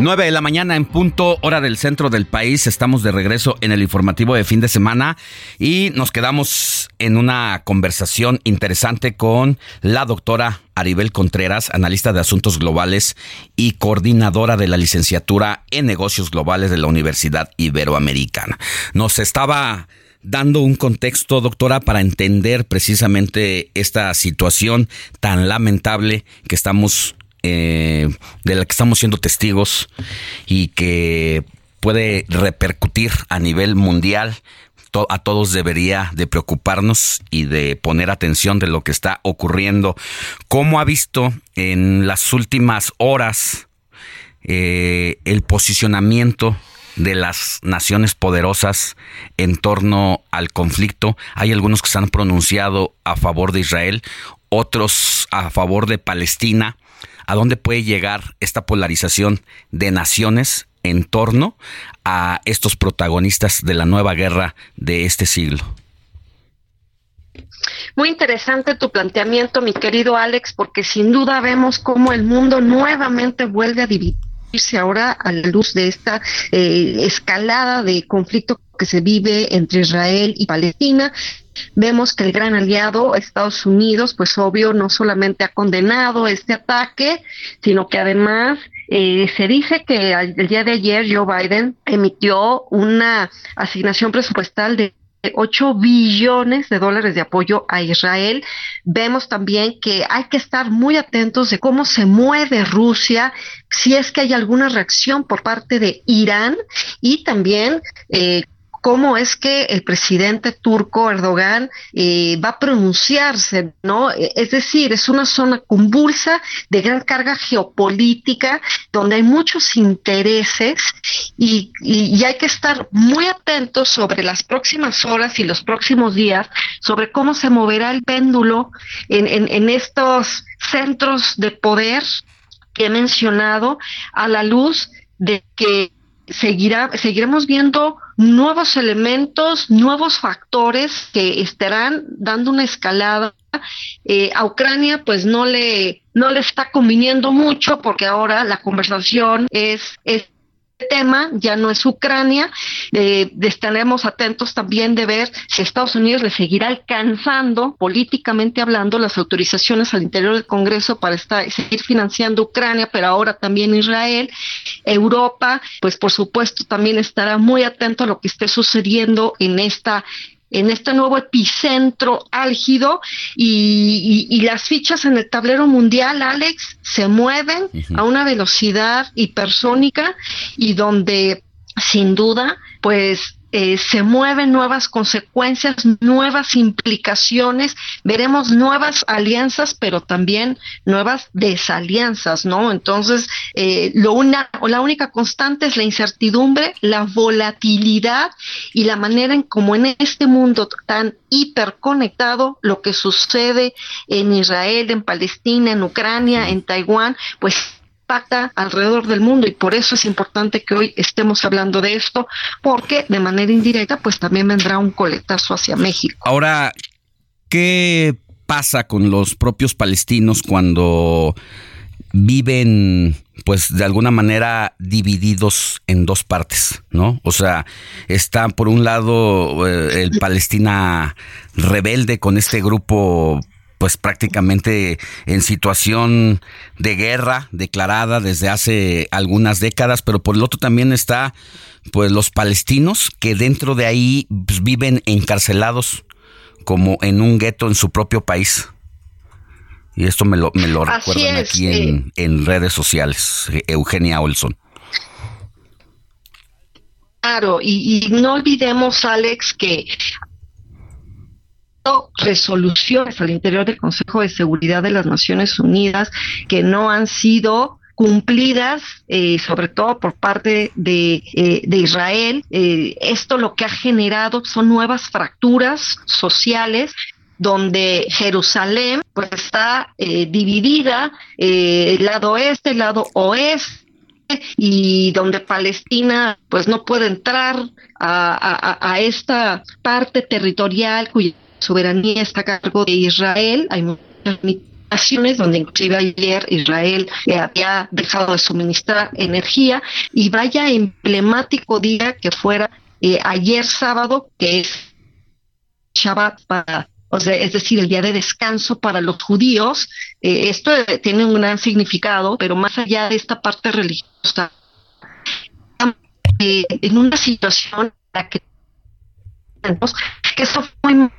9 de la mañana en punto, hora del centro del país. Estamos de regreso en el informativo de fin de semana y nos quedamos en una conversación interesante con la doctora Aribel Contreras, analista de asuntos globales y coordinadora de la licenciatura en negocios globales de la Universidad Iberoamericana. Nos estaba dando un contexto, doctora, para entender precisamente esta situación tan lamentable que estamos eh, de la que estamos siendo testigos y que puede repercutir a nivel mundial a todos debería de preocuparnos y de poner atención de lo que está ocurriendo. ¿Cómo ha visto en las últimas horas eh, el posicionamiento de las naciones poderosas en torno al conflicto? Hay algunos que se han pronunciado a favor de Israel, otros a favor de Palestina a dónde puede llegar esta polarización de naciones en torno a estos protagonistas de la nueva guerra de este siglo. Muy interesante tu planteamiento, mi querido Alex, porque sin duda vemos cómo el mundo nuevamente vuelve a dividirse ahora a la luz de esta eh, escalada de conflicto que se vive entre Israel y Palestina. Vemos que el gran aliado, Estados Unidos, pues obvio, no solamente ha condenado este ataque, sino que además eh, se dice que el día de ayer Joe Biden emitió una asignación presupuestal de 8 billones de dólares de apoyo a Israel. Vemos también que hay que estar muy atentos de cómo se mueve Rusia, si es que hay alguna reacción por parte de Irán y también eh, cómo es que el presidente turco Erdogan eh, va a pronunciarse, ¿no? E, es decir, es una zona convulsa de gran carga geopolítica, donde hay muchos intereses y, hay que estar muy atentos sobre las próximas horas y los próximos días, sobre cómo se moverá el péndulo en, en estos centros de poder que he mencionado, a la luz de que seguirá, seguiremos viendo nuevos elementos, nuevos factores que estarán dando una escalada. Eh, a Ucrania pues no le, no le está conviniendo mucho porque ahora la conversación es, es tema ya no es Ucrania. Eh, estaremos atentos también de ver si Estados Unidos le seguirá alcanzando, políticamente hablando, las autorizaciones al interior del Congreso para seguir financiando Ucrania, pero ahora también Israel. Europa, pues por supuesto, también estará muy atento a lo que esté sucediendo en esta en este nuevo epicentro álgido y, las fichas en el tablero mundial, Alex, se mueven a una velocidad hipersónica y donde sin duda, pues eh, se mueven nuevas consecuencias, nuevas implicaciones, veremos nuevas alianzas, pero también nuevas desalianzas, ¿no? Entonces, eh, lo una, o la única constante es la incertidumbre, la volatilidad y la manera en como en este mundo tan hiperconectado, lo que sucede en Israel, en Palestina, en Ucrania, en Taiwán, pues impacta alrededor del mundo y por eso es importante que hoy estemos hablando de esto, porque de manera indirecta pues también vendrá un coletazo hacia México. Ahora, ¿qué pasa con los propios palestinos cuando viven pues de alguna manera divididos en dos partes, ¿no? O sea, está por un lado eh, el Palestina rebelde con este grupo pues prácticamente en situación de guerra declarada desde hace algunas décadas, pero por el otro también está pues los palestinos que dentro de ahí pues, viven encarcelados como en un gueto en su propio país. Y esto me lo, me lo recuerdan aquí en, en redes sociales, Eugenia Olson. Claro, y, y, no olvidemos, Alex, que resoluciones al interior del Consejo de Seguridad de las Naciones Unidas que no han sido cumplidas, eh, sobre todo por parte de, eh, Israel. Eh, esto lo que ha generado son nuevas fracturas sociales donde Jerusalén pues está dividida, el lado este, el lado oeste, y donde Palestina pues no puede entrar a esta parte territorial cuya soberanía está a cargo de Israel. Hay muchas limitaciones donde inclusive ayer Israel había dejado de suministrar energía y vaya emblemático día que fuera eh, ayer sábado que es Shabbat para o sea, es decir, el día de descanso para los judíos, eh, esto tiene un gran significado, pero más allá de esta parte religiosa, eh, en una situación en la que que eso fue muy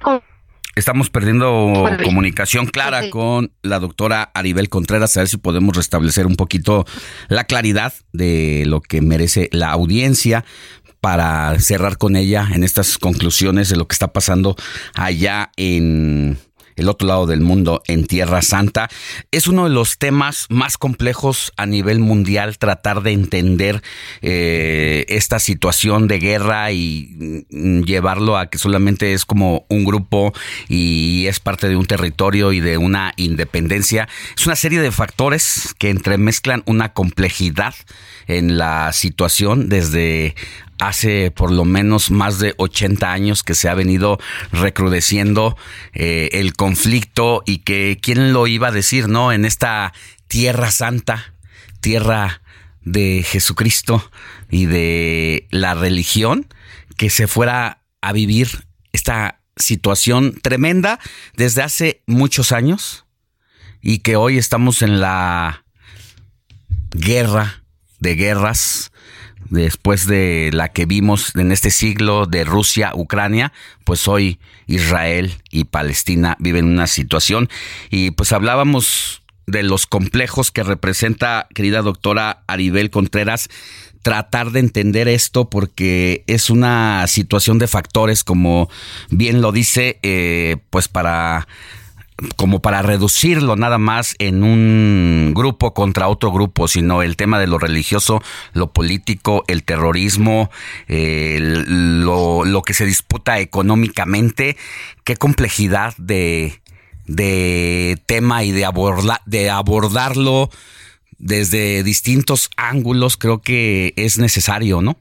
Estamos perdiendo comunicación clara con la doctora Aribel Contreras, a ver si podemos restablecer un poquito la claridad de lo que merece la audiencia para cerrar con ella en estas conclusiones de lo que está pasando allá en el otro lado del mundo, en Tierra Santa. Es uno de los temas más complejos a nivel mundial tratar de entender eh, esta situación de guerra y mm, llevarlo a que solamente es como un grupo y es parte de un territorio y de una independencia. Es una serie de factores que entremezclan una complejidad en la situación desde hace por lo menos más de 80 años que se ha venido recrudeciendo eh, el conflicto y que quién lo iba a decir, ¿no? En esta tierra santa, tierra de Jesucristo y de la religión, que se fuera a vivir esta situación tremenda desde hace muchos años y que hoy estamos en la guerra de guerras después de la que vimos en este siglo de Rusia, Ucrania, pues hoy Israel y Palestina viven una situación. Y pues hablábamos de los complejos que representa, querida doctora Aribel Contreras, tratar de entender esto porque es una situación de factores, como bien lo dice, eh, pues para como para reducirlo nada más en un grupo contra otro grupo, sino el tema de lo religioso, lo político, el terrorismo, lo, que se disputa económicamente, qué complejidad de, de tema y de, aborda, de abordarlo desde distintos ángulos creo que es necesario, ¿no?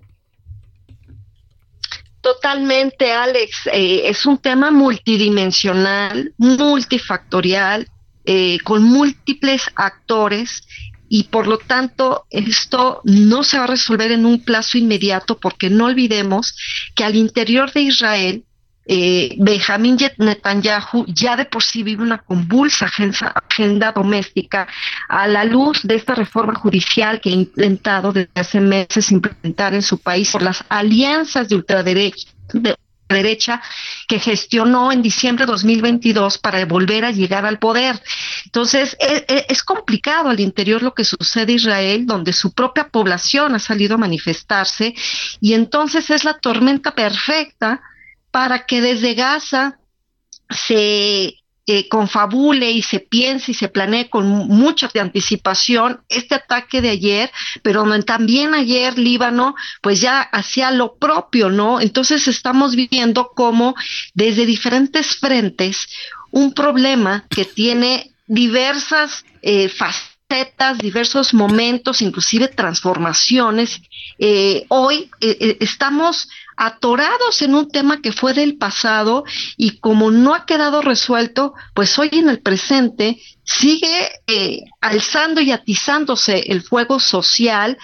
Totalmente, Alex. Eh, es un tema multidimensional, multifactorial, eh, con múltiples actores y por lo tanto esto no se va a resolver en un plazo inmediato porque no olvidemos que al interior de Israel eh, Benjamín Netanyahu ya de por sí vive una convulsa agenda, doméstica a la luz de esta reforma judicial que ha intentado desde hace meses implementar en su país por las alianzas de ultraderecha, de derecha que gestionó en diciembre de 2022 para volver a llegar al poder. Entonces, es, e, es, complicado al interior lo que sucede en Israel, donde su propia población ha salido a manifestarse, y entonces es la tormenta perfecta para que desde Gaza se eh, confabule y se piense y se planee con mucha anticipación este ataque de ayer, pero también ayer Líbano pues ya hacía lo propio, ¿no? Entonces estamos viendo cómo desde diferentes frentes un problema que tiene diversas eh, facetas, diversos momentos, inclusive transformaciones. Eh, hoy eh, eh estamos atorados en un tema que fue del pasado y como no ha quedado resuelto, pues hoy en el presente sigue eh, alzando y atizándose el fuego social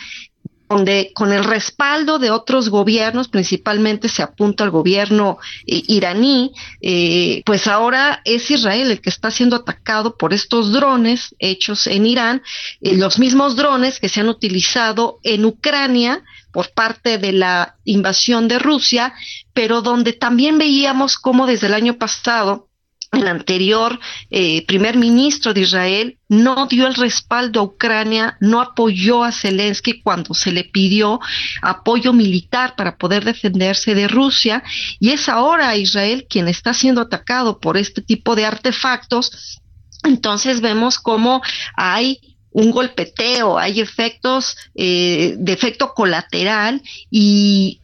donde con el respaldo de otros gobiernos, principalmente se apunta al gobierno eh, iraní, eh, pues ahora es Israel el que está siendo atacado por estos drones hechos en Irán, eh, los mismos drones que se han utilizado en Ucrania por parte de la invasión de Rusia, pero donde también veíamos cómo desde el año pasado el anterior eh, primer ministro de Israel no dio el respaldo a Ucrania, no apoyó a Zelensky cuando se le pidió apoyo militar para poder defenderse de Rusia y es ahora Israel quien está siendo atacado por este tipo de artefactos. Entonces vemos cómo hay un golpeteo, hay efectos eh, de efecto colateral y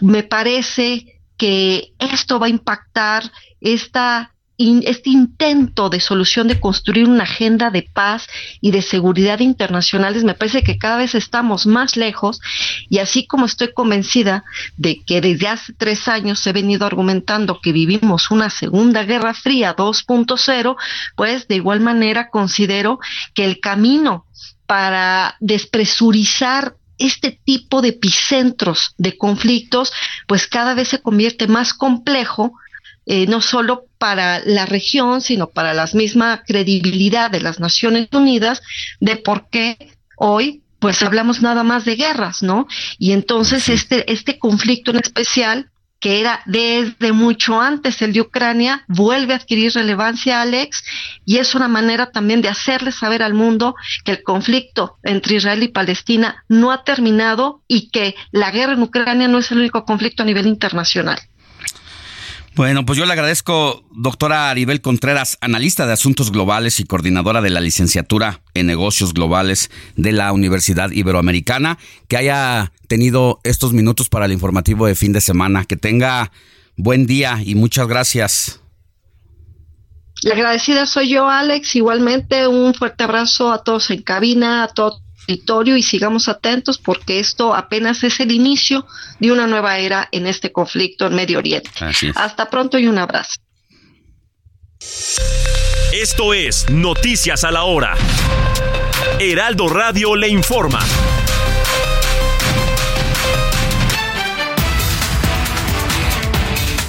me parece que esto va a impactar esta este intento de solución de construir una agenda de paz y de seguridad internacionales, me parece que cada vez estamos más lejos y así como estoy convencida de que desde hace tres años ha venido argumentando que vivimos una segunda guerra fría 2.0, pues de igual manera considero que el camino para despresurizar este tipo de epicentros de conflictos, pues cada vez se convierte más complejo eh, no solo para la región, sino para la misma credibilidad de las Naciones Unidas de por qué hoy pues hablamos nada más de guerras, ¿no? Y entonces este, este conflicto en especial, que era desde mucho antes el de Ucrania, vuelve a adquirir relevancia, Alex, y es una manera también de hacerle saber al mundo que el conflicto entre Israel y Palestina no ha terminado y que la guerra en Ucrania no es el único conflicto a nivel internacional. Bueno, pues yo le agradezco, doctora Aribel Contreras, analista de asuntos globales y coordinadora de la licenciatura en negocios globales de la Universidad Iberoamericana, que haya tenido estos minutos para el informativo de fin de semana. Que tenga buen día y muchas gracias. La agradecida soy yo, Alex. Igualmente, un fuerte abrazo a todos en cabina, a todos y sigamos atentos porque esto apenas es el inicio de una nueva era en este conflicto en Medio Oriente. Hasta pronto y un abrazo. Esto es Noticias a la Hora. Heraldo Radio le informa.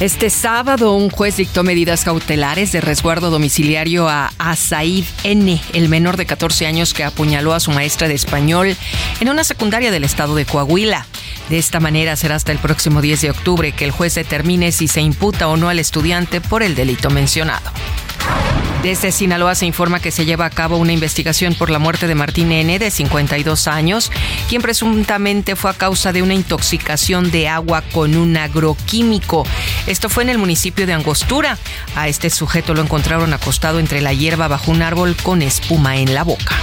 Este sábado, un juez dictó medidas cautelares de resguardo domiciliario a Asaid N., el menor de 14 años que apuñaló a su maestra de español en una secundaria del estado de Coahuila. De esta manera será hasta el próximo 10 de octubre que el juez determine si se imputa o no al estudiante por el delito mencionado. Desde Sinaloa se informa que se lleva a cabo una investigación por la muerte de Martín N., de 52 años, quien presuntamente fue a causa de una intoxicación de agua con un agroquímico. Esto fue en el municipio de Angostura. A este sujeto lo encontraron acostado entre la hierba bajo un árbol con espuma en la boca.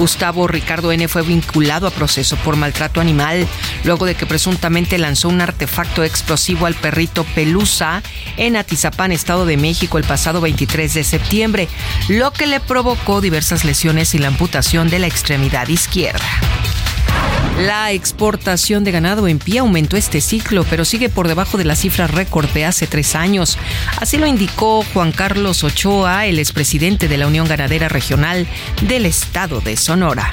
Gustavo Ricardo N. fue vinculado a proceso por maltrato animal luego de que presuntamente lanzó un artefacto explosivo al perrito Pelusa en Atizapán, Estado de México, el pasado 23 de septiembre, lo que le provocó diversas lesiones y la amputación de la extremidad izquierda. La exportación de ganado en pie aumentó este ciclo, pero sigue por debajo de la cifra récord de hace tres años. Así lo indicó Juan Carlos Ochoa, el expresidente de la Unión Ganadera Regional del Estado de Sonora.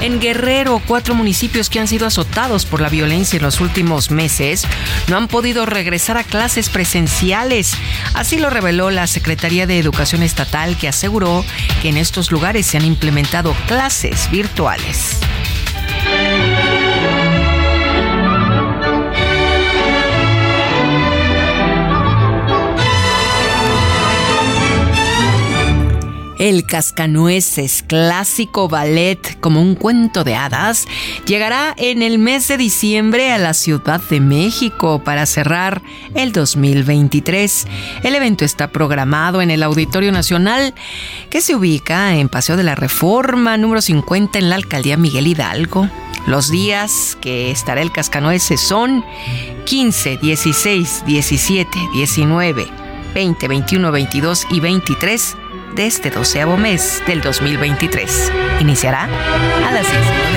En Guerrero, cuatro municipios que han sido azotados por la violencia en los últimos meses no han podido regresar a clases presenciales. Así lo reveló la Secretaría de Educación Estatal que aseguró que en estos lugares se han implementado clases virtuales. El Cascanueces, clásico ballet como un cuento de hadas, llegará en el mes de diciembre a la Ciudad de México para cerrar el 2023. El evento está programado en el Auditorio Nacional, que se ubica en Paseo de la Reforma, número 50 en la Alcaldía Miguel Hidalgo. Los días que estará el Cascanueces son 15, 16, 17, 19, 20, 21, 22 y 23 de este doceavo mes del 2023. Iniciará a las 19.30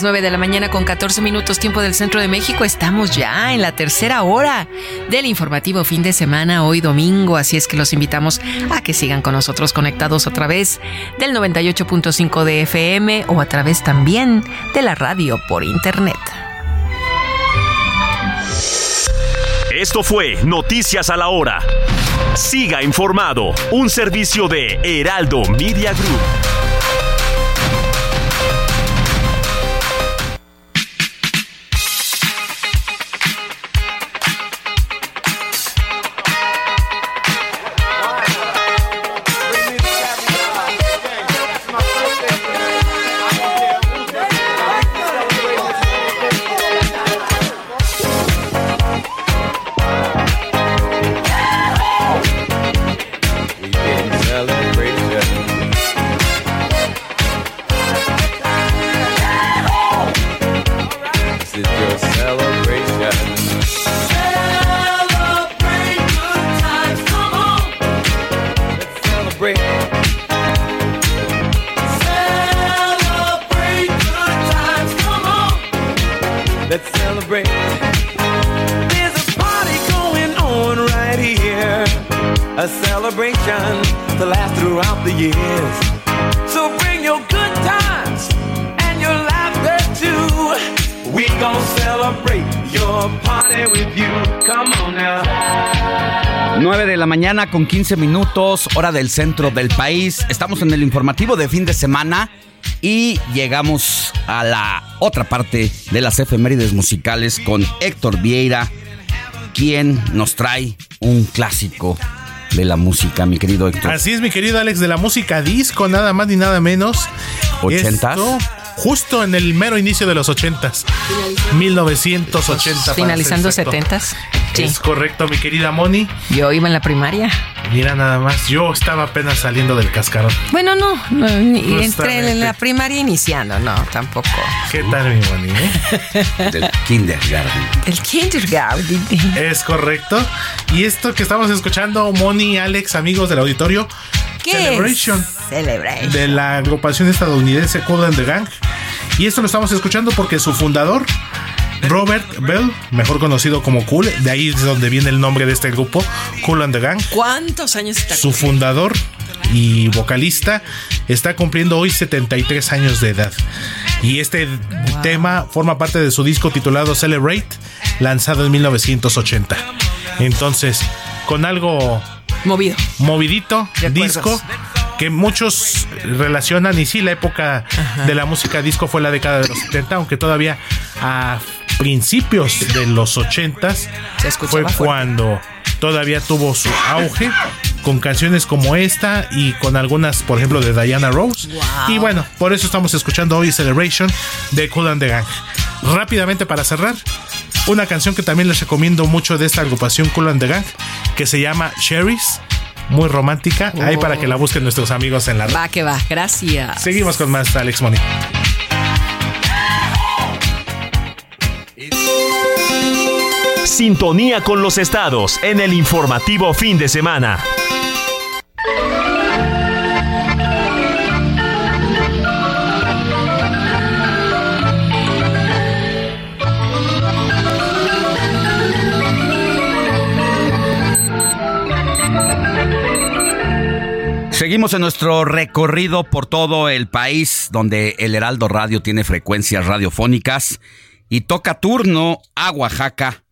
las 9 de la mañana con 14 minutos tiempo del centro de México. Estamos ya en la tercera hora del informativo fin de semana, hoy domingo, así es que los invitamos a que sigan con nosotros conectados a través del 98.5 de FM o a través también de la radio por internet. Esto fue Noticias a la Hora. Siga informado, un servicio de Heraldo Media Group. Con 15 minutos, hora del centro del país. Estamos en el informativo de fin de semana y llegamos a la otra parte de las efemérides musicales con Héctor Vieira, quien nos trae un clásico de la música, mi querido Héctor. Así es, mi querido Alex, de la música disco, nada más ni nada menos. ¿Ochentas? Esto, justo en el mero inicio de los ochentas. 1980. para Finalizando ser exacto. 70s. Sí. Es correcto, mi querida Moni. Yo iba en la primaria. Mira nada más, yo estaba apenas saliendo del cascarón. Bueno, no, no, entre la primaria iniciando, no, tampoco. ¿Qué tal, mi Moni? eh? <laughs> Del kindergarten. El kindergarten. Es correcto. Y esto que estamos escuchando, Moni, Alex, amigos del auditorio, ¿Qué Celebration. es? Celebration. de la agrupación estadounidense Cool and the Gang. Y esto lo estamos escuchando porque su fundador, Robert Bell, mejor conocido como Cool, de ahí es donde viene el nombre de este grupo, Cool and the Gang. ¿Cuántos años está Su fundador y vocalista está cumpliendo hoy 73 años de edad. Y este tema forma parte de su disco titulado Celebrate, lanzado en 1980. Entonces, con algo movido? Movidito, disco que muchos relacionan y sí la época de la música disco fue la década de los 70, aunque todavía a principios de los 80 fue fuerte. cuando todavía tuvo su auge con canciones como esta y con algunas, por ejemplo, de Diana Rose. Y bueno, por eso estamos escuchando hoy Celebration de Cool and the Gang. Rápidamente para cerrar, una canción que también les recomiendo mucho de esta agrupación Cool and the Gang, que se llama Cherries. Muy romántica. Ahí para que la busquen nuestros amigos en la red. Va que va, gracias. Seguimos con más Alex Money. sintonía con los estados en el informativo fin de semana. Seguimos en nuestro recorrido por todo el país, donde el Heraldo Radio tiene frecuencias radiofónicas y toca turno a Oaxaca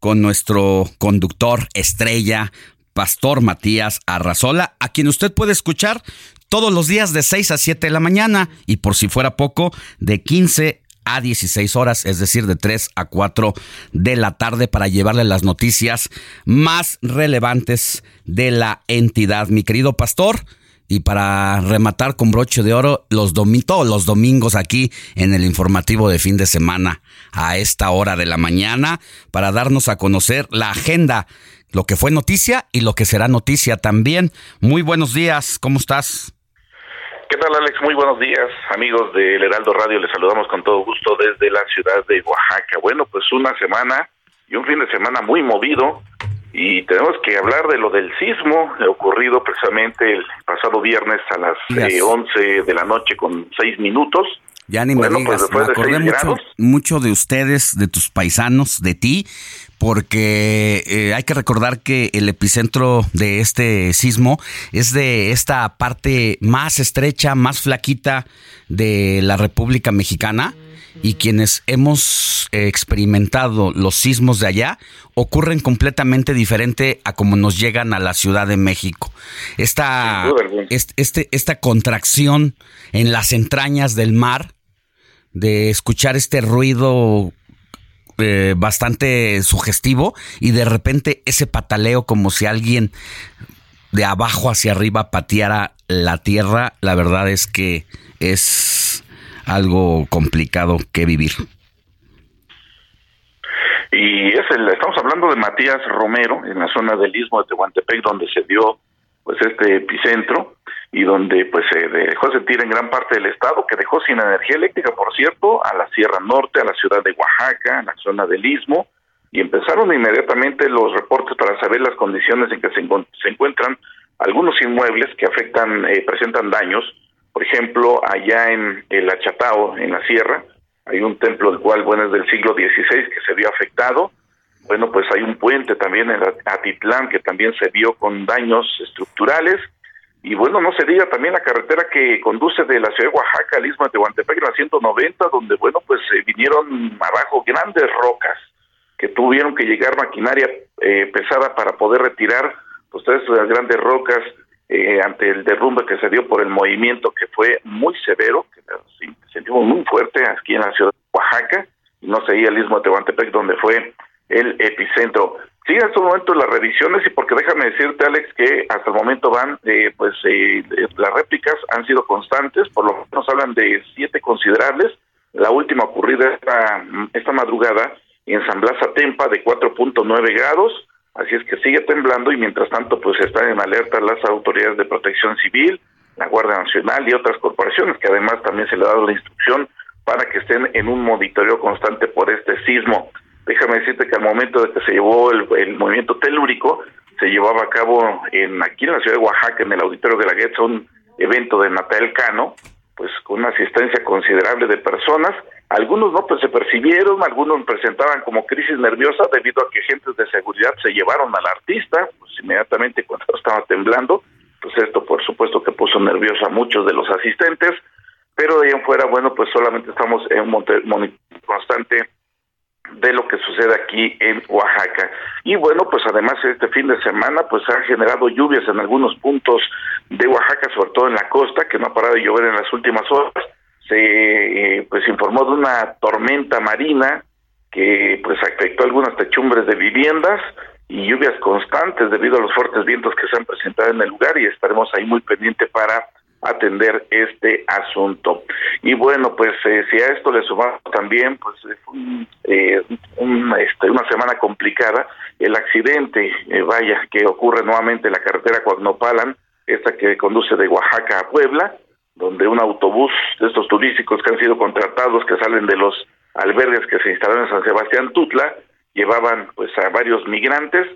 con nuestro conductor estrella, Pastor Matías Arrazola, a quien usted puede escuchar todos los días de 6 a 7 de la mañana y por si fuera poco, de 15 a 16 horas, es decir, de 3 a 4 de la tarde para llevarle las noticias más relevantes de la entidad. Mi querido pastor, y para rematar con broche de oro, los todos los domingos aquí en el informativo de fin de semana a esta hora de la mañana para darnos a conocer la agenda, lo que fue noticia y lo que será noticia también. Muy buenos días, ¿cómo estás? ¿Qué tal, Alex? Muy buenos días, amigos del Heraldo Radio. Les saludamos con todo gusto desde la ciudad de Oaxaca. Bueno, pues una semana y un fin de semana muy movido y tenemos que hablar de lo del sismo ocurrido precisamente el pasado viernes a las eh, 11 de la noche con 6 minutos. Ya ni me Bueno, digas, pues, me de acordé seis mucho, grados. mucho de ustedes, de tus paisanos, de ti, porque eh, hay que recordar que el epicentro de este sismo es de esta parte más estrecha, más flaquita de la República Mexicana. Y quienes hemos experimentado los sismos de allá ocurren completamente diferente a como nos llegan a la Ciudad de México. Esta, este, esta contracción en las entrañas del mar, de escuchar este ruido eh, bastante sugestivo y de repente ese pataleo como si alguien de abajo hacia arriba pateara la tierra, la verdad es que es algo complicado que vivir. Y es el, estamos hablando de Matías Romero, en la zona del Istmo de Tehuantepec, donde se dio pues este epicentro y donde pues se dejó sentir en gran parte del estado, que dejó sin energía eléctrica, por cierto, a la Sierra Norte, a la ciudad de Oaxaca, a la zona del Istmo, y empezaron inmediatamente los reportes para saber las condiciones en que se, encuentran algunos inmuebles que afectan, eh, presentan daños. Por ejemplo, allá en el Achatao, en la sierra, hay un templo el cual, bueno, es del siglo XVI que se vio afectado. Bueno, pues hay un puente también en Atitlán que también se vio con daños estructurales. Y bueno, no se diga también la carretera que conduce de la ciudad de Oaxaca al istmo de Tehuantepec, la 190, donde, bueno, pues eh, vinieron abajo grandes rocas que tuvieron que llegar maquinaria eh, pesada para poder retirar pues todas esas grandes rocas eh, ante el derrumbe que se dio por el movimiento que fue muy severo, que sentimos muy fuerte aquí en la ciudad de Oaxaca, y no seguía el istmo de Tehuantepec donde fue el epicentro. Sí, en estos momentos las revisiones y porque déjame decirte, Alex, que hasta el momento van, eh, pues eh, las réplicas han sido constantes, por lo menos hablan de siete considerables. La última ocurrida esta, esta madrugada en San Blas Atempa de 4.9 grados, así es que sigue temblando y mientras tanto pues están en alerta las autoridades de protección civil, la Guardia Nacional y otras corporaciones que además también se le ha dado la instrucción para que estén en un monitoreo constante por este sismo. Déjame decirte que al momento de que se llevó el, movimiento telúrico, se llevaba a cabo en aquí en la ciudad de Oaxaca, en el auditorio de la Guetza, un evento de Natal Cano, pues con una asistencia considerable de personas. Algunos no pues se percibieron, algunos presentaban como crisis nerviosa debido a que agentes de seguridad se llevaron al artista, pues inmediatamente cuando <laughs> estaba temblando, pues esto por supuesto que puso nervioso a muchos de los asistentes, pero de ahí en fuera, bueno, pues solamente estamos en un monte- constante de lo que sucede aquí en Oaxaca. Y bueno, pues además este fin de semana pues ha generado lluvias en algunos puntos de Oaxaca, sobre todo en la costa, que no ha parado de llover en las últimas horas. Se eh, pues informó de una tormenta marina que pues afectó algunas techumbres de viviendas y lluvias constantes debido a los fuertes vientos que se han presentado en el lugar y estaremos ahí muy pendiente para atender este asunto. Y bueno, pues eh, si a esto le sumamos también, pues eh, un, eh, un, este, una semana complicada, el accidente, eh, vaya, que ocurre nuevamente en la carretera Coagnopalan, esta que conduce de Oaxaca a Puebla, donde un autobús de estos turísticos que han sido contratados, que salen de los albergues que se instalaron en San Sebastián Tutla, llevaban pues a varios migrantes,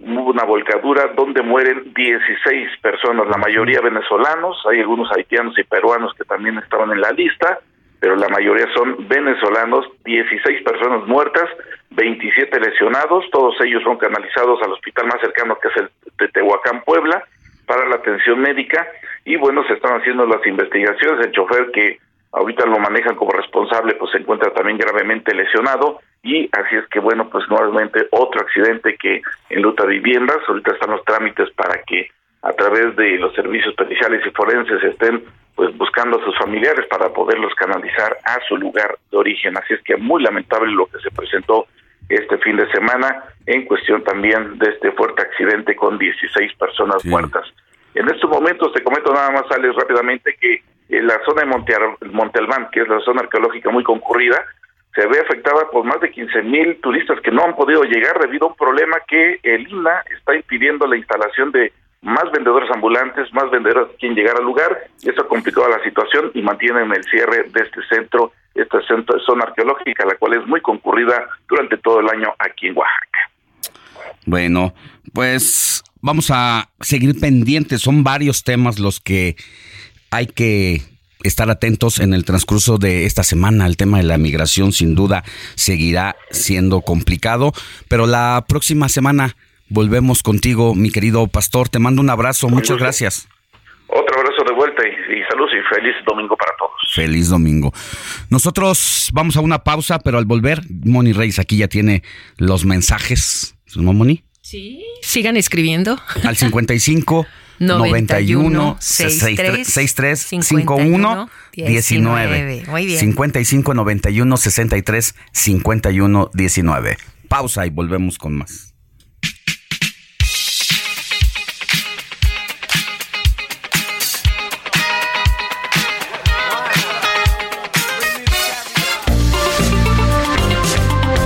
hubo una volcadura donde mueren 16 personas, la mayoría venezolanos, hay algunos haitianos y peruanos que también estaban en la lista, pero la mayoría son venezolanos, 16 personas muertas, 27 lesionados, todos ellos son canalizados al hospital más cercano que es el de Tehuacán, Puebla, para la atención médica y bueno, se están haciendo las investigaciones, el chofer que ahorita lo manejan como responsable pues se encuentra también gravemente lesionado y así es que bueno, pues nuevamente otro accidente que en Luta Viviendas, ahorita están los trámites para que a través de los servicios especiales y forenses estén pues buscando a sus familiares para poderlos canalizar a su lugar de origen. Así es que muy lamentable lo que se presentó este fin de semana en cuestión también de este fuerte accidente con 16 personas muertas. En estos momentos te comento nada más, Alex, rápidamente que en la zona de Monte, Monte Albán, que es la zona arqueológica muy concurrida, se ve afectada por más de 15 mil turistas que no han podido llegar debido a un problema que el INA está impidiendo la instalación de más vendedores ambulantes, más vendedores quien llegar al lugar, eso ha complicado la situación y mantienen el cierre de este centro, esta centro, zona arqueológica, la cual es muy concurrida durante todo el año aquí en Oaxaca. Bueno, pues vamos a seguir pendientes, son varios temas los que hay que estar atentos en el transcurso de esta semana. El tema de la migración sin duda seguirá siendo complicado, pero la próxima semana volvemos contigo, mi querido pastor. Te mando un abrazo, muchas gracias. Otro abrazo de vuelta y, y saludos y feliz domingo para todos. Feliz domingo. Nosotros vamos a una pausa, pero al volver, Moni Reyes aquí ya tiene los mensajes. ¿No, Moni? Sí. Sigan escribiendo. Al 55 91 63 63 51 19. Muy bien. 55 91 63 51 19. Pausa y volvemos con más.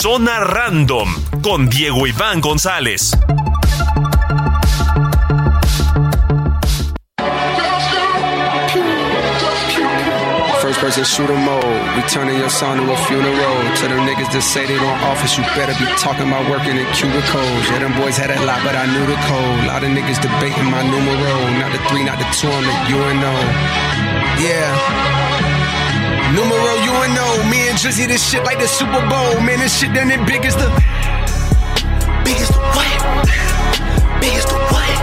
Zona Random con Diego Iván González. First person shooter mode. We turning your son to a funeral. To them niggas that say they don't office, you better be talking about working in cubicles. Yeah, them boys had that lot, but I knew the code. lot of niggas debating my numero. Not the three, not the two, I'm the UNO. Yeah. Drizzy, this shit like the Super Bowl. Man, this shit done it big as the. Big as the what? Big as the what?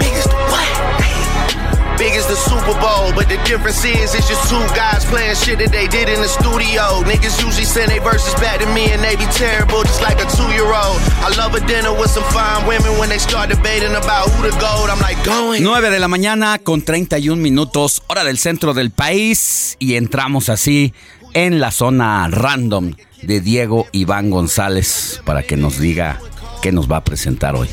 Big as the what? Big as the Super Bowl, but the difference is it's just two guys playing shit that they did in the studio. Niggas usually send their verses back to me and they be terrible, just like a two-year-old. I love a dinner with some fine women when they start debating about who the gold. I'm like going. 9 de la mañana con 31 minutos, hora del centro del país, y entramos así en la zona random de Diego Iván González para que nos diga qué nos va a presentar hoy.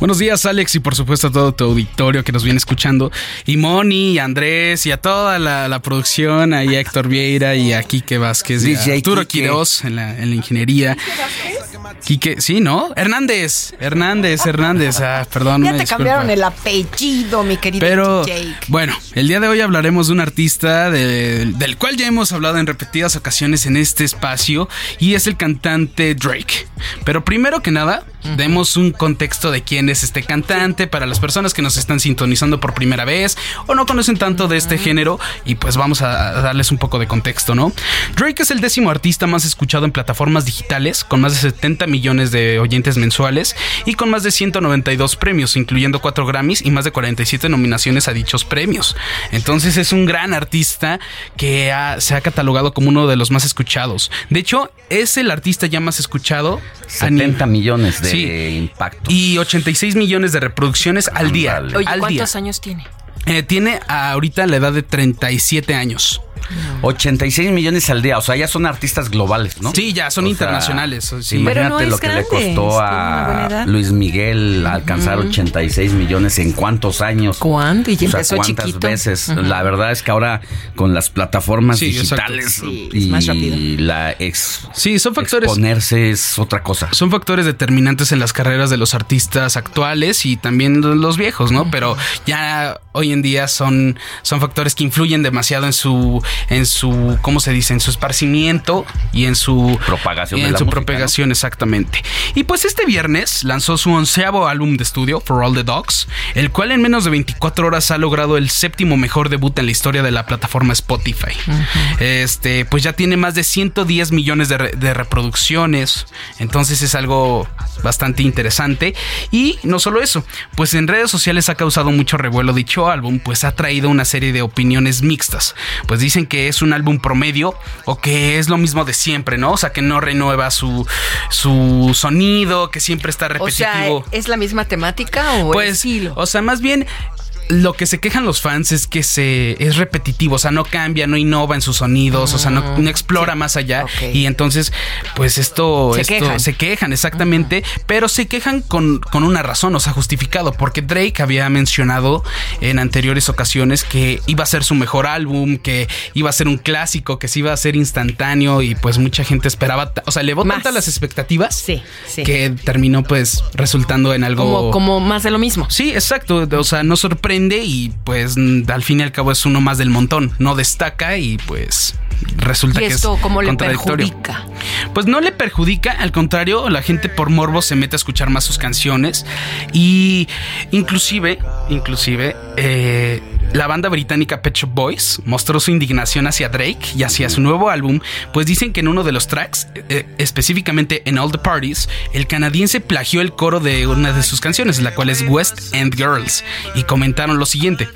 Buenos días, Alex, y por supuesto a todo tu auditorio que nos viene escuchando. Y Moni, y Andrés, y a toda la, la producción, ahí a Héctor Vieira y a Quique Vázquez, y a Arturo Quique. Quiroz en la, en la ingeniería. Quique, sí, ¿no? Hernández, Hernández, Hernández. Ah, perdón. Ya te disculpa. cambiaron el apellido, mi querido Pero Jake. bueno, el día de hoy hablaremos de un artista de- del cual ya hemos hablado en repetidas ocasiones en este espacio y es el cantante Drake. Pero primero que nada, demos un contexto de quién es este cantante para las personas que nos están sintonizando por primera vez o no conocen tanto de este género y pues vamos a darles un poco de contexto, ¿no? Drake es el décimo artista más escuchado en plataformas digitales con más de 70 millones de oyentes mensuales y con más de 192 premios, incluyendo 4 Grammys y más de 47 nominaciones a dichos premios. Entonces es un gran artista que ha- se ha catalogado como uno de los más escuchados. De hecho, es el artista ya más escuchado. a 70 nivel- millones de Sí. impacto. Y 86 millones de reproducciones al día. Oye, al día. ¿cuántos años tiene? Eh, tiene ahorita la edad de 37 años. 86 millones al día, o sea, ya son artistas globales, ¿no? Sí, ya son O sea, internacionales. sí. Imagínate Pero no es lo que le costó a. Luis Miguel alcanzar 86 millones en cuántos años. ¿Cuánto? Y O sea, empezó cuántas chiquito. veces. La verdad es que ahora con las plataformas Sí, digitales Sí, más y la ex Sí, son factores. exponerse es otra cosa. Son factores determinantes en las carreras de los artistas actuales y también los viejos, ¿no? Pero ya hoy en día son, son factores que influyen demasiado en su, en su, ¿cómo se dice? En su esparcimiento y en su Propagación y de en la su música, propagación, exactamente. Y pues este viernes lanzó su onceavo álbum de estudio, For All the Dogs, el cual en menos de 24 horas ha logrado el séptimo mejor debut en la historia de la plataforma Spotify. Este, pues ya tiene más de 110 millones de, re- de reproducciones. Entonces es algo bastante interesante. Y no solo eso, pues en redes sociales ha causado mucho revuelo dicho álbum, pues ha traído una serie de opiniones mixtas. Pues dicen que es un álbum promedio o que es lo mismo de siempre, ¿no? O sea, que no renueva su, su sonido, que siempre está O repetitivo. sea, ¿es la misma temática o el Pues, estilo? o sea, más bien lo que se quejan los fans es que se es repetitivo, o sea, no cambia, no innova en sus sonidos, o sea, no, no explora más allá y entonces pues esto Se esto- quejan. se quejan exactamente, pero se quejan con, con una razón, o sea, justificado, porque Drake había mencionado en anteriores ocasiones que iba a ser su mejor álbum, que iba a ser un clásico, que se iba a ser instantáneo y pues mucha gente esperaba, o sea, elevó tantas las expectativas Sí, sí. que terminó pues resultando en algo como, como más de lo mismo. Sí, exacto. O sea, no sorprende y pues al fin y al cabo es uno más del montón. No destaca y pues resulta ¿Y que esto es cómo le perjudica? Pues no le perjudica, al contrario, la gente por morbo se mete a escuchar más sus canciones y inclusive, inclusive, eh, la banda británica Pet Shop Boys mostró su indignación hacia Drake y hacia su nuevo álbum, pues dicen que en uno de los tracks, eh, específicamente en All the Parties, el canadiense plagió el coro de una de sus canciones, la cual es West End Girls, y comentaron lo siguiente.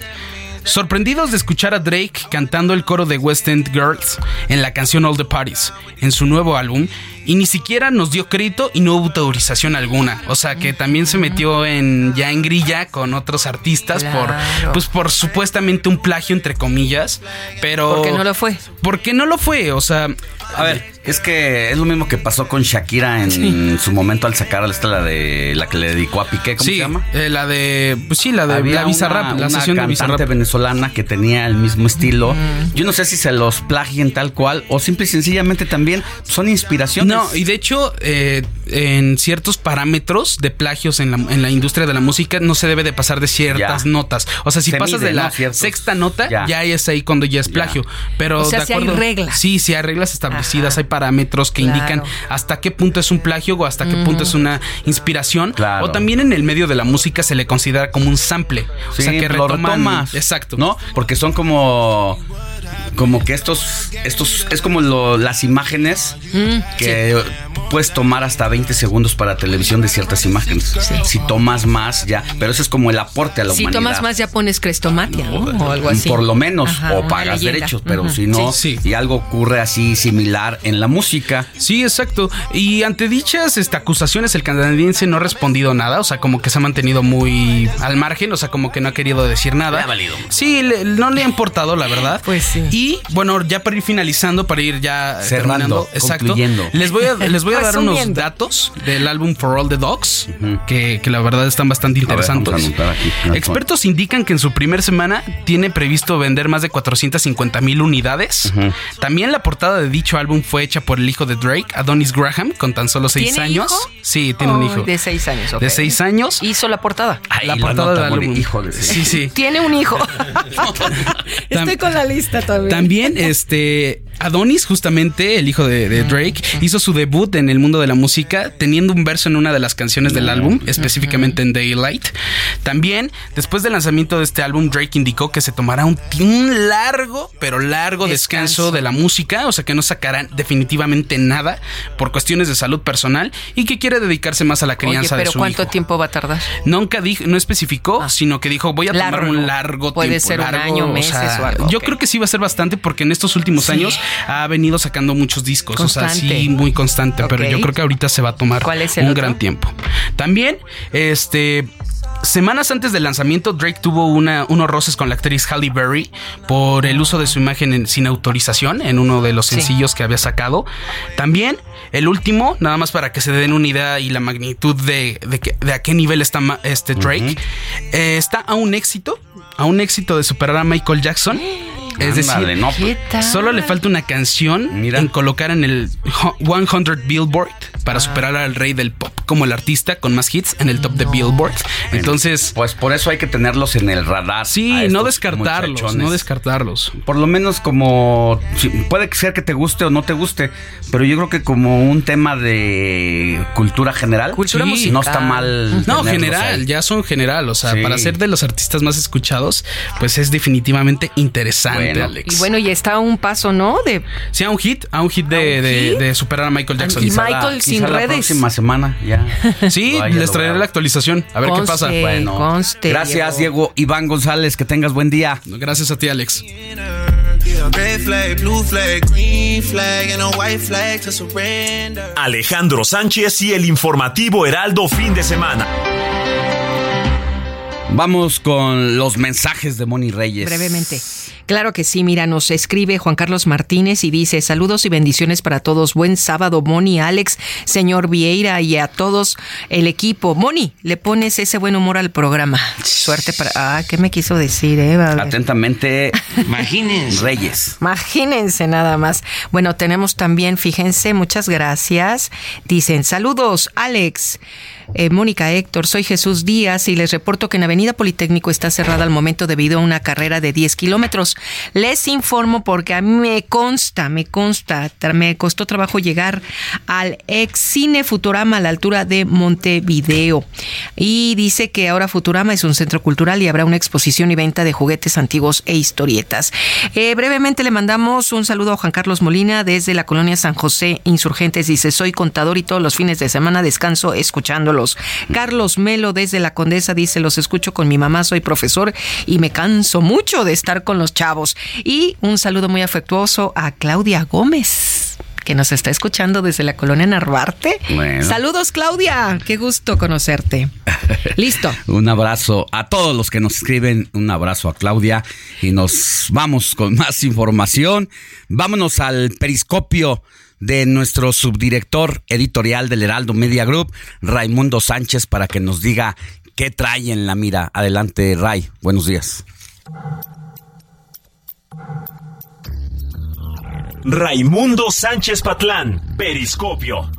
Sorprendidos de escuchar a Drake cantando el coro de West End Girls en la canción All the Parties en su nuevo álbum y ni siquiera nos dio crédito y no hubo autorización alguna. O sea que también se metió en ya en grilla con otros artistas Claro. por pues por supuestamente un plagio entre comillas, pero Porque no lo fue. Porque no lo fue, o sea, A ver, es que es lo mismo que pasó con Shakira en su momento al sacar esta la de la que le dedicó a Piqué, ¿cómo sí, se llama? eh, la de pues sí, la de Había la Bizarrap, una- la una sesión de cantante Bizarrap. venezolana que tenía el mismo estilo. Yo no sé si se los plagien tal cual o simple y sencillamente también son inspiraciones. No, y de hecho, eh, en ciertos parámetros de plagios en la, en la industria de la música no se debe de pasar de ciertas Ya. notas. O sea, si Se pasas mide, de la sexta nota, Ya. ya. es ahí cuando ya es plagio. Pero O sea, de sí hay acuerdo. reglas. Sí, sí hay reglas establecidas, Ajá. hay parámetros que Claro. indican hasta qué punto es un plagio o hasta qué punto es una inspiración. Claro. O también en el medio de la música se le considera como un sample. Sí, o sea, que lo retoman. retomas. Exacto. ¿No? Porque son como. Como que estos. estos es como lo- las imágenes Mm, que puedes tomar hasta 20 segundos para televisión de ciertas imágenes. Si tomas más, ya. Pero eso es como el aporte a la Si humanidad. tomas más ya pones crestomatia, ¿no? O algo así. Por lo menos, Ajá, o pagas derechos, pero si no, Sí. y algo ocurre así similar en la música. Sí, exacto. Y ante dichas este, acusaciones, el canadiense no ha respondido nada. O sea, como que se ha mantenido muy al margen. O sea, como que no ha querido decir nada. Le ha valido. Sí, le- no le ha importado, la verdad. Pues sí. Y bueno, ya para ir finalizando, para ir ya Cerrando, terminando. Exacto. concluyendo. Les voy a, les voy a <laughs> dar unos Resumiendo. Del álbum For All the Dogs, que, que la verdad están bastante A ver, interesantes. vamos a anotar aquí. Expertos indican que en su primer semana tiene previsto vender más de 450 mil unidades. También la portada de dicho álbum fue hecha por el hijo de Drake, Adonis Graham, con tan solo seis ¿Tiene años. hijo? Sí, tiene un Oh, hijo. De seis años, ok. De seis años. Hizo la portada. Ahí la portada del álbum. hijo de- Sí, sí. Tiene un hijo. <laughs> Estoy con la lista también. También, este, Adonis, justamente, el hijo de, de Drake, hizo su debut en el mundo de la música, teniendo un verso en una de las canciones del álbum, específicamente en Daylight. También, después del lanzamiento de este álbum, Drake indicó que se tomará un, un largo, pero largo descanso. Descanso. de la música, o sea que no sacarán definitivamente nada por cuestiones de salud personal y que quiere dedicarse más a la Oye, crianza de pero su ¿cuánto hijo. tiempo va a tardar? Nunca dijo, no especificó, Ah. sino que dijo voy a tomar un largo Puede tiempo. ser un año, o meses sea, o algo, Yo creo que sí va a ser bastante porque en estos últimos Sí. años ha venido sacando muchos discos. O sea, sí, muy constante. Pero yo creo que ahorita se va a tomar ¿Cuál es el un otro? gran tiempo. También, este. semanas antes del lanzamiento, Drake tuvo una, unos roces con la actriz Halle Berry por el uso de su imagen en- sin autorización en uno de los Sí. sencillos que había sacado. También el último, nada más para que se den una idea y la magnitud de, de, que- de a qué nivel está este Drake, eh, está a un éxito, a un éxito de superar a Michael Jackson. <gasps> Es decir, no, ¿Qué tal? solo le falta una canción en colocar en el 100 Billboard para superar al rey del pop como el artista con más hits en el top de Billboard. Entonces, pues por eso hay que tenerlos en el radar. Sí, no descartarlos, muchachones. no descartarlos. Por lo menos como puede ser que te guste o no te guste, pero yo creo que como un tema de cultura general, Cultura sí, musical. no está mal. No, general, ahí. ya son general. O sea, Sí. para ser de los artistas más escuchados, pues es definitivamente interesante, Bueno. Alex. Y bueno, y está a un paso, ¿no? De Sí, a un hit, a un hit de, un de- hit? de superar a Michael Jackson. Y Michael sin Quizá la redes. próxima semana ya. <laughs> Sí, les traeré la actualización. A ver qué pasa. Bueno, conste, gracias Diego. Iván González, que tengas buen día. Gracias a ti, Alex. Alejandro Sánchez y el informativo Heraldo fin de semana. Vamos con los mensajes de Moni Reyes. brevemente. Claro que sí, mira, nos escribe Juan Carlos Martínez y dice, saludos y bendiciones para todos. Buen sábado, Moni, Alex, señor Vieira y a todos el equipo. Moni, le pones ese buen humor al programa. Suerte para... Ah, ¿qué me quiso decir, eh? A ver. Atentamente, Imagínense. Reyes. Imagínense nada más. Bueno, tenemos también, fíjense, muchas gracias. Dicen, saludos, Alex. Eh, Mónica Héctor, soy Jesús Díaz y les reporto que en Avenida Politécnico está cerrada al momento debido a una carrera de 10 kilómetros. Les informo porque a mí me consta, me consta, me costó trabajo llegar al ex cine Futurama a la altura de Montevideo. Y dice que ahora Futurama es un centro cultural y habrá una exposición y venta de juguetes antiguos e historietas. Eh, brevemente le mandamos un saludo a Juan Carlos Molina desde la colonia San José Insurgentes. Dice, soy contador y todos los fines de semana descanso escuchándolos. Carlos Melo desde la Condesa dice, los escucho con mi mamá, soy profesor y me canso mucho de estar con los chavos. Y un saludo muy afectuoso a Claudia Gómez que nos está escuchando desde la colonia Narvarte. Bueno. Saludos Claudia, qué gusto conocerte. Listo. <laughs> Un abrazo a todos los que nos escriben, un abrazo a Claudia y nos vamos con más información. Vámonos al periscopio de nuestro subdirector editorial del Heraldo Media Group, Raimundo Sánchez, para que nos diga qué trae en la mira. Adelante, Ray. Buenos días. Raimundo Sánchez Patlán, Periscopio.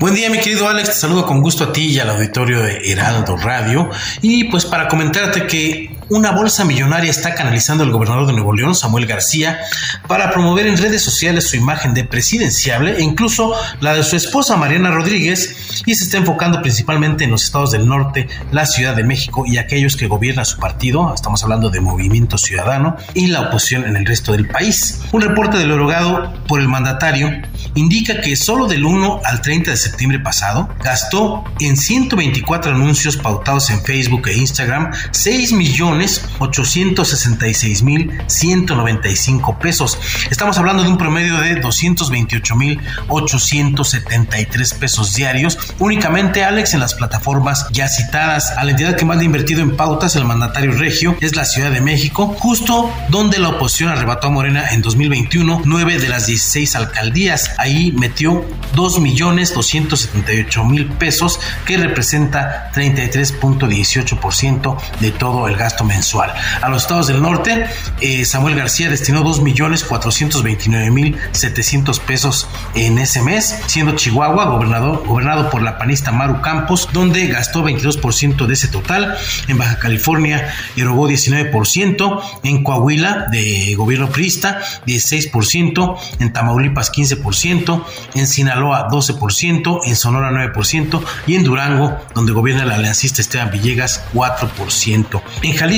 Buen día, mi querido Alex. Te saludo con gusto a ti y al auditorio de Heraldo Radio. Y pues para comentarte que una bolsa millonaria está canalizando el gobernador de Nuevo León, Samuel García, para promover en redes sociales su imagen de presidenciable e incluso la de su esposa Mariana Rodríguez y se está enfocando principalmente en los estados del norte, la Ciudad de México y aquellos que gobierna su partido, estamos hablando de Movimiento Ciudadano y la oposición en el resto del país. Un reporte del erogado por el mandatario indica que solo del 1 al 30 de septiembre pasado gastó en 124 anuncios pautados en Facebook e Instagram 6 millones 866 mil 195 pesos. Estamos hablando de un promedio de 228 mil 873 pesos diarios únicamente Alex en las plataformas ya citadas. A la entidad que más le ha invertido en pautas el mandatario regio es la Ciudad de México, justo donde la oposición arrebató a Morena en 2021 nueve de las 16 alcaldías. Ahí metió 2 millones 278 mil pesos que representa 33.18% de todo el gasto mensual. A los estados del norte, eh, Samuel García destinó 2 millones 429 mil 700 pesos en ese mes, siendo Chihuahua gobernador, gobernado por la panista Maru Campos, donde gastó 22% de ese total. En Baja California erogó 19%, en Coahuila de gobierno priista 16%, en Tamaulipas 15%, en Sinaloa 12%, en Sonora 9% y en Durango, donde gobierna el aliancista Esteban Villegas 4%. En Jalisco,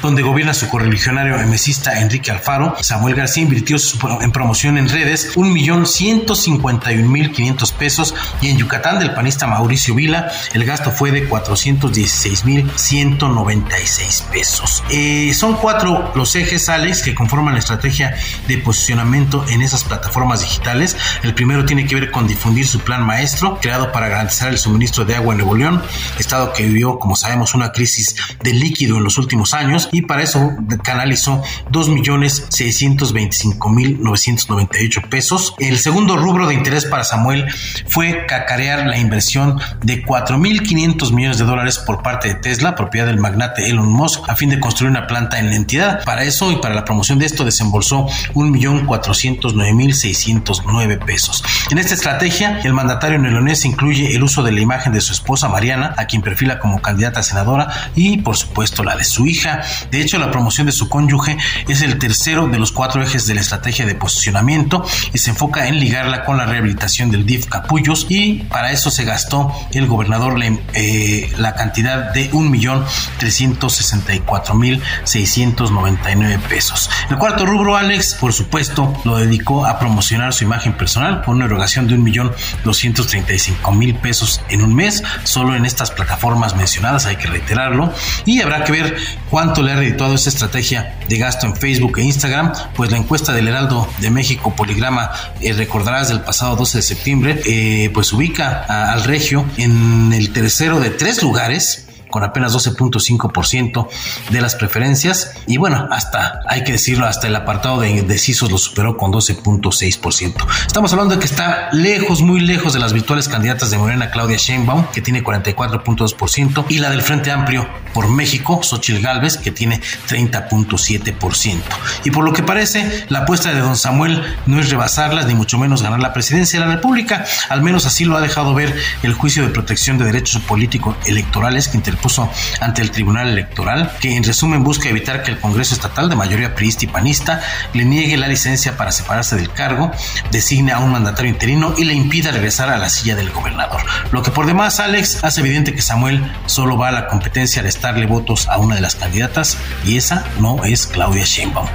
donde gobierna su correligionario emesista Enrique Alfaro, Samuel García invirtió en promoción en redes 1.151.500 pesos y en Yucatán del panista Mauricio Vila el gasto fue de 416.196 pesos. Eh, son cuatro los ejes, Alex, que conforman la estrategia de posicionamiento en esas plataformas digitales. El primero tiene que ver con difundir su plan maestro, creado para garantizar el suministro de agua en Nuevo estado que vivió, como sabemos, una crisis de líquido en los últimos años y para eso canalizó 2.625.998 pesos. El segundo rubro de interés para Samuel fue cacarear la inversión de 4.500 millones de dólares por parte de Tesla, propiedad del magnate Elon Musk, a fin de construir una planta en la entidad. Para eso y para la promoción de esto desembolsó 1.409.609 pesos. En esta estrategia, el mandatario neolonés incluye el uso de la imagen de su esposa Mariana, a quien perfila como candidata a senadora, y por supuesto la de su hija. De hecho, la promoción de su cónyuge es el tercero de los cuatro ejes de la estrategia de posicionamiento y se enfoca en ligarla con la rehabilitación del DIF Capullos y para eso se gastó el gobernador la, eh, la cantidad de 1.364.699 pesos. El cuarto rubro, Alex, por supuesto, lo dedicó a promocionar su imagen personal con una erogación de 1.235.000 pesos en un mes, solo en estas plataformas mencionadas, hay que reiterarlo, y habrá que ver cuánto le ha redituado esa estrategia de gasto en Facebook e Instagram, pues la encuesta del Heraldo de México Poligrama, eh, recordarás del pasado 12 de septiembre, eh, pues ubica a, al Regio en el tercero de tres lugares con apenas 12.5% de las preferencias y bueno, hasta, hay que decirlo, hasta el apartado de indecisos lo superó con 12.6%. Estamos hablando de que está lejos, muy lejos de las virtuales candidatas de Morena Claudia Sheinbaum, que tiene 44.2%, y la del Frente Amplio por México, Xochitl Galvez, que tiene 30.7%. Y por lo que parece, la apuesta de don Samuel no es rebasarlas, ni mucho menos ganar la presidencia de la República, al menos así lo ha dejado ver el juicio de protección de derechos políticos electorales que interpuso ante el Tribunal Electoral, que en resumen busca evitar que el Congreso Estatal de mayoría priista y panista le niegue la licencia para separarse del cargo, designe a un mandatario interino y le impida regresar a la silla del gobernador. Lo que por demás, Alex, hace evidente que Samuel solo va a la competencia de estarle votos a una de las candidatas y esa no es Claudia Sheinbaum.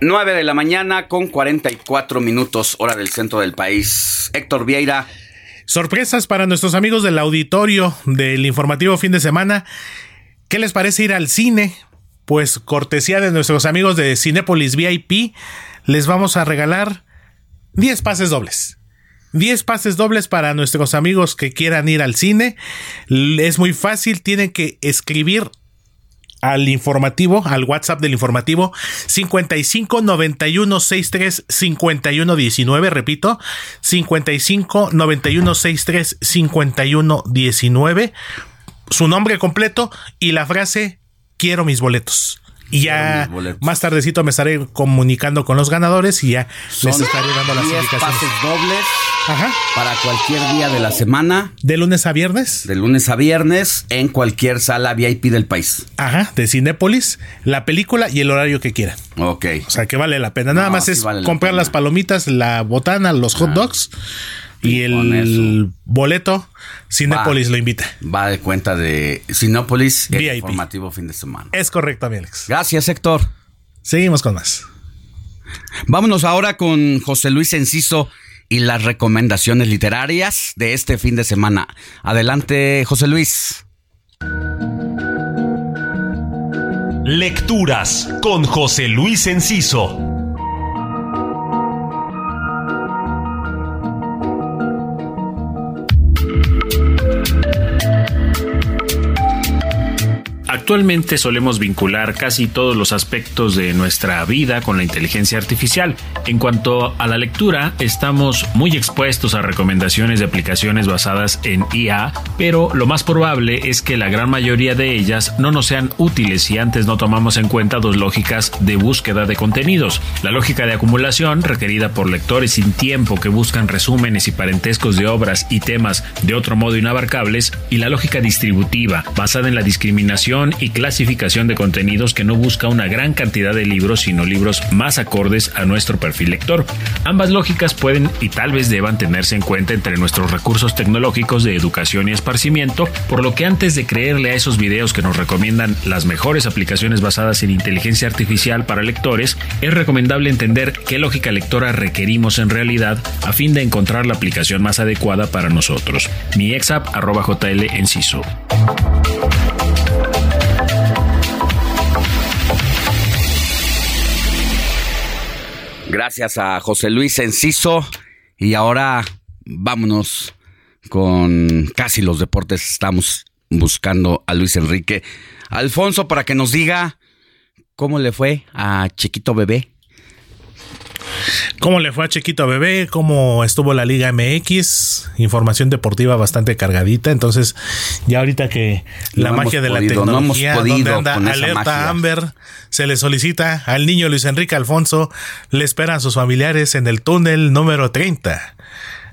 9 de la mañana con 44 minutos, hora del centro del país. Héctor Vieira. Sorpresas para nuestros amigos del auditorio del informativo fin de semana. ¿Qué les parece ir al cine? Pues cortesía de nuestros amigos de Cinépolis VIP, les vamos a regalar 10 pases dobles. 10 pases dobles para nuestros amigos que quieran ir al cine. Es muy fácil, tienen que escribir al informativo, al WhatsApp del informativo 55 91 63 51 19, repito, 55 91 63 51 19, su nombre completo y la frase quiero mis boletos. Y ya más tardecito me estaré comunicando con los ganadores y ya les estaré dando las 10 indicaciones. pases dobles para cualquier día de la semana. ¿De lunes a viernes? De lunes a viernes en cualquier sala VIP del país. Ajá, de Cinépolis, la película y el horario que quieran. Ok. O sea que vale la pena. Nada No, más sí es vale comprar las palomitas, la botana, los hot dogs y el boleto. Cinépolis Va. lo invita. Va de cuenta de Sinópolis, el informativo fin de semana. Es correcto, mi Alex. Gracias, Héctor. Seguimos con más. Vámonos ahora con José Luis Enciso y las recomendaciones literarias de este fin de semana. Adelante, José Luis. Lecturas con José Luis Enciso. Actualmente solemos vincular casi todos los aspectos de nuestra vida con la inteligencia artificial. En cuanto a la lectura, estamos muy expuestos a recomendaciones de aplicaciones basadas en IA, pero lo más probable es que la gran mayoría de ellas no nos sean útiles si antes no tomamos en cuenta dos lógicas de búsqueda de contenidos. La lógica de acumulación, requerida por lectores sin tiempo que buscan resúmenes y parentescos de obras y temas de otro modo inabarcables, y la lógica distributiva, basada en la discriminación y clasificación de contenidos que no busca una gran cantidad de libros, sino libros más acordes a nuestro perfil lector. Ambas lógicas pueden y tal vez deban tenerse en cuenta entre nuestros recursos tecnológicos de educación y esparcimiento, por lo que antes de creerle a esos videos que nos recomiendan las mejores aplicaciones basadas en inteligencia artificial para lectores, es recomendable entender qué lógica lectora requerimos en realidad a fin de encontrar la aplicación más adecuada para nosotros. Mi exap arroba jl enciso. Gracias a José Luis Enciso. Y ahora vámonos con casi los deportes. Estamos buscando a Luis Enrique Alfonso para que nos diga cómo le fue a Chiquito Bebé. ¿Cómo le fue a Chiquito Bebé? ¿Cómo estuvo la Liga MX? Información deportiva bastante cargadita. Entonces, ya ahorita que la No magia de la podido, no hemos tecnología, podido donde anda alerta magia. Amber, se le solicita al niño Luis Enrique Alfonso, le esperan sus familiares en el túnel número 30.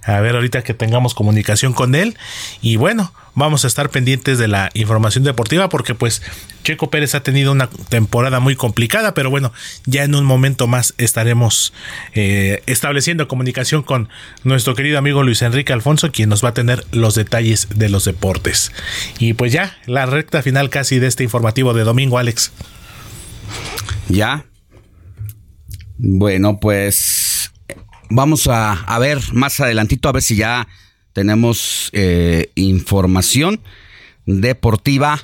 A ver, ahorita que tengamos comunicación con él. Y bueno, vamos a estar pendientes de la información deportiva porque pues Checo Pérez ha tenido una temporada muy complicada, pero bueno, ya en un momento más estaremos eh, estableciendo comunicación con nuestro querido amigo Luis Enrique Alfonso, quien nos va a tener los detalles de los deportes. Y pues ya, la recta final casi de este informativo de domingo, Alex. ¿Ya? Bueno, pues vamos a, a ver más adelantito, a ver si ya tenemos eh, información deportiva.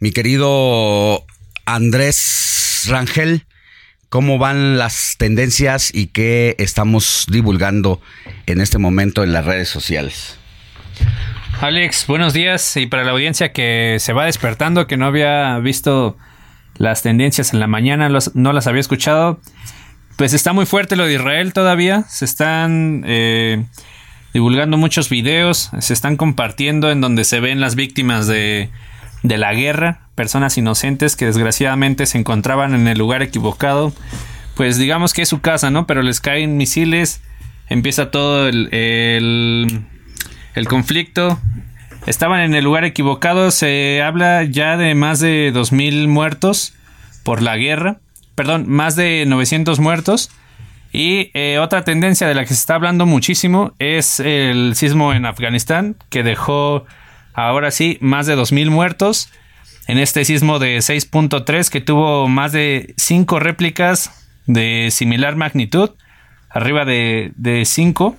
Mi querido Andrés Rangel, ¿cómo van las tendencias y qué estamos divulgando en este momento en las redes sociales? Alex, buenos días. Y para la audiencia que se va despertando, que no había visto las tendencias en la mañana, los- no las había escuchado, pues está muy fuerte lo de Israel todavía. Se están eh, divulgando muchos videos, se están compartiendo en donde se ven las víctimas de, de la guerra, personas inocentes que desgraciadamente se encontraban en el lugar equivocado. Pues digamos que es su casa, ¿no? Pero les caen misiles, empieza todo el, el, el conflicto. Estaban en el lugar equivocado, se habla ya de más de 2.000 muertos por la guerra, perdón, más de 900 muertos. Y eh, otra tendencia de la que se está hablando muchísimo es el sismo en Afganistán, que dejó ahora sí más de 2.000 muertos en este sismo de 6.3 que tuvo más de 5 réplicas de similar magnitud, arriba de 5.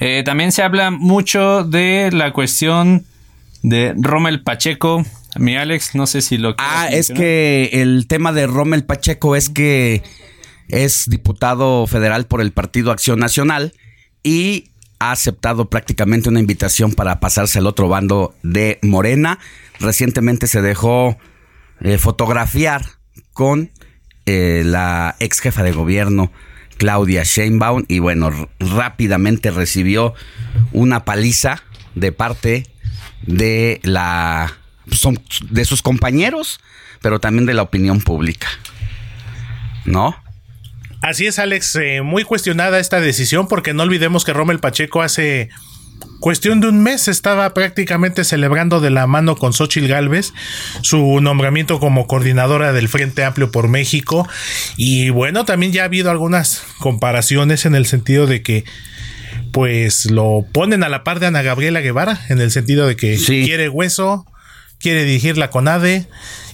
Eh, también se habla mucho de la cuestión de Rommel Pacheco. Mi Alex, no sé si lo Ah, es que el tema de Rommel Pacheco es que es diputado federal por el Partido Acción Nacional y ha aceptado prácticamente una invitación para pasarse al otro bando de Morena. Recientemente se dejó eh, fotografiar con eh, la ex jefa de gobierno Claudia Sheinbaum y bueno, rápidamente recibió una paliza de parte de la son- de sus compañeros, pero también de la opinión pública. ¿No? Así es, Alex, eh, muy cuestionada esta decisión porque no olvidemos que Rommel Pacheco hace cuestión de un mes estaba prácticamente celebrando de la mano con Xochil Gálvez su nombramiento como coordinadora del Frente Amplio por México y bueno, también ya ha habido algunas comparaciones en el sentido de que pues lo ponen a la par de Ana Gabriela Guevara en el sentido de que quiere hueso, quiere dirigir la CONADE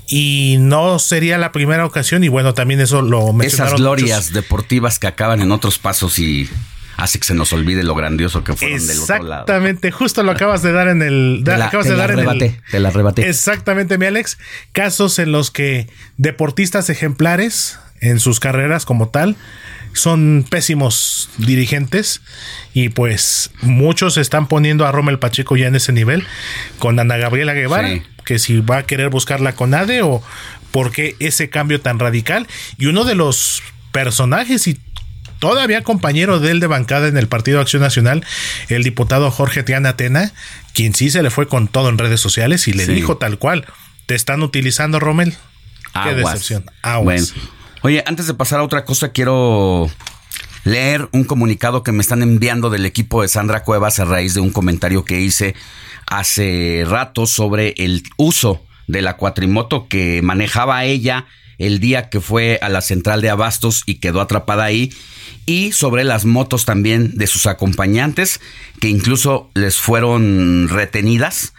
y no sería la primera ocasión y bueno, también eso lo mencionaron Esas glorias muchos- deportivas que acaban en otros pasos y hace que se nos olvide lo grandioso que fueron del otro lado. Exactamente, justo lo acabas de dar en el. Te la- acabas te de la dar en el. te la arrebaté. Exactamente, mi Alex. Casos en los que deportistas ejemplares en sus carreras como tal son pésimos dirigentes y pues muchos están poniendo a Rommel Pacheco ya en ese nivel con Ana Gabriela Guevara, Sí. que si va a querer buscar la CONADE o por qué ese cambio tan radical y uno de los personajes y todavía compañero de él de bancada en el Partido Acción Nacional, el diputado Jorge Tiana Atena, quien sí se le fue con todo en redes sociales y le Sí. dijo tal cual, te están utilizando, Rommel. Qué Aguas. decepción. Aguas. Bueno, oye, antes de pasar a otra cosa, quiero leer un comunicado que me están enviando del equipo de Sandra Cuevas a raíz de un comentario que hice hace rato sobre el uso de la cuatrimoto que manejaba ella el día que fue a la central de abastos y quedó atrapada ahí y sobre las motos también de sus acompañantes que incluso les fueron retenidas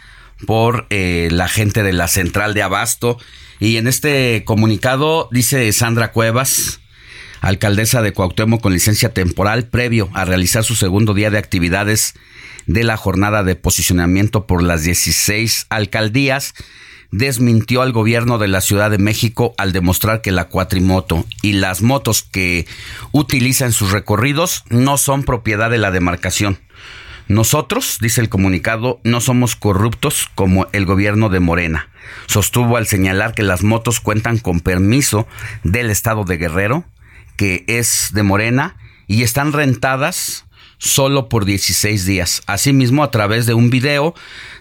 por eh, la gente de la central de abasto y en este comunicado dice Sandra Cuevas alcaldesa de Cuauhtémoc con licencia temporal previo a realizar su segundo día de actividades de la jornada de posicionamiento por las 16 alcaldías desmintió al gobierno de la Ciudad de México al demostrar que la cuatrimoto y las motos que utiliza en sus recorridos no son propiedad de la demarcación. Nosotros, dice el comunicado, no somos corruptos como el gobierno de Morena. Sostuvo al señalar que las motos cuentan con permiso del estado de Guerrero, que es de Morena, y están rentadas solo por 16 días. Asimismo, a través de un video,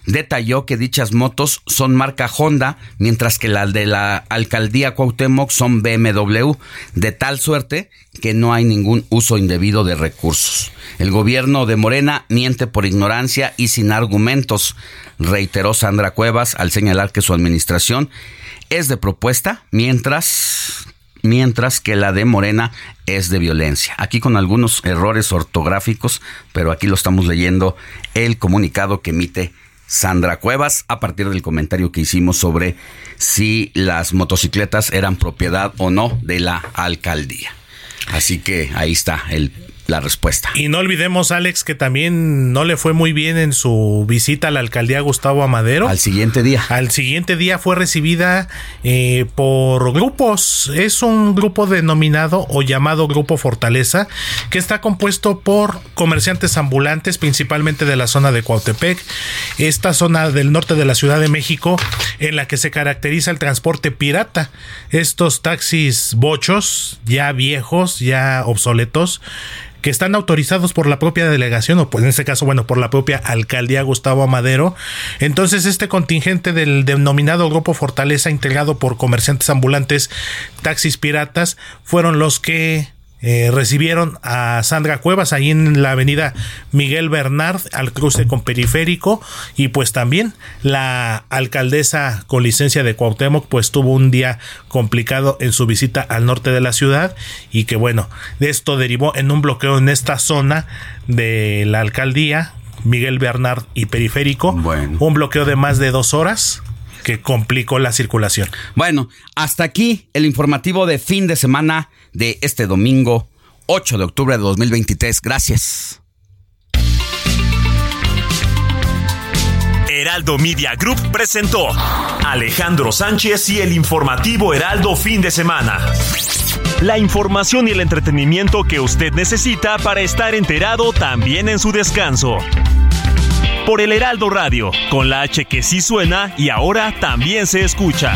detalló que dichas motos son marca Honda, mientras que las de la alcaldía Cuauhtémoc son BMW, de tal suerte que no hay ningún uso indebido de recursos. El gobierno de Morena miente por ignorancia y sin argumentos, reiteró Sandra Cuevas al señalar que su administración es de propuesta, mientras mientras que la de Morena es de violencia. Aquí con algunos errores ortográficos, pero aquí lo estamos leyendo el comunicado que emite Sandra Cuevas a partir del comentario que hicimos sobre si las motocicletas eran propiedad o no de la alcaldía. Así que ahí está el la respuesta. Y no olvidemos, Alex, que también no le fue muy bien en su visita a la alcaldía Gustavo Amadero. Al siguiente día. Al siguiente día fue recibida eh, por grupos. Es un grupo denominado o llamado Grupo Fortaleza, que está compuesto por comerciantes ambulantes, principalmente de la zona de Cuautepec, esta zona del norte de la Ciudad de México, en la que se caracteriza el transporte pirata. Estos taxis bochos, ya viejos, ya obsoletos, que están autorizados por la propia delegación, o pues en este caso, bueno, por la propia alcaldía Gustavo Amadero. Entonces, este contingente del denominado Grupo Fortaleza, integrado por comerciantes ambulantes, taxis piratas, fueron los que eh, recibieron a Sandra Cuevas ahí en la avenida Miguel Bernard al cruce con Periférico. Y pues también la alcaldesa con licencia de Cuauhtémoc pues tuvo un día complicado en su visita al norte de la ciudad. Y que bueno, de esto derivó en un bloqueo en esta zona de la alcaldía Miguel Bernard y Periférico, un bloqueo de más de dos horas que complicó la circulación. Bueno, hasta aquí el informativo de fin de semana de este domingo 8 de octubre de 2023. Gracias. Heraldo Media Group presentó Alejandro Sánchez y el informativo Heraldo fin de semana. La información y el entretenimiento que usted necesita para estar enterado también en su descanso por el Heraldo Radio, con la H que sí suena y ahora también se escucha.